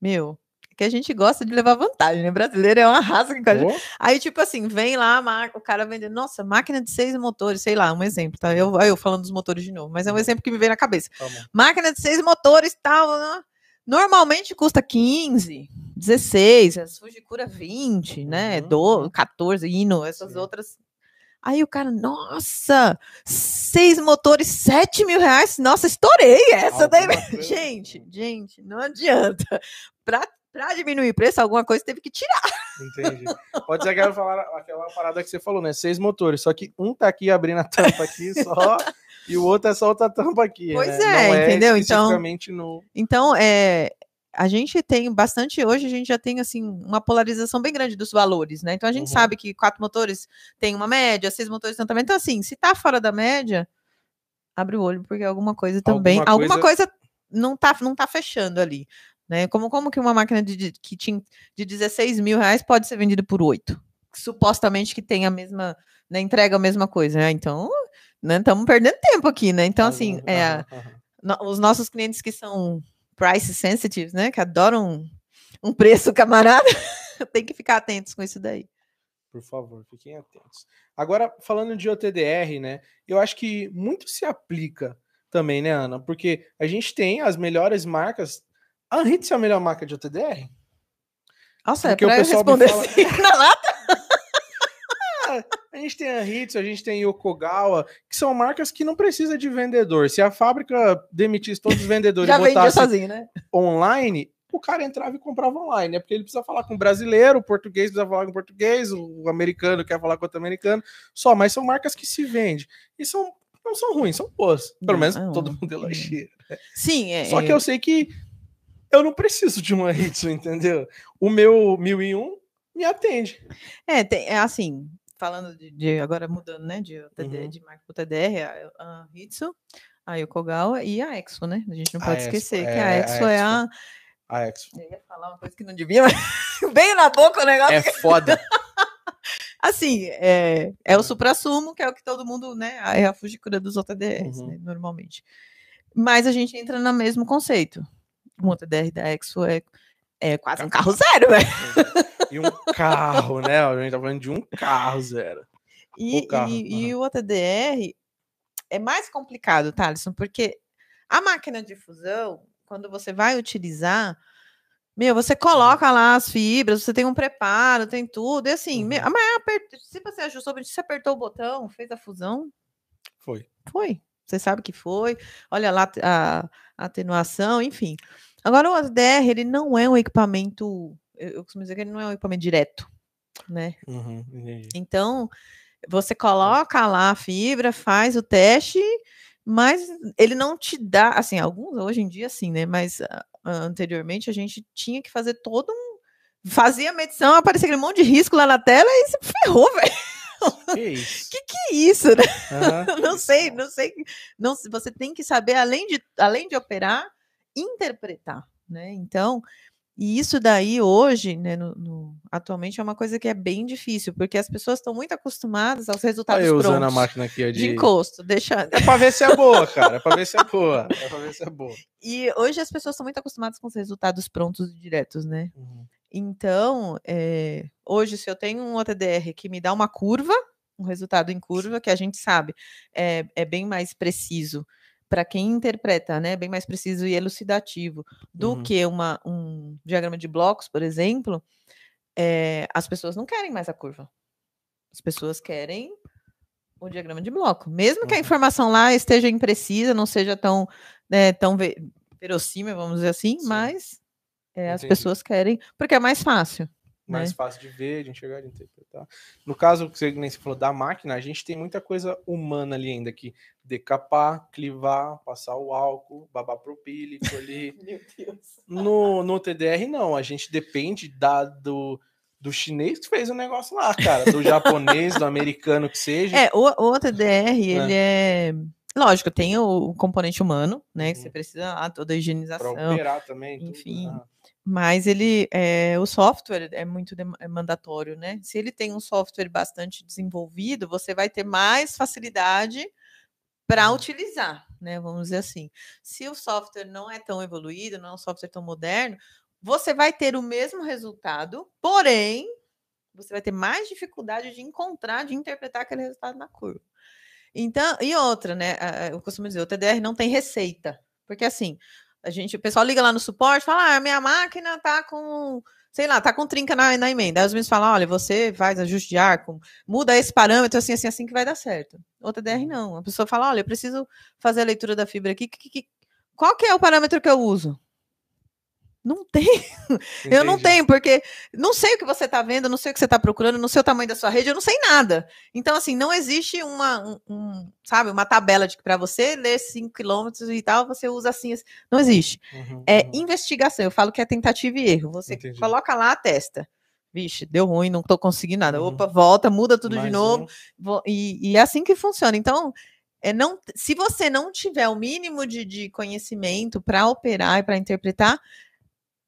meu, que a gente gosta de levar vantagem, né? Brasileiro é uma raça que Ô, Aí, tipo assim, vem lá o cara vendendo, nossa, máquina de seis motores, sei lá, um exemplo, tá? Eu, eu falando dos motores de novo, mas é um exemplo que me vem na cabeça. tá bom. Máquina de seis motores tal, né? normalmente custa 15, 16, as Fujikura 20, né? Uhum, Do, uhum. 14, Ino, essas Sim. outras. Aí o cara, nossa, seis motores, 7 mil reais. Nossa, estourei essa daí. Gente, gente, não adianta. Para para diminuir o preço, alguma coisa teve que tirar. Entendi. Pode ser aquela, falar, aquela parada que você falou, né? Seis motores, só que um tá aqui abrindo a tampa aqui só, e o outro é só outra tampa aqui. Pois né? é, entendeu? Então, no... então é, a gente tem bastante, hoje a gente já tem assim uma polarização bem grande dos valores, né? Então a gente uhum. sabe que quatro motores tem uma média, seis motores tem também. Então, assim, se tá fora da média, abre o olho, porque alguma coisa também. Alguma, alguma coisa... coisa não tá, não tá fechando ali. Né? Como, como que uma máquina de, de, que tinha de 16 mil reais pode ser vendida por 8? Supostamente que tem a mesma, né, entrega a mesma coisa, né? Então, estamos né, perdendo tempo aqui, né? Então, assim, é, os nossos clientes que são price sensitive, né? Que adoram um, um preço camarada, tem que ficar atentos com isso daí. Por favor, fiquem atentos. Agora, falando de OTDR, né? Eu acho que muito se aplica também, né, Ana? Porque a gente tem as melhores marcas. A Hits é a melhor marca de OTDR? Nossa, Porque é pra o pessoal responder fala... assim, na lata? A gente tem a Hits, a gente tem Yokogawa, que são marcas que não precisa de vendedor. Se a fábrica demitisse todos os vendedores e botasse sozinho, né? online, o cara entrava e comprava online, né? Porque ele precisa falar com o brasileiro, o português precisa falar com o português, o americano quer falar com outro americano, só, mas são marcas que se vendem. E são não são ruins, são boas. Pelo menos não, todo mundo elogia. Né? Sim, é. Só que é. eu sei que eu não preciso de uma Hitsu, entendeu? O meu 1001 me atende. É, tem, é assim, falando de, de, agora mudando, né, de, uhum. de marca pro TDR, a, a Hitsu, a Yokogawa e a Exo, né? A gente não pode a esquecer Expo, que a Exo é, a, é a Expo. Eu ia falar uma coisa que não devia, mas bem na boca o negócio. É foda. Assim, é, é o supra-sumo, que é o que todo mundo, né? É a fugicura dos OTDRs, uhum. né, normalmente. Mas a gente entra no mesmo conceito. Um OTDR da Expo é, é quase um carro zero, velho. E um carro, né? A gente tá falando de um carro zero. E o, carro. E, uhum. e o OTDR é mais complicado, Thaleson, porque a máquina de fusão, quando você vai utilizar, meu, você coloca lá as fibras, você tem um preparo, tem tudo. E assim, uhum. mas se você ajustou, você apertou o botão, fez a fusão. Foi. Foi. Você sabe que foi. Olha lá a, a atenuação, enfim. Agora, o ADR, ele não é um equipamento. Eu, costumo dizer que ele não é um equipamento direto, né? Uhum, então, você coloca lá a fibra, faz o teste, mas ele não te dá, assim, alguns hoje em dia sim, né? Mas anteriormente, a gente tinha que fazer todo um. Fazia a medição, aparecia aquele monte de risco lá na tela e se ferrou, velho. Que isso? que, que é isso, né? Uhum. não sei, não sei. Não, você tem que saber, além de, além de operar, interpretar, né? Então, e isso daí hoje, né, no, no, atualmente é uma coisa que é bem difícil, porque as pessoas estão muito acostumadas aos resultados Olha eu prontos. usando a máquina aqui de... de encosto, deixa... É para ver se é boa, cara, é para ver se é boa, é para ver se é boa. E hoje as pessoas estão muito acostumadas com os resultados prontos e diretos, né? Uhum. Então, é, hoje se eu tenho um OTDR que me dá uma curva, um resultado em curva, que a gente sabe é, é bem mais preciso para quem interpreta, né, bem mais preciso e elucidativo do uhum. que uma, um diagrama de blocos, por exemplo, é, as pessoas não querem mais a curva. As pessoas querem o diagrama de bloco. Mesmo que a uhum. informação lá esteja imprecisa, não seja tão, né, tão verossímil, vamos dizer assim, Sim. mas é, as pessoas querem, porque é mais fácil mais né? fácil de ver, de enxergar, de interpretar. No caso que você nem se falou da máquina, a gente tem muita coisa humana ali ainda que decapar, clivar, passar o álcool, babar propílico ali. Meu Deus. No, no TDR não, a gente depende da do do chinês que fez o negócio lá, cara, do japonês, do americano que seja. É, o, o TDR, é. ele é Lógico, tem o componente humano, né? Que uhum. você precisa ah, toda a higienização. Para operar também. Enfim. Tudo? Mas ele, é, o software é muito é mandatório, né? Se ele tem um software bastante desenvolvido, você vai ter mais facilidade para uhum. utilizar, né? Vamos dizer assim. Se o software não é tão evoluído, não é um software tão moderno, você vai ter o mesmo resultado, porém, você vai ter mais dificuldade de encontrar, de interpretar aquele resultado na curva. Então, e outra, né? Eu costumo dizer, o TDR não tem receita. Porque assim, a gente, o pessoal liga lá no suporte, fala: ah, minha máquina tá com, sei lá, tá com trinca na, na emenda. Aí os meninos falam: olha, você faz ajuste de arco, muda esse parâmetro, assim, assim, assim que vai dar certo. Outra DR uhum. não. A pessoa fala: olha, eu preciso fazer a leitura da fibra aqui. Que, que, qual que é o parâmetro que eu uso? Não tem. Eu não tenho, porque não sei o que você está vendo, não sei o que você está procurando, não sei o tamanho da sua rede, eu não sei nada. Então, assim, não existe uma, um, um sabe, uma tabela de que para você ler 5 quilômetros e tal, você usa assim. assim. Não existe. Uhum, é uhum. investigação. Eu falo que é tentativa e erro. Você Entendi. coloca lá a testa. Vixe, deu ruim, não estou conseguindo nada. Uhum. Opa, volta, muda tudo Mais de novo. Um. E, e é assim que funciona. Então, é não, se você não tiver o mínimo de, de conhecimento para operar e para interpretar,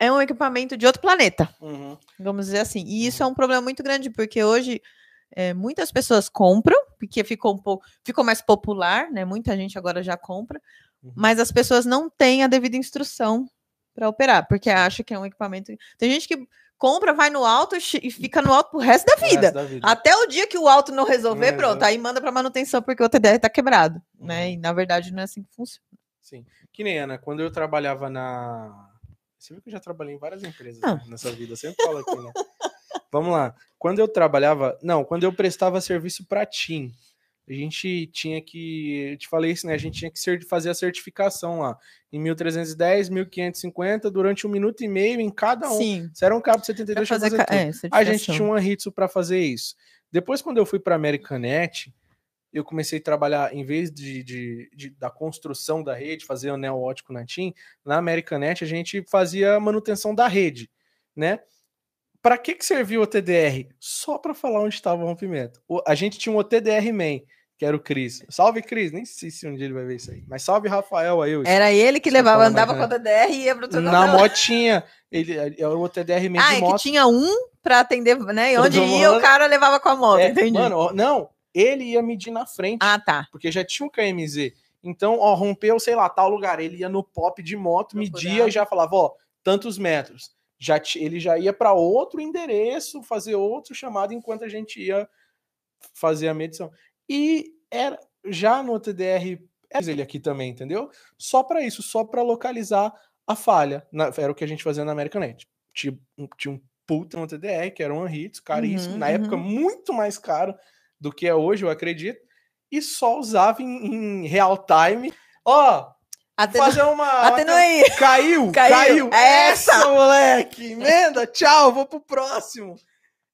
é um equipamento de outro planeta, uhum. vamos dizer assim. E isso uhum. é um problema muito grande, porque hoje é, muitas pessoas compram, porque ficou um pouco, ficou mais popular, né? Muita gente agora já compra, uhum. mas as pessoas não têm a devida instrução para operar, porque acha que é um equipamento. Tem gente que compra, vai no alto e fica no alto pro resto da vida. Resto da vida. Até o dia que o alto não resolver, não pronto, aí manda para manutenção porque o TDR tá quebrado, né? Uhum. E na verdade não é assim que funciona. Sim. Que nem Ana, quando eu trabalhava na você viu que eu já trabalhei em várias empresas né, nessa vida, eu sempre falo aqui, né? Vamos lá. Quando eu trabalhava, não, quando eu prestava serviço para TIM, a gente tinha que, eu te falei isso, né? A gente tinha que fazer a certificação lá em 1310, 1550 durante um minuto e meio em cada um. Sim. Se era um cabo de 72, fazer, fazer é, a gente tinha um Anritsu para fazer isso. Depois, quando eu fui para Americanet, eu comecei a trabalhar, em vez de, de, de, da construção da rede, fazer anel ótico na TIM, na Americanet a gente fazia manutenção da rede, né? Para que, que serviu o TDR? Só para falar onde estava o rompimento. O, a gente tinha um OTDR Man, que era o Cris. Salve, Cris. Nem sei se um dia ele vai ver isso aí. Mas salve, Rafael aí. Era ele que levava, andava com o TDR e ia pro Na motinha. Ele, é o TDR Man ah, de moto. Ah, é que tinha um para atender, né? E onde ia, o cara levava com a moto, é, entendi. Mano, não, ele ia medir na frente. Ah, tá. Porque já tinha um KMZ. Então, ó, rompeu, sei lá, tal lugar. Ele ia no pop de moto, media e já falava, ó, tantos metros. Já ele já ia para outro endereço, fazer outro chamado enquanto a gente ia fazer a medição. E era já no TDR ele aqui também, entendeu? Só para isso, só para localizar a falha. Na, era o que a gente fazia na Americanet. Tinha, tinha um puta no TDR, que era um Hits, caríssimo, uhum, na uhum. época muito mais caro do que é hoje, eu acredito, e só usava em, em real time. Ó, Atenu... fazer uma. Atenuei. Caiu, caiu, caiu. É essa, essa moleque. Emenda, tchau, vou pro próximo.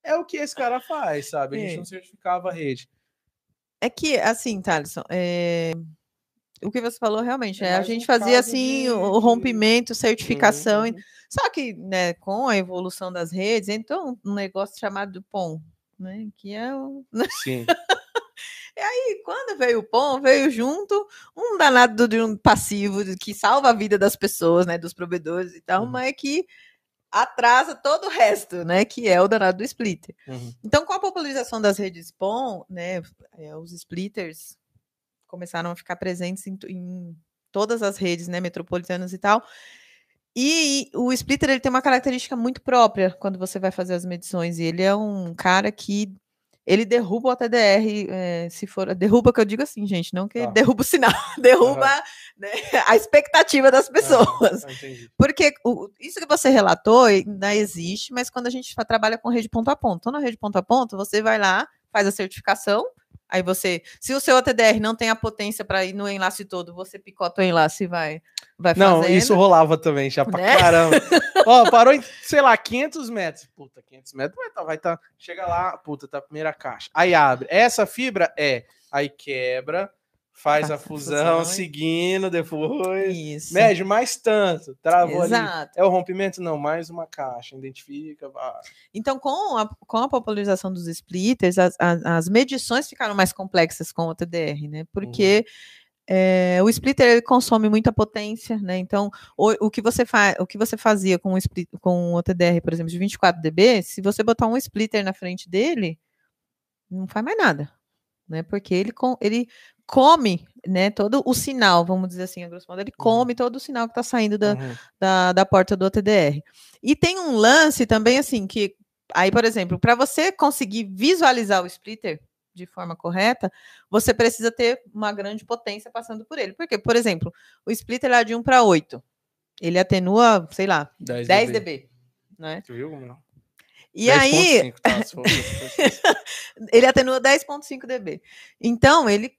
É o que esse cara faz, sabe? A gente é. não certificava a rede. É que, assim, Thaleson, é... o que você falou realmente, é, a gente fazia assim de... o rompimento, certificação. Uhum. Só que, né, com a evolução das redes, então um negócio chamado POM, né? Que é o. Sim. E aí, quando veio o POM, veio junto um danado de um passivo que salva a vida das pessoas, né? Dos provedores e tal, uhum. mas que atrasa todo o resto, né? Que é o danado do splitter. Uhum. Então, com a popularização das redes POM, né? É, os splitters começaram a ficar presentes em, em todas as redes, né? Metropolitanas e tal. E o splitter ele tem uma característica muito própria quando você vai fazer as medições. E ele é um cara que ele derruba o TDR, é, eh, se for. Derruba, que eu digo assim, gente, não que ah. derruba o sinal, derruba uhum. né, a expectativa das pessoas. Ah, Porque o, isso que você relatou ainda existe, mas quando a gente trabalha com rede ponto a ponto. Então, na rede ponto a ponto, você vai lá, faz a certificação, Aí você, se o seu OTDR não tem a potência para ir no enlace todo, você picota o enlace e vai, vai Não, fazendo. isso rolava também, já pra né? caramba. Ó, parou em, sei lá, 500 metros. Puta, 500 metros vai tá, vai tá, chega lá, puta, tá a primeira caixa. Aí abre. Essa fibra é, aí quebra, faz a fusão, seguindo depois. Isso. Mede mais tanto, travou Exato. ali. É o rompimento? Não, mais uma caixa, identifica. Então, com a, com a popularização dos splitters, as, as, as medições ficaram mais complexas com o TDR, né? Porque. Uhum. É, o splitter ele consome muita potência, né? Então, o, o, que você faz, o que você fazia com o, split, com o TDR, por exemplo, de 24 dB, se você botar um splitter na frente dele, não faz mais nada, né? Porque ele, ele come, né, todo o sinal, vamos dizer assim, a grosso modo, ele uhum. come todo o sinal que está saindo da, uhum. da, da, porta do OTDR. E tem um lance também, assim, que aí, por exemplo, para você conseguir visualizar o splitter de forma correta, você precisa ter uma grande potência passando por ele. Porque, por exemplo, o splitter lá de 1 para 8, ele atenua, sei lá, 10, 10 dB. dB né? Tu viu como não? E 10. aí, 5, tá, ele atenua 10.5 dB. Então, ele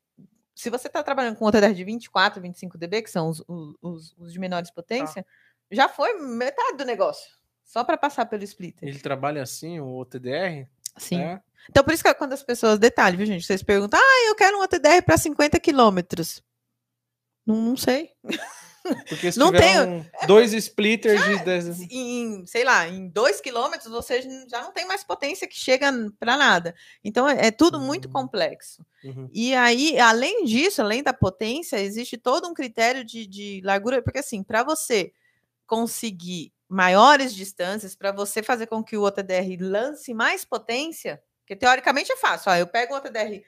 se você está trabalhando com um TDR de 24, 25 dB, que são os, os, os de menores potência, já foi metade do negócio. Só para passar pelo splitter. Ele trabalha assim, o OTDR? Sim. É? Então, por isso que quando as pessoas, detalhe, viu, gente? Vocês perguntam, ah, eu quero um OTDR para 50 quilômetros. Não, não sei. Porque se Não um- dois splitters de 10... Em, sei lá, em 2 quilômetros você já não tem mais potência que chega para nada. Então, é, é tudo muito Hum. complexo. Uhum. E aí, além disso, além da potência, existe todo um critério de, de largura, porque assim, para você conseguir maiores distâncias, para você fazer com que o OTDR lance mais potência, porque teoricamente é fácil. Ó, eu pego o OTDR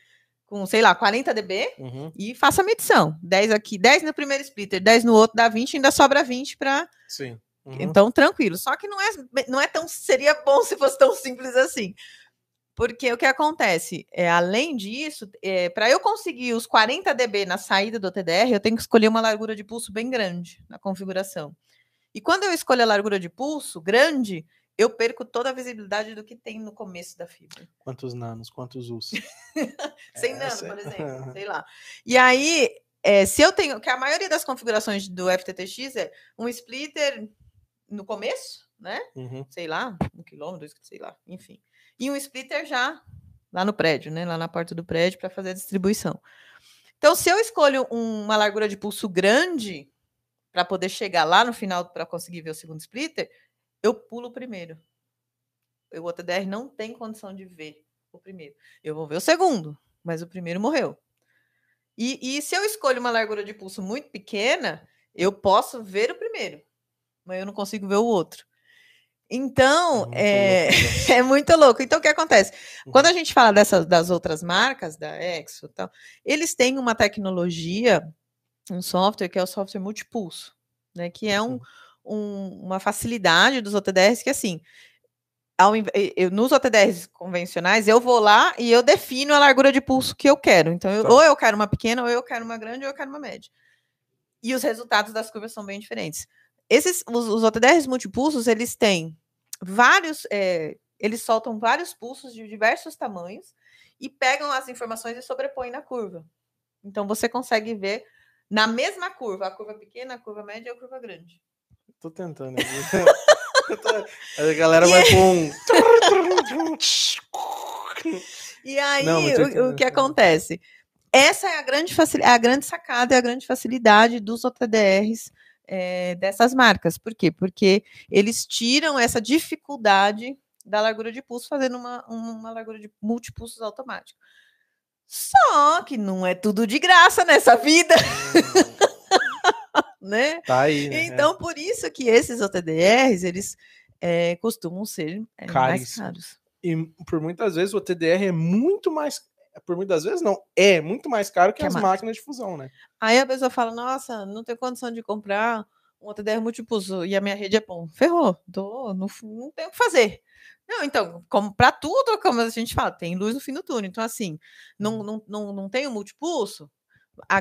com, sei lá, 40 dB Uhum. e faço a medição. 10 aqui, 10 no primeiro splitter, 10 no outro, dá 20, ainda sobra 20 para. Sim. Uhum. Então, tranquilo. Só que não é, não é tão. Seria bom se fosse tão simples assim. Porque o que acontece? É, além disso, para eu conseguir os 40 dB na saída do TDR, eu tenho que escolher uma largura de pulso bem grande na configuração. E quando eu escolho a largura de pulso grande, eu perco toda a visibilidade do que tem no começo da fibra. Quantos nanos, quantos us? 100 É, nano, essa- por exemplo, sei lá. E aí, é, se eu tenho, que a maioria das configurações do FTTX é um splitter no começo, né? Uhum. Sei lá, um quilômetro, dois, sei lá, enfim. E um splitter já lá no prédio, né? Lá na porta do prédio para fazer a distribuição. Então, se eu escolho um- uma largura de pulso grande para poder chegar lá no final para conseguir ver o segundo splitter, eu pulo o primeiro. O OTDR não tem condição de ver o primeiro. Eu vou ver o segundo, mas o primeiro morreu. E, e se eu escolho uma largura de pulso muito pequena, eu posso ver o primeiro, mas eu não consigo ver o outro. Então, Muito é, louco isso. é muito louco. Então, o que acontece? Uhum. Quando a gente fala dessas, das outras marcas, da Exo e tal, eles têm uma tecnologia, um software que é o software multipulso, né? Que é um, um- uma facilidade dos OTDRs que, assim, ao eu- nos OTDRs convencionais, eu vou lá e eu defino a largura de pulso que eu quero. Então, eu- Tá. ou eu quero uma pequena, ou eu quero uma grande, ou eu quero uma média. E os resultados das curvas são bem diferentes. Esses, os, os OTDRs multipulsos, eles têm vários, eh, eles soltam vários pulsos de diversos tamanhos e pegam as informações e sobrepõem na curva. Então, você consegue ver na mesma curva, a curva pequena, a curva média e a curva grande. Tô tentando. A galera vai com um. E aí, Não, o- o, que acontece? Essa é a grande, a grande sacada, é a grande facilidade dos OTDRs eh, dessas marcas. Por quê? Porque eles tiram essa dificuldade da largura de pulso fazendo uma, uma largura de multipulsos automático. Só que não é tudo de graça nessa vida, né? Tá aí. né? Então, por isso que esses OTDRs, eles eh, costumam ser eh, mais caros. E por muitas vezes o TDR é muito mais. Por muitas vezes não, é muito mais caro que, Que a as máquina. máquinas de fusão, né? Aí a pessoa fala, nossa, não tenho condição de comprar um OTDR multipulso e a minha rede é bom. Ferrou, tô, não, não tenho o que fazer. Não, então, como para tudo, como a gente fala, tem luz no fim do túnel. Então, assim, não, não, não, não tem o multipulso?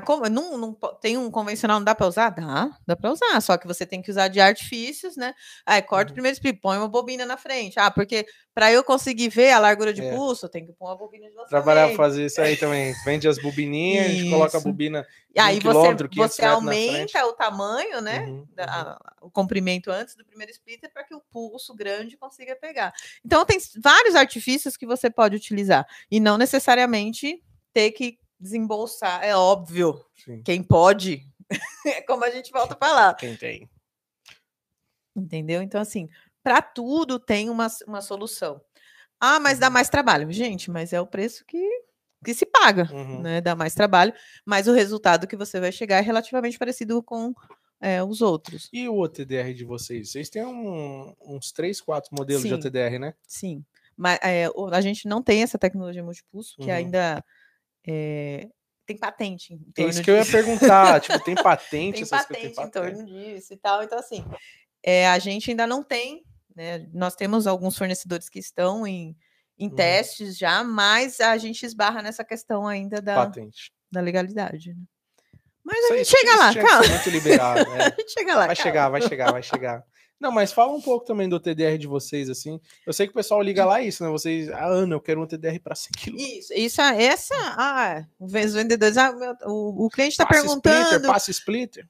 Como, não, não tem um convencional, não dá para usar? Dá, dá para usar, só que você tem que usar de artifícios, né? Aí corta o Uhum. primeiro split, põe uma bobina na frente. Ah, porque para eu conseguir ver a largura de É. pulso, eu tenho que pôr uma bobina de lançamento. Trabalhar, fazer isso aí também. Vende as bobininhas, a gente coloca a bobina. E aí você, quilômetro, 500 você aumenta o tamanho, né? Uhum, uhum. a- o comprimento antes do primeiro splitter para que o pulso grande consiga pegar. Então tem vários artifícios que você pode utilizar e não necessariamente ter que desembolsar, é óbvio. Sim. Quem pode, é como a gente volta a falar, Quem tem. entendeu? Então assim, para tudo tem uma, uma solução. Ah, mas dá Uhum. mais trabalho, gente, mas é o preço que que se paga, Uhum. né? Dá mais trabalho, mas o resultado que você vai chegar é relativamente parecido com é, os outros. E o OTDR de vocês? Vocês têm um- uns 3, 4 modelos de Sim. OTDR, né? Sim, mas é, a gente não tem essa tecnologia multipulso, que Uhum. ainda é, tem patente. Em É torno isso que eu ia disso. perguntar. tipo, tem patente? tem coisas? patente em torno disso e tal. Então, assim, é, a gente ainda não tem, né? Nós temos alguns fornecedores que estão em, em Uhum. testes já, mas a gente esbarra nessa questão ainda da, Patente. da legalidade. né? Mas a aí, gente chega isso lá, calma. liberado, né? A gente chega lá. Vai calma. chegar, vai chegar, vai chegar. Não, mas fala um pouco também do TDR de vocês, assim. Eu sei que o pessoal liga lá isso, né? Vocês, ah, Ana, eu quero um TDR para 100 kg. Isso, isso, é- essa, ah, os vendedores, ah, meu- o, o cliente está Passa perguntando, Splitter, passa splitter.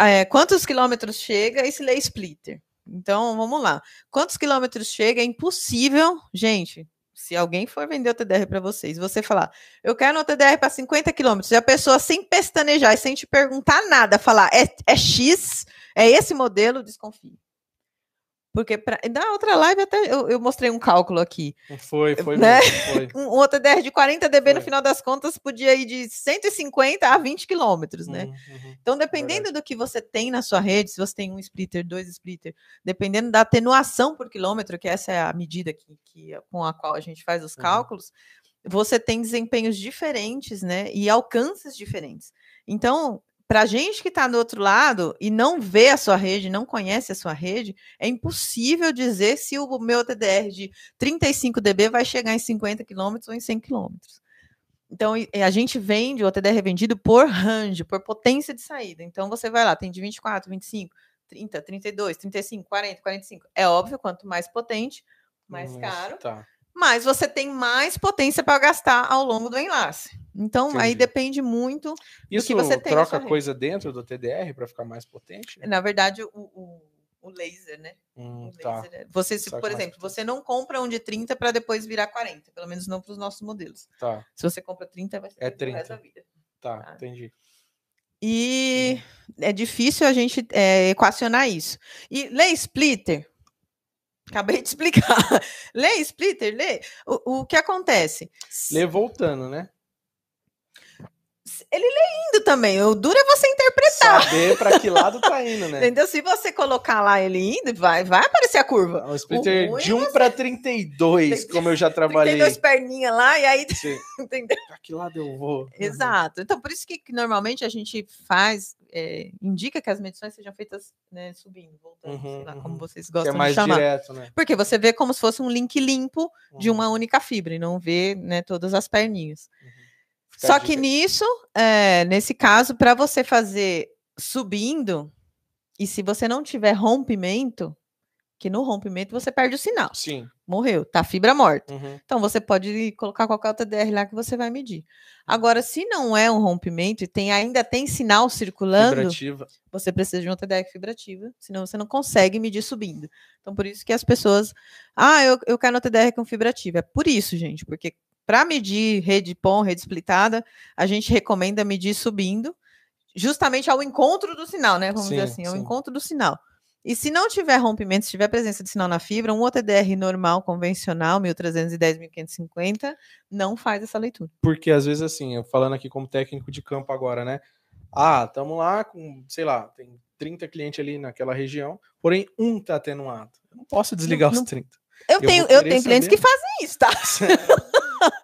é, quantos quilômetros chega esse lay splitter? Então, vamos lá. Quantos quilômetros chega? É impossível, gente. Se alguém for vender o TDR para vocês, você falar, eu quero um TDR para 50 quilômetros, e a pessoa sem pestanejar e sem te perguntar nada, falar, é, é X, é esse modelo, desconfie. Porque pra, na outra live até eu, eu, mostrei um cálculo aqui. Foi, foi né? mesmo, foi. um OTDR de 40 dB foi. no final das contas podia ir de 150 a 20 quilômetros, né? Uhum, uhum. Então, dependendo Verdade. do que você tem na sua rede, se você tem um splitter, dois splitter, dependendo da atenuação por quilômetro, que essa é a medida que, que com a qual a gente faz os uhum. cálculos, uhum. você tem desempenhos diferentes, né? E alcances diferentes. Então, para gente que está do outro lado e não vê a sua rede, não conhece a sua rede, é impossível dizer se o meu TDR de 35 dB vai chegar em 50 km ou em 100 km. Então, a gente vende, o TDR é vendido por range, por potência de saída. Então, você vai lá, tem de 24, 25, 30, 32, 35, 40, 45. É óbvio, quanto mais potente, mais Nossa, caro. Tá mas você tem mais potência para gastar ao longo do enlace. Então, Entendi. aí depende muito Isso do que você tem. troca coisa dentro do TDR para ficar mais potente? Na verdade, o, o, o laser, né? Hum, o tá. laser, tá. Você, se, por exemplo, você não compra um de 30 para depois virar 40, pelo menos não para os nossos modelos. Tá. Se você compra 30, vai ser é 30. resto da vida. Tá, tá, entendi. E é difícil a gente é, equacionar isso. E lay splitter, Acabei de explicar. lê, Splitter, lê. O, o que acontece? Lê voltando, né? Ele lê indo também. O duro é você interpretar. Saber para que lado tá indo, né? Entendeu? Se você colocar lá ele indo, vai, vai aparecer a curva. O splitter o de 1 é para 32, Tem, como eu já trabalhei. Tem duas perninhas lá e aí. Entendeu? Para que lado eu vou? Exato. Então, por isso que, que normalmente a gente faz, é, indica que as medições sejam feitas né, subindo, voltando, uhum, lá, uhum. como vocês gostam que é mais de chamar. Direto, né? Porque você vê como se fosse um link limpo uhum. de uma única fibra e não vê né, todas as perninhas. Uhum. Só que nisso, é, nesse caso, para você fazer subindo, e se você não tiver rompimento, que no rompimento você perde o sinal. Sim. Morreu, tá fibra morta. Uhum. Então você pode colocar qualquer TDR lá que você vai medir. Agora, se não é um rompimento e tem, ainda tem sinal circulando, fibrativa. você precisa de uma TDR fibrativa, senão você não consegue medir subindo. Então, por isso que as pessoas. Ah, eu, eu quero uma TDR com fibrativa. É por isso, gente, porque para medir rede PON, rede splitada, a gente recomenda medir subindo, justamente ao encontro do sinal, né? Vamos sim, dizer assim, ao sim. encontro do sinal. E se não tiver rompimento, se tiver presença de sinal na fibra, um OTDR normal, convencional, 1310, 1550, não faz essa leitura. Porque às vezes, assim, eu falando aqui como técnico de campo agora, né? Ah, estamos lá com, sei lá, tem 30 clientes ali naquela região, porém um está atenuado. Eu não posso desligar não, os 30. Eu, eu tenho, eu tenho clientes que fazem isso, tá?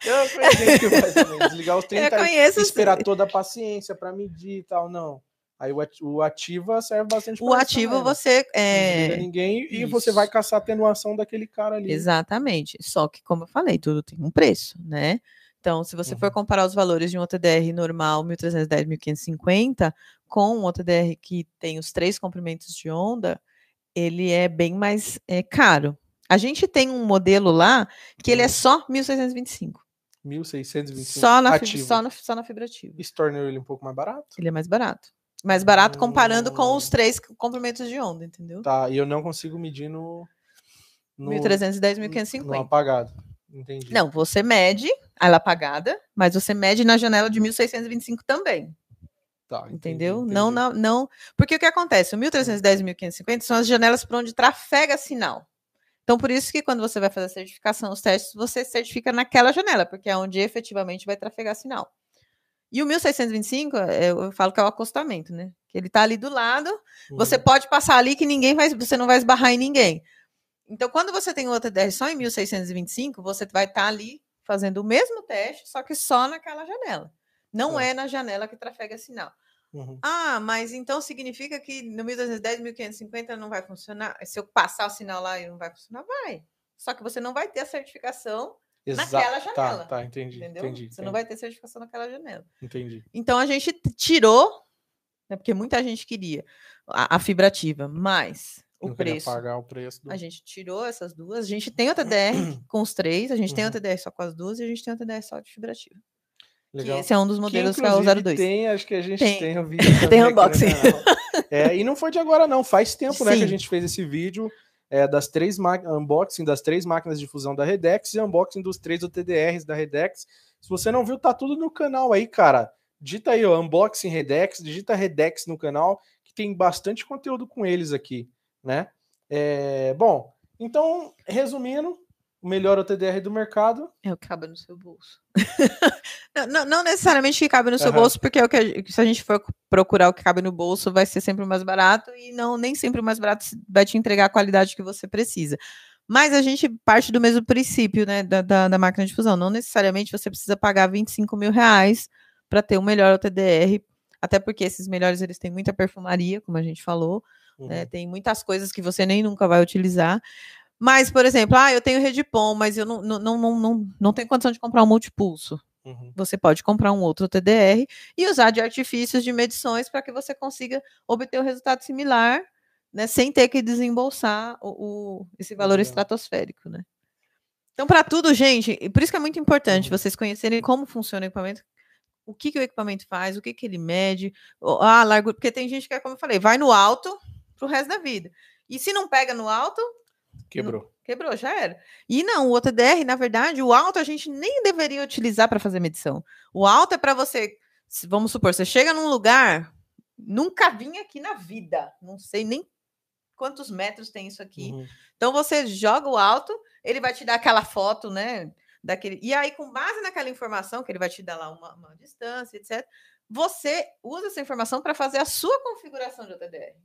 Eu conheço que faz também. Desligar os 30 conheço, esperar sim. toda a paciência para medir e tal, não. Aí o ativa serve bastante O ativo também, né? você é... não ninguém Isso. e você vai caçar a atenuação daquele cara ali. Exatamente. Só que como eu falei, tudo tem um preço, né? Então, se você uhum. for comparar os valores de um OTDR normal, 1310, 1550, com um OTDR que tem os três comprimentos de onda, ele é bem mais é, caro. A gente tem um modelo lá que ele é só 1625. 1625. Só na, fibra, só, na, só na fibra ativa. Isso torna ele um pouco mais barato? Ele é mais barato. Mais barato comparando hum... com os três comprimentos de onda, entendeu? Tá, e eu não consigo medir no. no 1310, 1550. No apagado. Entendi. Não, você mede ela apagada, mas você mede na janela de 1625 também. Tá, entendeu? Entendi. Não, não, não. Porque o que acontece? O 1310 e 1550 são as janelas por onde trafega sinal. Então, por isso que quando você vai fazer a certificação, os testes, você certifica naquela janela, porque é onde efetivamente vai trafegar sinal. E o 1625, é, eu falo que é o acostamento, né? Que ele tá ali do lado, uhum. você pode passar ali que ninguém vai, você não vai esbarrar em ninguém. Então, quando você tem o TDR só em 1625, você vai estar tá ali fazendo o mesmo teste, só que só naquela janela. Não é, é na janela que trafega sinal. Uhum. Ah, mas então significa que no 1210, 1550 não vai funcionar? Se eu passar o sinal lá e não vai funcionar, vai. Só que você não vai ter a certificação Exato. naquela janela. Tá, tá, entendi. Entendeu? Entendi, você entendi. não vai ter certificação naquela janela. Entendi. Então a gente tirou, né, porque muita gente queria a, a fibra ativa, mas o não preço. pagar o preço. Do... A gente tirou essas duas. A gente tem o TDR com os três, a gente uhum. tem o uhum. TDR só com as duas e a gente tem o TDR só de fibra ativa. Legal. esse é um dos modelos que, que é o 02. Tem, acho que a gente tem, tem o vídeo. tem unboxing. É, e não foi de agora, não. Faz tempo né, que a gente fez esse vídeo é, das três unboxing das três máquinas de fusão da Redex e unboxing dos três OTDRs da Redex. Se você não viu, tá tudo no canal aí, cara. Digita aí, ó, unboxing Redex, digita Redex no canal, que tem bastante conteúdo com eles aqui, né? É, bom, então, resumindo, o melhor OTDR do mercado. É o que cabe no seu bolso. não, não- não necessariamente que cabe no seu Aham. bolso, porque é o que se a gente for procurar o que cabe no bolso, vai ser sempre o mais barato e não nem sempre o mais barato vai te entregar a qualidade que você precisa. Mas a gente parte do mesmo princípio, né, da, da, da máquina de fusão. Não necessariamente você precisa pagar 25 mil reais para ter o melhor OTDR, até porque esses melhores eles têm muita perfumaria, como a gente falou, né, tem muitas coisas que você nem nunca vai utilizar. Mas, por exemplo, ah, eu tenho Redpon, mas eu não, não, não, não, não, tenho condição de comprar um multipulso. Uhum. Você pode comprar um outro TDR e usar de artifícios de medições para que você consiga obter um resultado similar, né, sem ter que desembolsar o, o- esse valor Legal. estratosférico, né? Então, para tudo, gente, e por isso que é muito importante Uhum. vocês conhecerem como funciona o equipamento, o que, que o equipamento faz, o que, que ele mede, o- ah, largura, porque tem gente que, é como eu falei, vai no alto pro resto da vida. E se não pega no alto, Quebrou. Quebrou, já era. E não, o OTDR, na verdade, o alto a gente nem deveria utilizar para fazer medição. O alto é para você, vamos supor, você chega num lugar, nunca vim aqui na vida, não sei nem quantos metros tem isso aqui. Uhum. Então você joga o alto, ele vai te dar aquela foto, né? Daquele... E aí, com base naquela informação, que ele vai te dar lá uma, uma distância, etc., você usa essa informação para fazer a sua configuração de OTDR.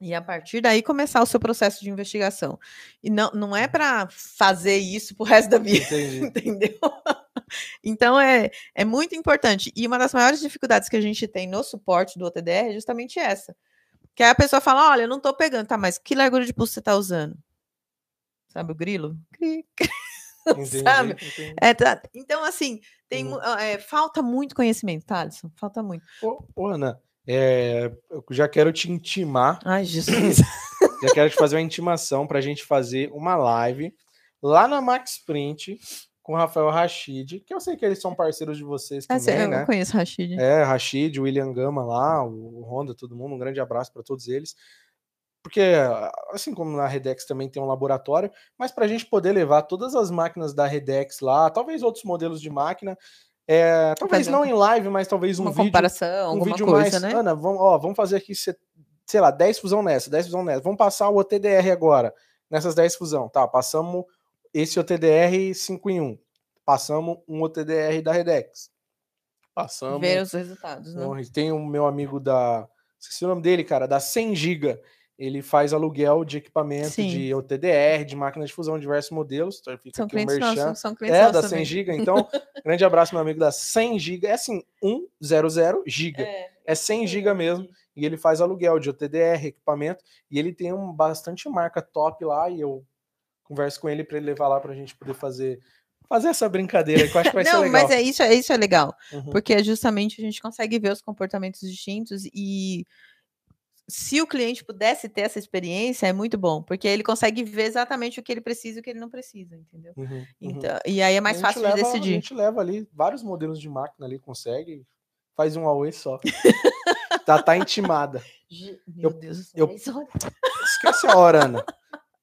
E a partir daí começar o seu processo de investigação. E não, não é para fazer isso pro resto da vida, Entendi. entendeu? Então é, é muito importante. E uma das maiores dificuldades que a gente tem no suporte do OTDR é justamente essa. Que aí a pessoa fala: olha, eu não tô pegando, tá, mas que largura de pulso você tá usando? Sabe o grilo? Cri, cri. Entendi, Sabe? entendi. É, tá. Então, assim, tem, mu- é, falta muito conhecimento, Alisson? Falta muito. Ô, ô, Ana, é, eu já quero te intimar, Ai, Jesus. já quero te fazer uma intimação para a gente fazer uma live lá na Max Print com o Rafael Rachid, que eu sei que eles são parceiros de vocês É, também, eu né? conheço Rashid. É, Rachid, o William Gama lá, o Honda, todo mundo, um grande abraço para todos eles. Porque, assim como na Redex também tem um laboratório, mas para a gente poder levar todas as máquinas da Redex lá, talvez outros modelos de máquina, é, talvez não em live, mas talvez um uma vídeo comparação, um alguma vídeo coisa, mais. né? Ana, vamos, ó, vamos fazer aqui, se- sei lá, 10 fusão nessa, 10 fusão nessa. Vamos passar o OTDR agora, nessas 10 fusão. Tá, passamos esse OTDR 5 em 1. Passamos um OTDR da Redex. Passamos. Ver os resultados, né? um- Tem o meu amigo da. Esqueci o nome dele, cara, da 100 GB. Ele faz aluguel de equipamento Sim. de OTDR, de máquina de fusão, diversos modelos. Então fica São aqui o clientes nossos, são clientes É, da 100 também. GB. Então, grande abraço, meu amigo da 100 GB. É assim, 100 GB. É, É 100 GB mesmo. E ele faz aluguel de OTDR, equipamento. E ele tem um bastante marca top lá. E eu converso com ele para ele levar lá para a gente poder fazer, fazer essa brincadeira que eu acho que vai ser Não, legal. mas é isso, é isso é legal, Uhum. porque é justamente a gente consegue ver os comportamentos distintos e se o cliente pudesse ter essa experiência, é muito bom, porque ele consegue ver exatamente o que ele precisa e o que ele não precisa, entendeu? Uhum, uhum. Então, e aí é mais A fácil de leva- A decidir. gente leva ali vários modelos de máquina ali, consegue. Faz um Huawei só. tá, tá intimada. Meu eu- Deus do céu. eu- mas olha- Esquece a hora, Ana.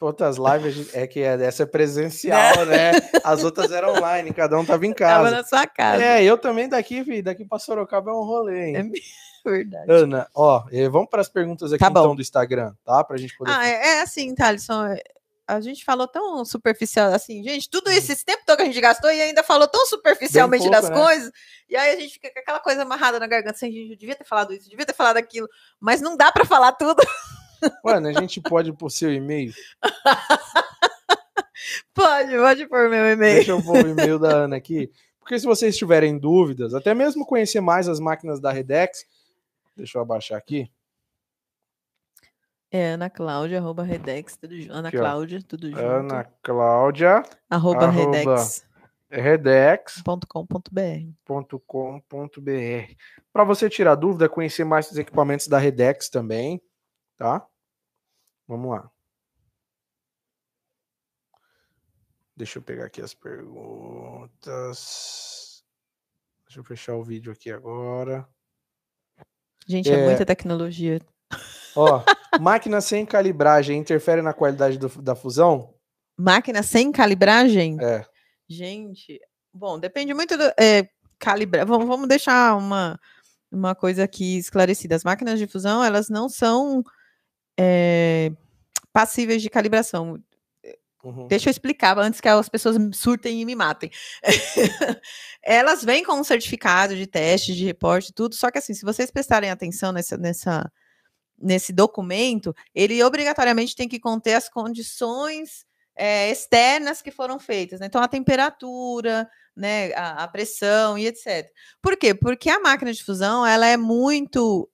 Outras lives a é que é- essa é presencial, né? As outras eram online, cada um tava em Tava casa. na sua casa. É, eu também daqui, filho, daqui pra Sorocaba é um rolê, hein? É verdade. Ana, ó, vamos para as perguntas aqui Tá então do Instagram, tá? Pra gente poder. Ah, é, é assim, Thalisson. é- A gente falou tão superficial, assim, gente, tudo isso, esse tempo todo que a gente gastou e ainda falou tão superficialmente pouco, das né? coisas, e aí a gente fica com aquela coisa amarrada na garganta, assim, gente, eu devia ter falado isso, devia ter falado aquilo, mas não dá pra falar tudo. Mano, a gente pode pro seu e-mail. Pode, pode pôr meu e-mail. Deixa eu pôr o e-mail da Ana aqui. Porque se vocês tiverem dúvidas, até mesmo conhecer mais as máquinas da Redex, deixa eu abaixar aqui. É Ana Cláudia, arroba Redex, tudo junto. Ana Aqui. Cláudia, tudo junto. Ana Cláudia, arroba arroba redex.com.br. redex.com.br. Para você tirar dúvida, conhecer mais os equipamentos da Redex também, tá? Vamos lá. Deixa eu pegar aqui as perguntas. Deixa eu fechar o vídeo aqui agora. Gente, é, É. muita tecnologia. Ó, máquina sem calibragem interfere na qualidade do- da fusão? Máquina sem calibragem? É. Gente, bom, depende muito do. É, calibra... vamos, vamos deixar uma, uma coisa aqui esclarecida. As máquinas de fusão, elas não são é, passíveis de calibração. Uhum. Deixa eu explicar antes que as pessoas surtem e me matem. Elas vêm com um certificado de teste, de reporte, tudo. Só que assim, se vocês prestarem atenção nessa, nessa, nesse documento, ele obrigatoriamente tem que conter as condições é, externas que foram feitas. né? Então, a temperatura, né, a, a pressão e etc. Por quê? Porque a máquina de fusão ela é muito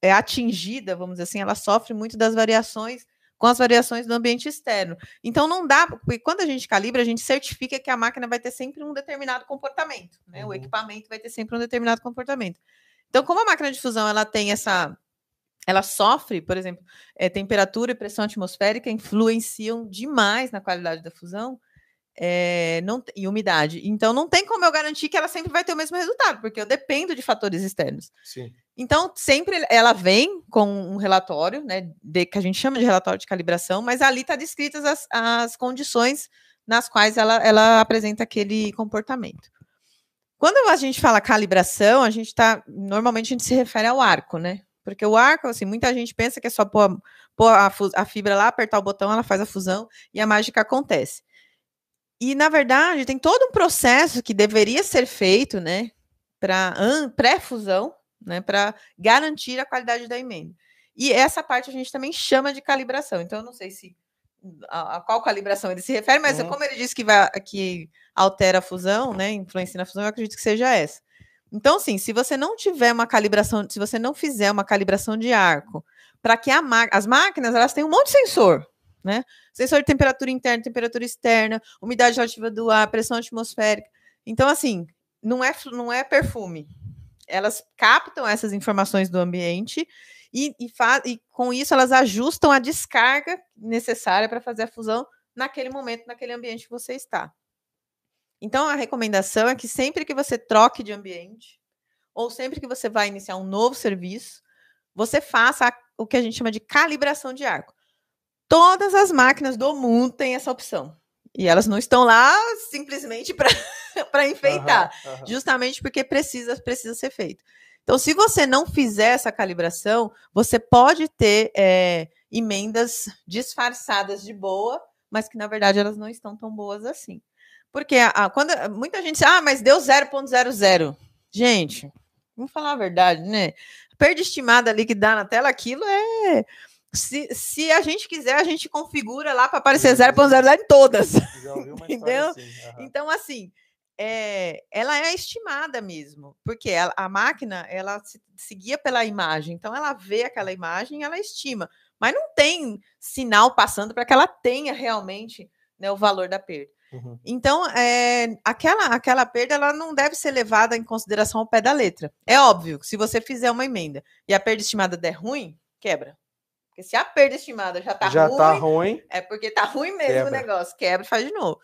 é, atingida, vamos dizer assim, ela sofre muito das variações com as variações do ambiente externo. Então não dá, porque quando a gente calibra, a gente certifica que a máquina vai ter sempre um determinado comportamento, né? Uhum. O equipamento vai ter sempre um determinado comportamento. Então, como a máquina de fusão ela tem essa ela sofre, por exemplo, eh, temperatura e pressão atmosférica influenciam demais na qualidade da fusão eh, não, e umidade. Então, não tem como eu garantir que ela sempre vai ter o mesmo resultado, porque eu dependo de fatores externos. Sim. Então, sempre ela vem com um relatório, né, de- que a gente chama de relatório de calibração, mas ali está descritas as, as condições nas quais ela, ela apresenta aquele comportamento. Quando a gente fala calibração, a gente está. Normalmente a gente se refere ao arco, né? Porque o arco, assim, muita gente pensa que é só pôr, pôr a, a fibra lá, apertar o botão, ela faz a fusão e a mágica acontece. E, na verdade, tem todo um processo que deveria ser feito, né, para pré-fusão, né, para garantir a qualidade da emenda. E essa parte a gente também chama de calibração. Então, eu não sei se a, a qual calibração ele se refere, mas Uhum. como ele disse que, vai, que altera a fusão, né, influencia na fusão, eu acredito que seja essa. Então, sim, se você não tiver uma calibração, se você não fizer uma calibração de arco, para que ma- as máquinas elas têm um monte de sensor, né? Sensor de temperatura interna, temperatura externa, umidade relativa do ar, pressão atmosférica. Então, assim, não é, não é perfume. Elas captam essas informações do ambiente e, e, e com isso elas ajustam a descarga necessária para fazer a fusão naquele momento, naquele ambiente que você está. Então, a recomendação é que sempre que você troque de ambiente, ou sempre que você vai iniciar um novo serviço, você faça a- o que a gente chama de calibração de arco. Todas as máquinas do mundo têm essa opção. E elas não estão lá simplesmente para enfeitar Aham, aham. justamente porque precisa, precisa ser feito. Então, se você não fizer essa calibração, você pode ter é, emendas disfarçadas de boa, mas que na verdade elas não estão tão boas assim. Porque a, a- quando muita gente diz, ah, mas deu 0.00. Gente, vamos falar a verdade, né? A perda estimada ali que dá na tela, aquilo é. Se, se a gente quiser, a gente configura lá para aparecer 0.00 em todas. Já ouvi uma Entendeu? assim. aham. Então, assim, é, ela é estimada mesmo, porque ela- a máquina ela se, se guia pela imagem, então ela vê aquela imagem, ela estima, mas não tem sinal passando para que ela tenha realmente né, o valor da perda. Uhum. Então, é, aquela, aquela perda ela não deve ser levada em consideração ao pé da letra. É óbvio que se você fizer uma emenda e a perda estimada der ruim, quebra. Porque se a perda estimada já está Já ruim, tá ruim. é porque tá ruim mesmo Quebra. o negócio, quebra e faz de novo.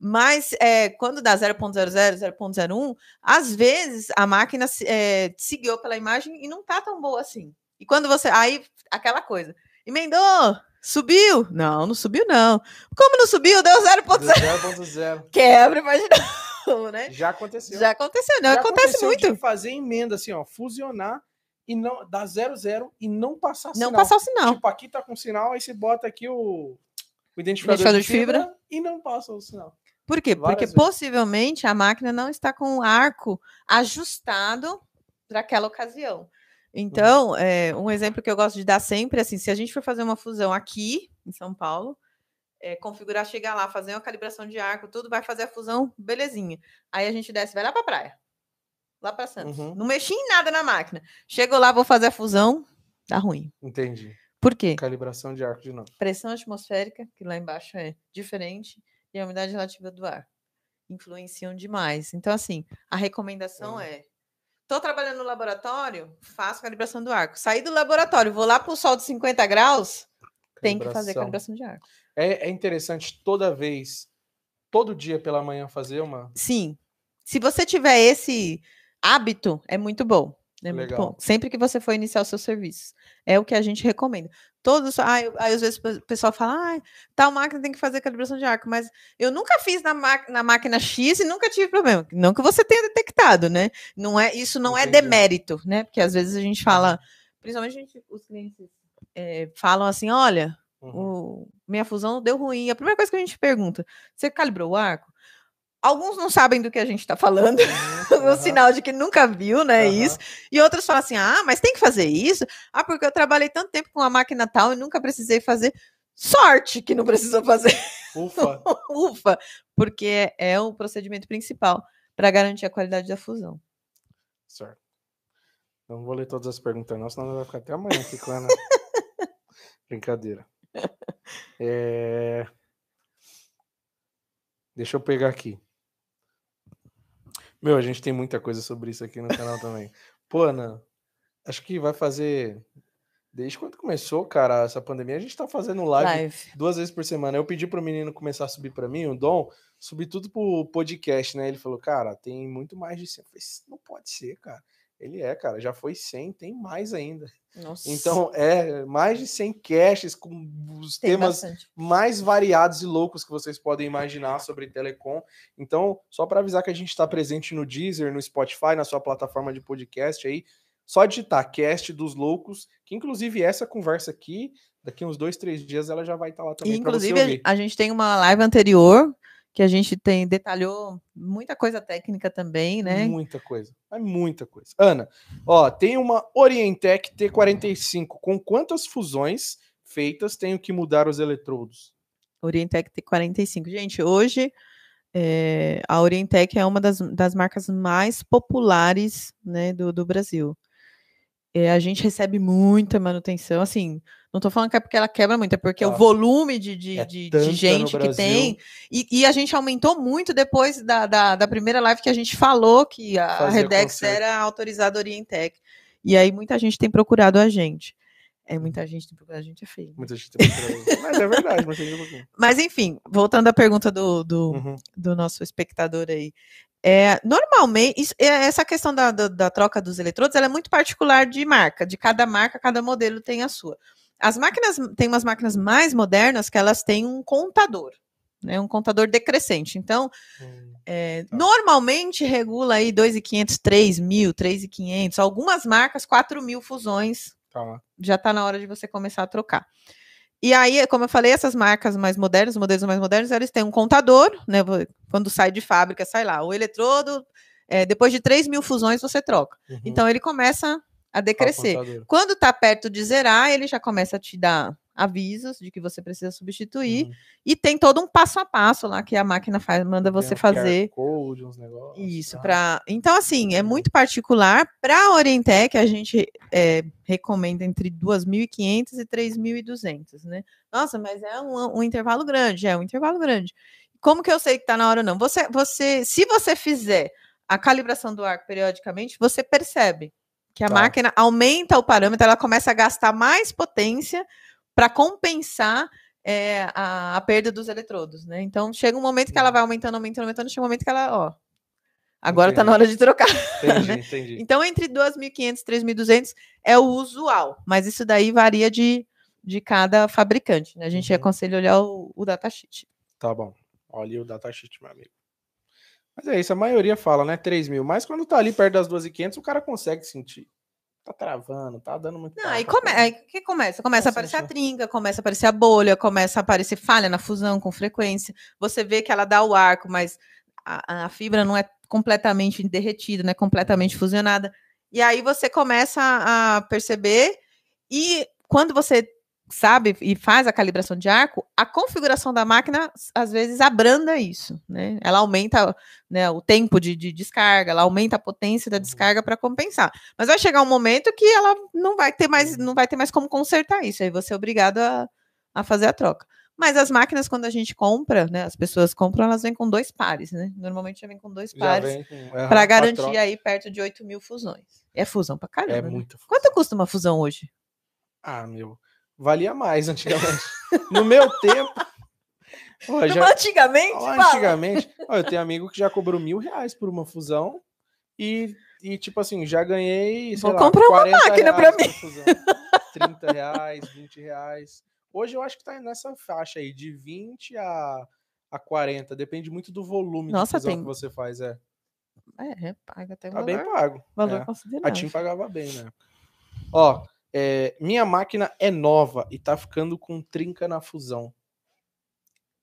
Mas é, quando dá 0.00, 0.01, às vezes a máquina se- é, seguiu pela imagem e não tá tão boa assim. E quando você. Aí, aquela coisa. Emendou! Subiu? Não, não subiu, não. Como não subiu? Deu 0.0. 0.0. Quebra e faz de novo, né? Já aconteceu. Já aconteceu, não Já acontece muito. Fazer emenda assim, ó, fusionar e não dar 00 e não passar Não sinal. passar o sinal. Tipo, aqui tá com sinal, aí você bota aqui o, o identificador, Identificador de, de fibra. fibra, e não passa o sinal. Por quê? Várias Porque vezes. possivelmente a máquina não está com o arco ajustado para aquela ocasião. Então, é, um exemplo que eu gosto de dar sempre é assim: se a gente for fazer uma fusão aqui em São Paulo, é, configurar, chegar lá, fazer uma calibração de arco, tudo, vai fazer a fusão, belezinha. Aí a gente desce, vai lá para a praia, lá para Santos. Uhum. Não mexi em nada na máquina. Chego lá, vou fazer a fusão, dá ruim. Entendi. Por quê? Calibração de arco de novo. pressão atmosférica, que lá embaixo é diferente, e a umidade relativa do ar. Influenciam demais. Então, assim, a recomendação é: estou trabalhando no laboratório, faço calibração do arco. Saí do laboratório, vou lá para o sol de 50 graus, tem que fazer Calibração. calibração de arco. É, é interessante toda vez, todo dia pela manhã fazer uma. Sim. Se você tiver esse hábito, é muito bom. É muito Legal. bom. Sempre que você for iniciar o seu serviço. É o que a gente recomenda. Todos. Aí, aí às vezes o pessoal fala, ah, tal máquina tem que fazer calibração de arco, mas eu nunca fiz na, na máquina X e nunca tive problema. Não que você tenha detectado, né? Não é, isso não é Entendi. demérito, né? Porque às vezes a gente fala, principalmente a gente- os clientes eh, falam assim: olha, Uhum. o, minha fusão deu ruim. A primeira coisa que a gente pergunta: você calibrou o arco? Alguns não sabem do que a gente está falando, Aham. sinal de que nunca viu, né? Aham. Isso. E outros falam assim: ah, mas tem que fazer isso? Ah, porque eu trabalhei tanto tempo com a máquina tal e nunca precisei fazer. Sorte que não precisou fazer. Ufa. Ufa! Porque é, o procedimento principal para garantir a qualidade da fusão. Certo. Não vou ler todas as perguntas, não, senão vai ficar até amanhã Ana. Brincadeira. É, Deixa eu pegar aqui. Meu, a gente tem muita coisa sobre isso aqui no canal também. Pô, Ana, acho que vai fazer. Desde quando começou, cara, essa pandemia, a gente tá fazendo live Live. duas vezes por semana. Eu pedi pro menino começar a subir pra mim, o Dom, subir tudo pro podcast, né? Ele falou, cara, tem muito mais de 100. Eu falei, não pode ser, cara. Ele é, cara, já foi 100, tem mais ainda. Nossa. Então, é, mais de 100 caches com os tem temas bastante. mais variados e loucos que vocês podem imaginar sobre telecom. Então, só para avisar que a gente está presente no Deezer, no Spotify, na sua plataforma de podcast aí, só digitar cast dos loucos, que inclusive essa conversa aqui, daqui uns dois, três dias ela já vai estar lá E, também inclusive, a gente tem uma live anterior que a gente tem detalhou muita coisa técnica também, né? Muita coisa. É muita coisa. Ana, ó, tem uma Orientec T45 com quantas fusões feitas tenho que mudar os eletrodos? Orientec T45. Gente, hoje eh, a Orientec é uma das, das marcas mais populares né, do, do Brasil. Eh, a gente recebe muita manutenção, assim, não estou falando que é porque ela quebra muito, é porque Tá. o volume de, de, É de- de gente que tem, e, e a gente aumentou muito depois da, da, da primeira live que a gente falou que a Fazia Redex era autorizada Orientec. E aí muita gente tem procurado a gente. É, muita gente tem procurado a gente, é feio. Muita gente tem procurado. Mas é verdade, mas tem um pouquinho. Mas enfim, voltando à pergunta do, do, Uhum. do nosso espectador aí. É, normalmente, isso- é, essa questão da, da, da troca dos eletrodos ela é muito particular de marca. De cada marca, cada modelo tem a sua. As máquinas, tem umas máquinas mais modernas que elas têm um contador, né? Um contador decrescente. Então, Hum, é, Tá. normalmente regula aí 2.500, 3.000, 3.500. Algumas marcas, 4.000 fusões Tá. já está na hora de você começar a trocar. E aí, como eu falei, essas marcas mais modernas, os modelos mais modernos, eles têm um contador, né? Quando sai de fábrica, sai lá. O eletrodo, é, depois de 3 mil fusões, você troca. Uhum. Então, ele começa a decrescer. Quando está perto de zerar, ele já começa a te dar avisos de que você precisa substituir. Uhum. E tem todo um passo a passo lá que a máquina faz, manda você um fazer. Code, uns negócios. Isso, tá? para. Então, assim, é muito particular. Para a Orientec, a gente é, recomenda entre 2.500 e 3.200, né? Nossa, mas é um, um intervalo grande, é um intervalo grande. Como que eu sei que está na hora ou não? Você, você, se você fizer a calibração do arco periodicamente, você percebe que a Tá. máquina aumenta o parâmetro, ela começa a gastar mais potência para compensar é, a, a perda dos eletrodos, né? Então chega um momento que ela vai aumentando, aumentando, aumentando, chega um momento que ela, ó, agora tá na hora de trocar. Entendi, né? entendi. Então entre 2.500 e 3.200 é o usual, mas isso daí varia de, de cada fabricante, né? A gente Uhum. aconselha olhar o, o datasheet. Tá bom. Olha o datasheet, meu amigo. Mas é isso, a maioria fala, né? 3 mil. Mas quando tá ali perto das 2.500, o cara consegue sentir. Tá travando, tá dando muito. Não, aí, come, aí que começa? Começa a aparecer a trinca, começa a aparecer a bolha, começa a aparecer falha na fusão com frequência. Você vê que ela dá o arco, mas a, a fibra não é completamente derretida, não é completamente fusionada. E aí você começa a perceber, e quando você sabe e faz a calibração de arco, a configuração da máquina às vezes abranda isso, né? Ela aumenta né, o tempo de, de descarga, ela aumenta a potência da Uhum. descarga para compensar. Mas vai chegar um momento que ela não vai ter mais, não vai ter mais como consertar isso. Aí você é obrigado a, a fazer a troca. Mas as máquinas, quando a gente compra, né? As pessoas compram, elas vêm com dois pares, né? Normalmente já vem com dois Já pares aham, para garantir aí perto de 8 mil fusões. É fusão pra caramba. É né? muito. Quanto custa uma fusão hoje? Ah, meu. Valia mais antigamente. no meu tempo. Ó, já, Antigamente, ó, antigamente. ó, eu tenho amigo que já cobrou mil reais por uma fusão e E, tipo assim, já ganhei. Vou lá, comprar uma 40 máquina pra mim. fusão. 30 reais, 20 reais. Hoje eu acho que tá nessa faixa aí, de 20 a, a 40. Depende muito do volume Nossa, tem- que você faz. É, É, paga até um tá bem valor, pago. valor é. A considerável. TIM pagava bem, né? Ó, é, minha máquina é nova e tá ficando com trinca na fusão.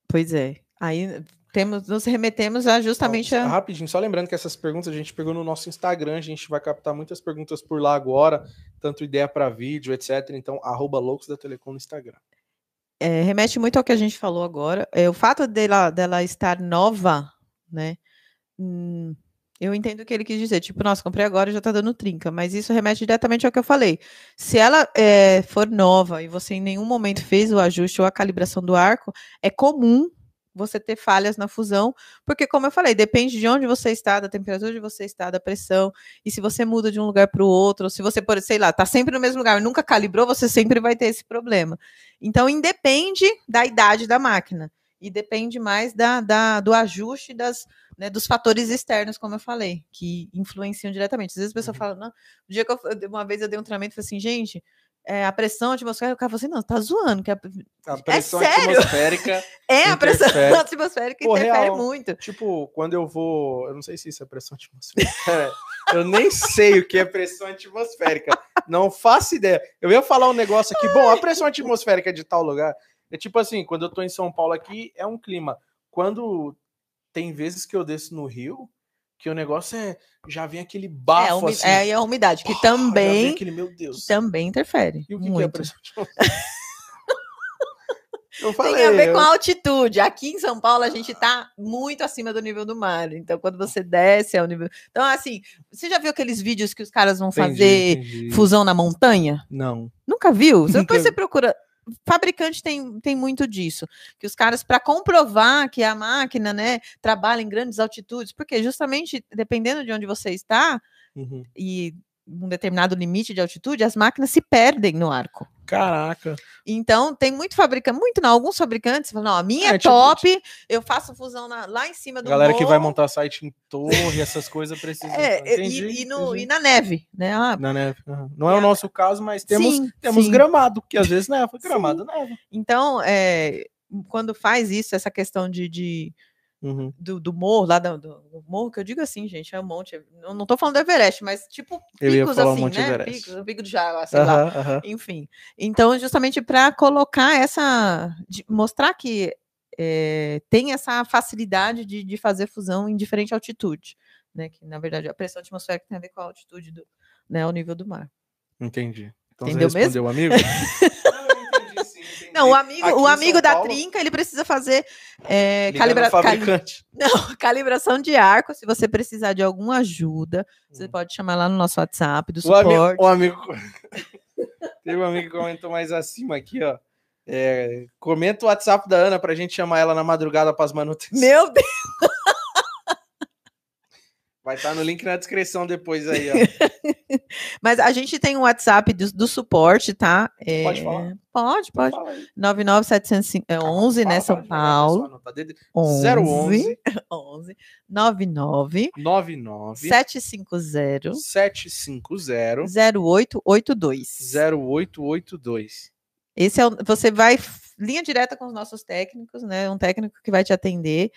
Pois é. Aí temos, nos remetemos a justamente a. Rapidinho, só lembrando que essas perguntas a gente pegou no nosso Instagram, a gente vai captar muitas perguntas por lá agora, tanto ideia para vídeo, etc. Então, arroba loucos da Telecom no Instagram. é, remete muito ao que a gente falou agora. É, o fato dela, dela estar nova, né? hum, eu entendo o que ele quis dizer. Tipo, nossa, comprei agora e já tá dando trinca. Mas isso remete diretamente ao que eu falei. Se ela é, for nova e você em nenhum momento fez o ajuste ou a calibração do arco, é comum você ter falhas na fusão, porque, como eu falei, depende de onde você está, da temperatura de você está, da pressão, e se você muda de um lugar para o outro, ou se você, por, sei lá, tá sempre no mesmo lugar e nunca calibrou, você sempre vai ter esse problema. Então, independe da idade da máquina. E depende mais da, da- do ajuste das, né, dos fatores externos, como eu falei, que influenciam diretamente. Às vezes a pessoa Uhum. fala, não, o dia que eu, uma vez eu dei um treinamento e falei assim, gente, é, a pressão atmosférica, o cara falou assim, não, tá zoando, que a- A pressão sério? atmosférica, é a pressão atmosférica Pô, interfere real. muito. tipo, quando eu vou. Eu não sei se isso é pressão atmosférica. É, eu nem sei o que é pressão atmosférica. Não faço ideia. Eu ia falar um negócio aqui. Bom, a pressão atmosférica de tal lugar é tipo assim: quando eu tô em São Paulo aqui, é um clima. Quando tem vezes que eu desço no Rio, que o negócio é. Já vem aquele É, a bafo umi- assim. é, e a umidade, que vem também, Aquele, meu Deus. também interfere. E o que, que é muito. pressão atmosférica? Eu falei. Tem a ver eu- com a altitude. Aqui em São Paulo a gente está muito acima do nível do mar. Então, quando você desce ao nível. Então, assim, você já viu aqueles vídeos que os caras vão Entendi, fazer entendi. fusão na montanha? Não. Nunca viu? Nunca Depois você procura. Fabricante tem, tem muito disso. Que os caras, para comprovar que a máquina né, trabalha em grandes altitudes, porque justamente dependendo de onde você está Uhum. e um determinado limite de altitude, as máquinas se perdem no arco. Caraca. Então, tem muito fabricante, muito não, alguns fabricantes falam, não, a minha É, é tipo, top, eu faço fusão na- lá em cima do galera que vai morro, montar site em torre, essas coisas precisa. é, e- Entendi, e, no- entendi. e na neve, né? Ah, Na neve. aham. Não é o nosso caso, mas temos, sim, temos sim. gramado, que às vezes neva. Gramado neva. Então, é, quando faz isso, essa questão de, de- Uhum. do, do morro, lá do, do- morro, que eu digo assim, gente, é um monte, eu não tô falando do Everest, mas tipo picos o assim, né? Everest. Picos, o pico do Java, sei lá. Enfim. Então, justamente para colocar essa. mostrar que eh, tem essa facilidade de, de fazer fusão em diferente altitude. Né? Que, na verdade, a pressão atmosférica tem a ver com a altitude do, né, ao nível do mar. Entendi. Então Entendeu você respondeu, amigo? Não, o amigo, Aqui o amigo da Paulo, trinca, ele precisa fazer ligando calibra- fabricante. não, calibração de arco. Se você precisar de alguma ajuda, você Hum. pode chamar lá no nosso WhatsApp do O suporte. o amigo. Teve um amigo que comentou mais acima aqui, ó. É, comenta o WhatsApp da Ana pra gente chamar ela na madrugada para as manutenções. Meu Deus! Vai estar no link na descrição depois aí, ó. Mas a gente tem um WhatsApp do, do suporte, tá? Pode Eh, falar? Pode, pode. Fala aí. 99711, né, Fala, São devagar, Paulo. 11 011 11 99 99 750 750 0882. 0882. Esse é o, você vai linha direta com os nossos técnicos, né? Um técnico que vai te atender.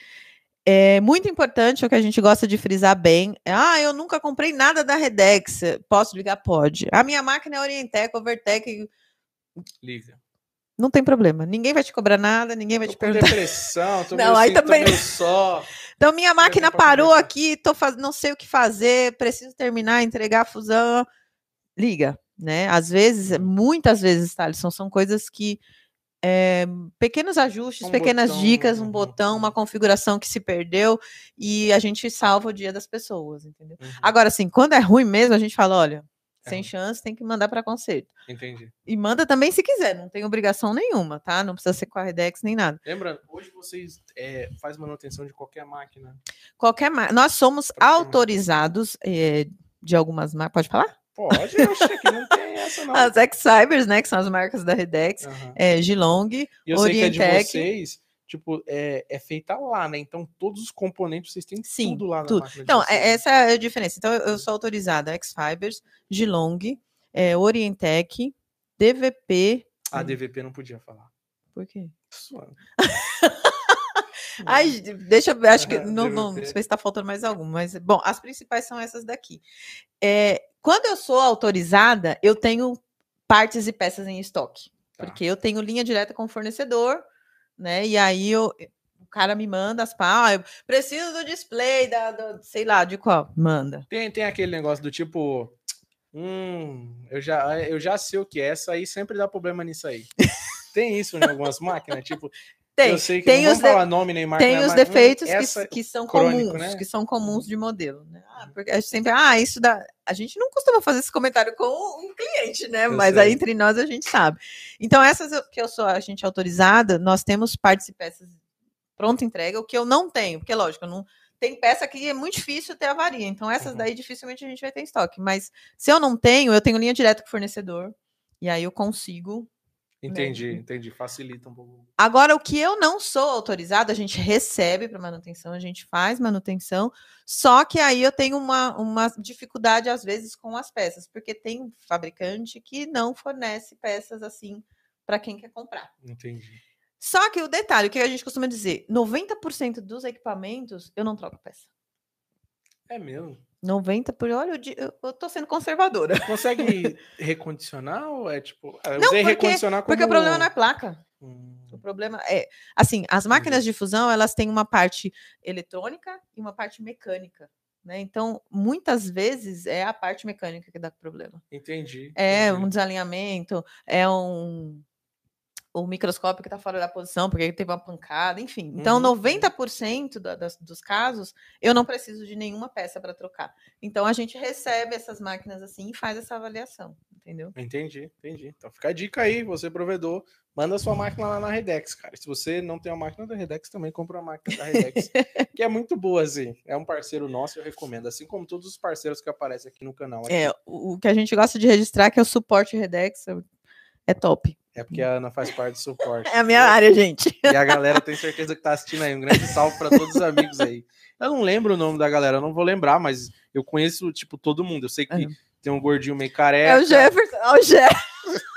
É muito importante o que a gente gosta de frisar bem. é, Ah, eu nunca comprei nada da Redex. Posso ligar? Pode. A minha máquina é Orientec, Overtec. Liga. Não tem problema. Ninguém vai te cobrar nada, ninguém vai Tô te com perguntar. depressão, tô Não, aí assim, também- só. Então, minha máquina parou conversar. aqui, tô faz... não sei o que fazer, preciso terminar, entregar a fusão. Liga, né? Às vezes, Uhum. muitas vezes, Thaleson, são coisas que. É, pequenos ajustes, Um pequenas botão, dicas, um uhum. botão, uma configuração que se perdeu e a gente salva o dia das pessoas, entendeu? Uhum, Agora, assim, quando é ruim mesmo, a gente fala: olha, É sem ruim. chance, tem que mandar para conserto. Entendi. E manda também se quiser, não tem obrigação nenhuma, tá? Não precisa ser com a Redex nem nada. Lembrando, hoje vocês é, faz manutenção de qualquer máquina. Qualquer ma... Nós somos máquina. autorizados eh, de algumas marcas. Pode falar? Pode, eu achei que não tem essa, não. As X-Cybers, né? Que são as marcas da Redex. Aham. É, Gilong. E eu sei que é de Orientec. vocês, tipo, é, é feita lá, né? Então todos os componentes vocês têm Sim, tudo lá na tudo. máquina Então, vocês. é- essa é a diferença. Então, eu eu sou autorizada X-Fibers, Gilong, é, Orientec, DVP. A DVP não podia falar. Por quê? Suando. Ai, deixa eu ver, acho que não, não, não sei se está faltando mais algum, mas bom, as principais são essas daqui. É, quando eu sou autorizada, eu tenho partes e peças em estoque, Tá. porque eu tenho linha direta com o fornecedor, né? E aí eu, o cara me manda as pá, ah, eu preciso do display da, do- sei lá, de qual? Manda. Tem, tem aquele negócio do tipo. Hum, eu já, eu já sei o que é, essa aí sempre dá problema nisso aí. tem isso em algumas máquinas, tipo, Tem, eu sei que tem não os falar nome tem né, os hum, defeitos que, que são crônico, comuns, né? que são comuns de modelo, né? Ah, porque a gente sempre, ah, isso dá. A gente não costuma fazer esse comentário com um cliente, né? Eu Mas sei. aí entre nós a gente sabe. Então, essas que eu sou a gente autorizada, nós temos partes e peças pronta entrega, o que eu não tenho, porque lógico, eu não tem peça que é muito difícil ter avaria. Então, essas Uhum. daí dificilmente a gente vai ter em estoque. Mas se eu não tenho, eu tenho linha direta com o fornecedor. E aí eu consigo Entendi, entendi. Facilita um pouco. Agora, o que eu não sou autorizada, a gente recebe para manutenção, a gente faz manutenção, só que aí eu tenho uma, uma dificuldade, às vezes, com as peças, porque tem fabricante que não fornece peças assim para quem quer comprar. Entendi. Só que o detalhe, o que a gente costuma dizer, 90% dos equipamentos eu não troco peça. É mesmo. 90 por olha, eu, eu, eu tô sendo conservadora. Consegue recondicionar ou é tipo. Eu Não, usei porque- recondicionar como... Porque o problema não é placa. Hum, O problema é, assim, as máquinas de fusão, elas têm uma parte eletrônica e uma parte mecânica, né? Então, muitas vezes é a parte mecânica que dá problema. entendi. É entendi. um desalinhamento, é um o microscópio que está fora da posição porque teve uma pancada, enfim. Então, Uhum, uhum. 90% da- das- dos casos, eu não preciso de nenhuma peça para trocar. Então, a gente recebe essas máquinas assim e faz essa avaliação, entendeu? Entendi, entendi. Então fica a dica aí, você provedor, manda sua máquina lá na Redex, cara. Se você não tem a máquina da Redex, também compra a máquina da Redex, que é muito boa, assim. É um parceiro nosso, eu recomendo. Assim como todos os parceiros que aparecem aqui no canal. aqui. É, o, que a gente gosta de registrar é que o suporte Redex é top. É porque a Ana faz parte do suporte. É a minha área, gente. E a galera tem certeza que tá assistindo aí. Um grande salve para todos os amigos aí. Eu não lembro o nome da galera, eu não vou lembrar, mas eu conheço, tipo, todo mundo. Eu sei que tem um gordinho meio É careca. o Jefferson. É o Jeff.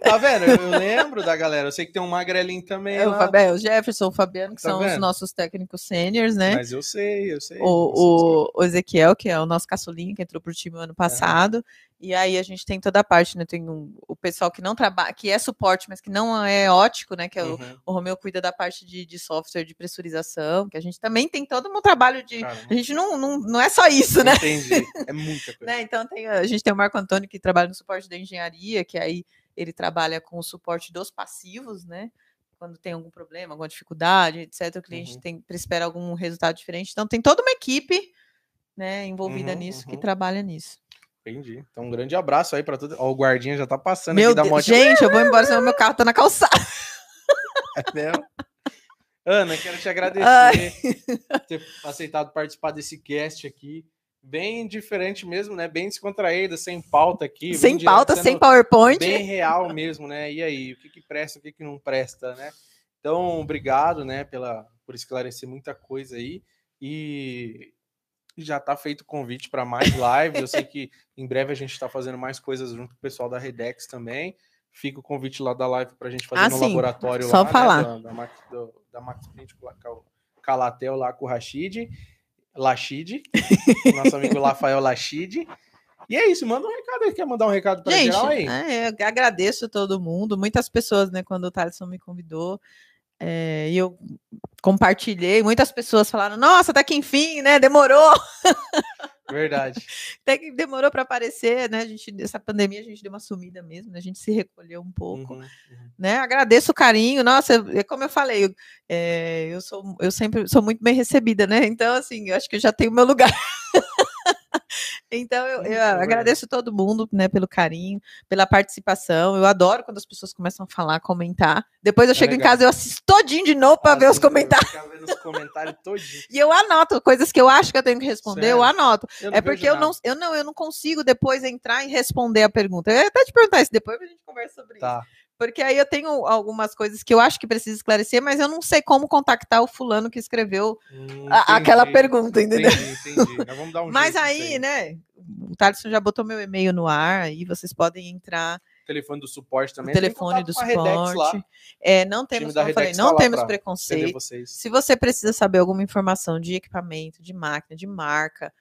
Tá vendo? Eu, eu lembro da galera. Eu sei que tem um magrelinho também. É o, lá, Fabi- é o Jefferson, o Fabiano, que Tá são os vendo? nossos técnicos sêniores, né? Mas eu sei, eu sei. O, o, o Ezequiel, que é o nosso caçulinho, que entrou pro time ano passado. E aí a gente tem toda a parte, né? Tem um- o pessoal que não trabalha, que é suporte, mas que não é ótico, né? Que é o, Uhum, o Romeu cuida da parte de, de software de pressurização, que a gente também tem todo um trabalho de. caramba. A gente não, não, não é só isso, né? Entendi. É muita coisa. né? Então tem, a gente tem o Marco Antônio que trabalha no suporte da engenharia, que aí ele trabalha com o suporte dos passivos, né? Quando tem algum problema, alguma dificuldade, etc., o cliente Uhum. tem espera algum resultado diferente. Então tem toda uma equipe né, envolvida Uhum, nisso que uhum. trabalha nisso. Entendi. Então, um grande abraço aí pra todo. Ó, o guardinha já tá passando Meu aqui da Deus, moto. gente, eu vou embora, senão meu carro tá na calçada. mesmo. Ana, quero te agradecer Ai. por ter aceitado participar desse cast aqui. Bem diferente mesmo, né? Bem descontraída, sem pauta aqui. sem direto, pauta, sem PowerPoint. Bem real mesmo, né? E aí, o que, que presta, o que, que não presta, né? Então, obrigado, né, pela, por esclarecer muita coisa aí. E já tá feito o convite para mais lives. Eu sei que em breve a gente está fazendo mais coisas junto com o pessoal da Redex também. Fica o convite lá da live para a gente fazer Ah, no sim. laboratório Só lá, falar. Né, da, da, do, da Max Calatel lá com o Rashid. Lachid, nosso amigo Rafael Lachid. E é isso, manda um recado aí. Quer mandar um recado para Gente, geral aí? é, eu agradeço a todo mundo. Muitas pessoas, né, quando o Thaleson me convidou, é, e eu compartilhei, muitas pessoas falaram, nossa, até que enfim, né? Demorou, Verdade. até que demorou para aparecer, né? A gente, essa pandemia a gente deu uma sumida mesmo, né, a gente se recolheu um pouco. Uhum, uhum. né? Agradeço o carinho. Nossa, é como eu falei, eu, é, eu sou eu sempre sou muito bem recebida, né? Então, assim, eu acho que eu já tenho meu lugar. então, eu, eu é verdade. agradeço todo mundo, né, pelo carinho, pela participação. Eu adoro quando as pessoas começam a falar, comentar. Depois eu É chego em legal. casa, eu assisto todinho de novo para ver os eu comentários. os comentários. E eu anoto coisas que eu acho que eu tenho que responder, eu anoto. Eu É porque eu nada. não, eu não, eu não consigo depois entrar e responder a pergunta. Eu ia até te perguntar isso depois, a gente conversa sobre isso. Tá. Porque aí eu tenho algumas coisas que eu acho que precisa esclarecer, mas eu não sei como contactar o fulano que escreveu Hum, a- aquela pergunta, entendeu? Entendi, entendi. Nós vamos dar um Mas aí, nisso né? O Thaleson já botou meu e-mail no ar, aí vocês podem entrar O telefone do suporte também. Tem telefone do suporte. É, não temos, como eu falei, tá não lá temos preconceito. Se você precisa saber alguma informação de equipamento, de máquina, de marca,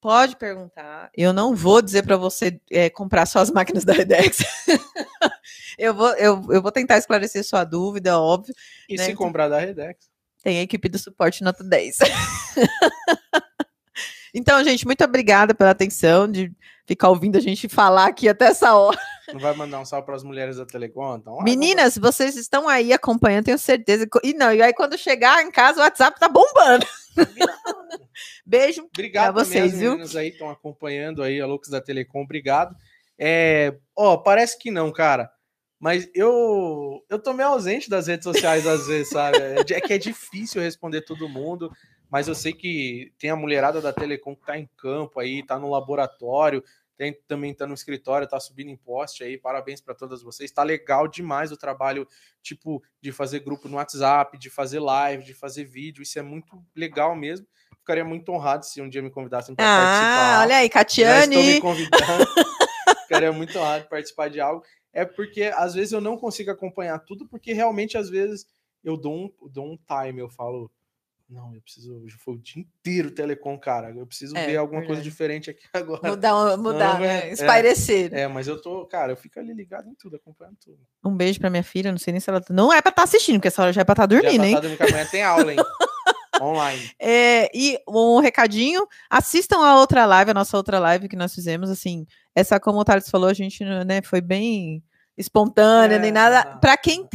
pode perguntar. Eu não vou dizer para você é, comprar só as máquinas da Redex. eu, vou, eu, eu vou tentar esclarecer sua dúvida, óbvio. E né, se comprar da Redex? Tem a equipe do suporte nota 10. então, gente, muito obrigada pela atenção de ficar ouvindo a gente falar aqui até essa hora. Não vai mandar um salve para as mulheres da Telecom? Então, ah, Meninas, vocês estão aí acompanhando, tenho certeza. E não, e aí quando chegar em casa, o WhatsApp tá bombando. Beijo. Obrigado também vocês, viu? meninas aí estão acompanhando aí a Lux da Telecom, obrigado. É, ó, parece que não, cara. Mas eu eu tô meio ausente das redes sociais às vezes, sabe? É, é que é difícil responder todo mundo, mas eu sei que tem a mulherada da Telecom que tá em campo aí, tá no laboratório, tem, também tá no escritório, tá subindo em poste aí. Parabéns para todas vocês. Tá legal demais o trabalho, tipo, de fazer grupo no WhatsApp, de fazer live, de fazer vídeo. Isso é muito legal mesmo. Ficaria muito honrado se um dia me convidassem para Ah, participar. olha aí, Já estão me Catiane. convidando. Ficaria muito de participar de algo. É porque às vezes eu não consigo acompanhar tudo, porque realmente às vezes eu dou um, dou um time, eu falo, não, eu preciso, hoje foi o dia inteiro telecom, cara. Eu preciso É, ver alguma coisa diferente aqui agora. Mudar, mudar, Não, né? é- Espairecer. É, mas eu tô, cara, eu fico ali ligado em tudo, acompanhando tudo. Um beijo pra minha filha, não sei nem se ela. Não é pra estar assistindo, porque essa hora já é pra estar Já dormindo, tá hein? tarde, porque amanhã tem aula, hein? Online. É, e um recadinho, assistam a outra live, a nossa outra live que nós fizemos, assim, essa, como o Thales falou, a gente, né, foi bem espontânea, É, nem nada. Para quem,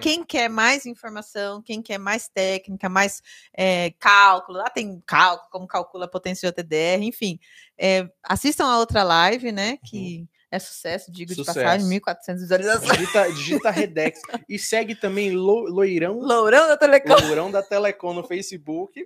quem quer mais informação, quem quer mais técnica, mais é, cálculo, lá tem cálculo, como calcula a potência de OTDR, enfim, é, assistam a outra live, né, que é sucesso, digo de. Sucesso. passagem, 1.400 visualizações. Digita, digita Redex. E segue também Lo- Loirão, Lourão da Telecom. Lourão da Telecom no Facebook.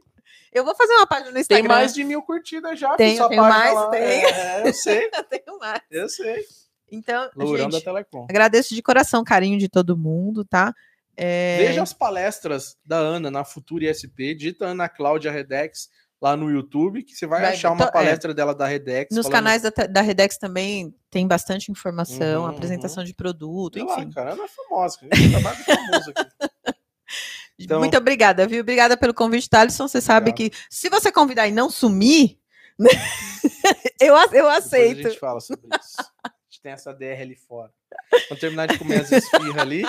Eu vou fazer uma página no Tem Instagram. mais de mil curtidas já. Tenho, tenho mais, lá. tenho. É, eu sei, Tenho mais. eu sei. Então, Lourão da gente, Telecom. agradeço de coração o carinho de todo mundo, tá? É, Veja as palestras da Ana na Futura ISP. Digita Ana Cláudia Redex lá no YouTube, que você vai, Vai- achar uma é. palestra dela da Redex. nos falando- canais da, da Redex também tem bastante informação, Uhum, apresentação de produto, Sei lá, enfim. cara, Ana é famosa. Então- Muito obrigada, viu? Obrigada pelo convite, Thaleson. Você sabe Obrigado. que se você convidar e não sumir, eu, eu Depois a aceito. gente fala sobre isso. A gente tem essa DR ali fora. Vamos terminar de comer as esfirras ali.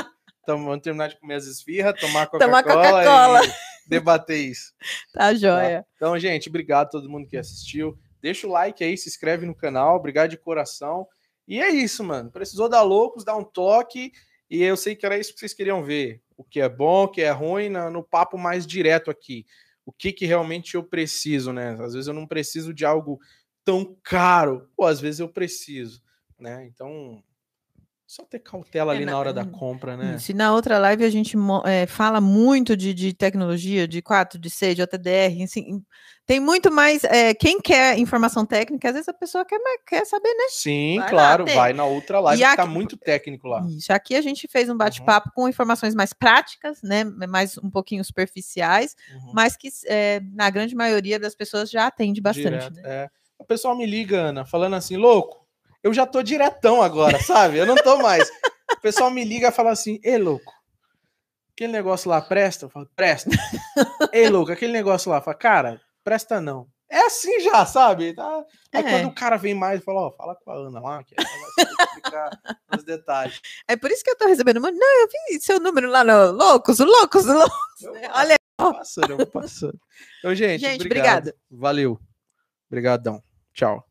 Então, vamos terminar de comer as esfirras, tomar Tomar Coca-Cola Coca-Cola. e debater isso. Tá joia. Então, gente, obrigado a todo mundo que assistiu. Deixa o like aí, se inscreve no canal. Obrigado de coração. E é isso, mano. Precisou dar loucos, dar um toque. E eu sei que era isso que vocês queriam ver. O que é bom, o que é ruim, no papo mais direto aqui. O que, que realmente eu preciso, né? Às vezes eu não preciso de algo tão caro. Ou às vezes eu preciso, né? Então, só ter cautela É, ali na- na hora da compra, né? Se na outra live a gente é, fala muito de, de tecnologia, de 4, de 6, de OTDR, assim, tem muito mais. é, quem quer informação técnica, às vezes a pessoa quer, mais- quer saber, né? Sim, Vai claro, vai na outra live E que tá muito técnico lá. Isso. Aqui a gente fez um bate-papo com informações mais práticas, né? Mais um pouquinho superficiais, Uhum. mas que é, na grande maioria das pessoas já atende bastante. Direto, né? é. O pessoal me liga, Ana, falando assim, louco, eu já tô diretão agora, sabe? Eu não tô mais. O pessoal me liga e fala assim, ei, louco, aquele negócio lá presta? Eu falo, presta. ei, louco, aquele negócio lá, fala, cara, presta não. É assim já, sabe? Tá? Aí É. quando o cara vem mais fala, ó, fala com a Ana lá, que ela vai explicar os detalhes. É por isso que eu tô recebendo. muito. Não, eu vi seu número lá no Loucos, Loucos, Loucos. Eu vou Olha, passando, eu vou passando. Então, gente, Gente, obrigado. obrigada. Valeu. Obrigadão. Tchau.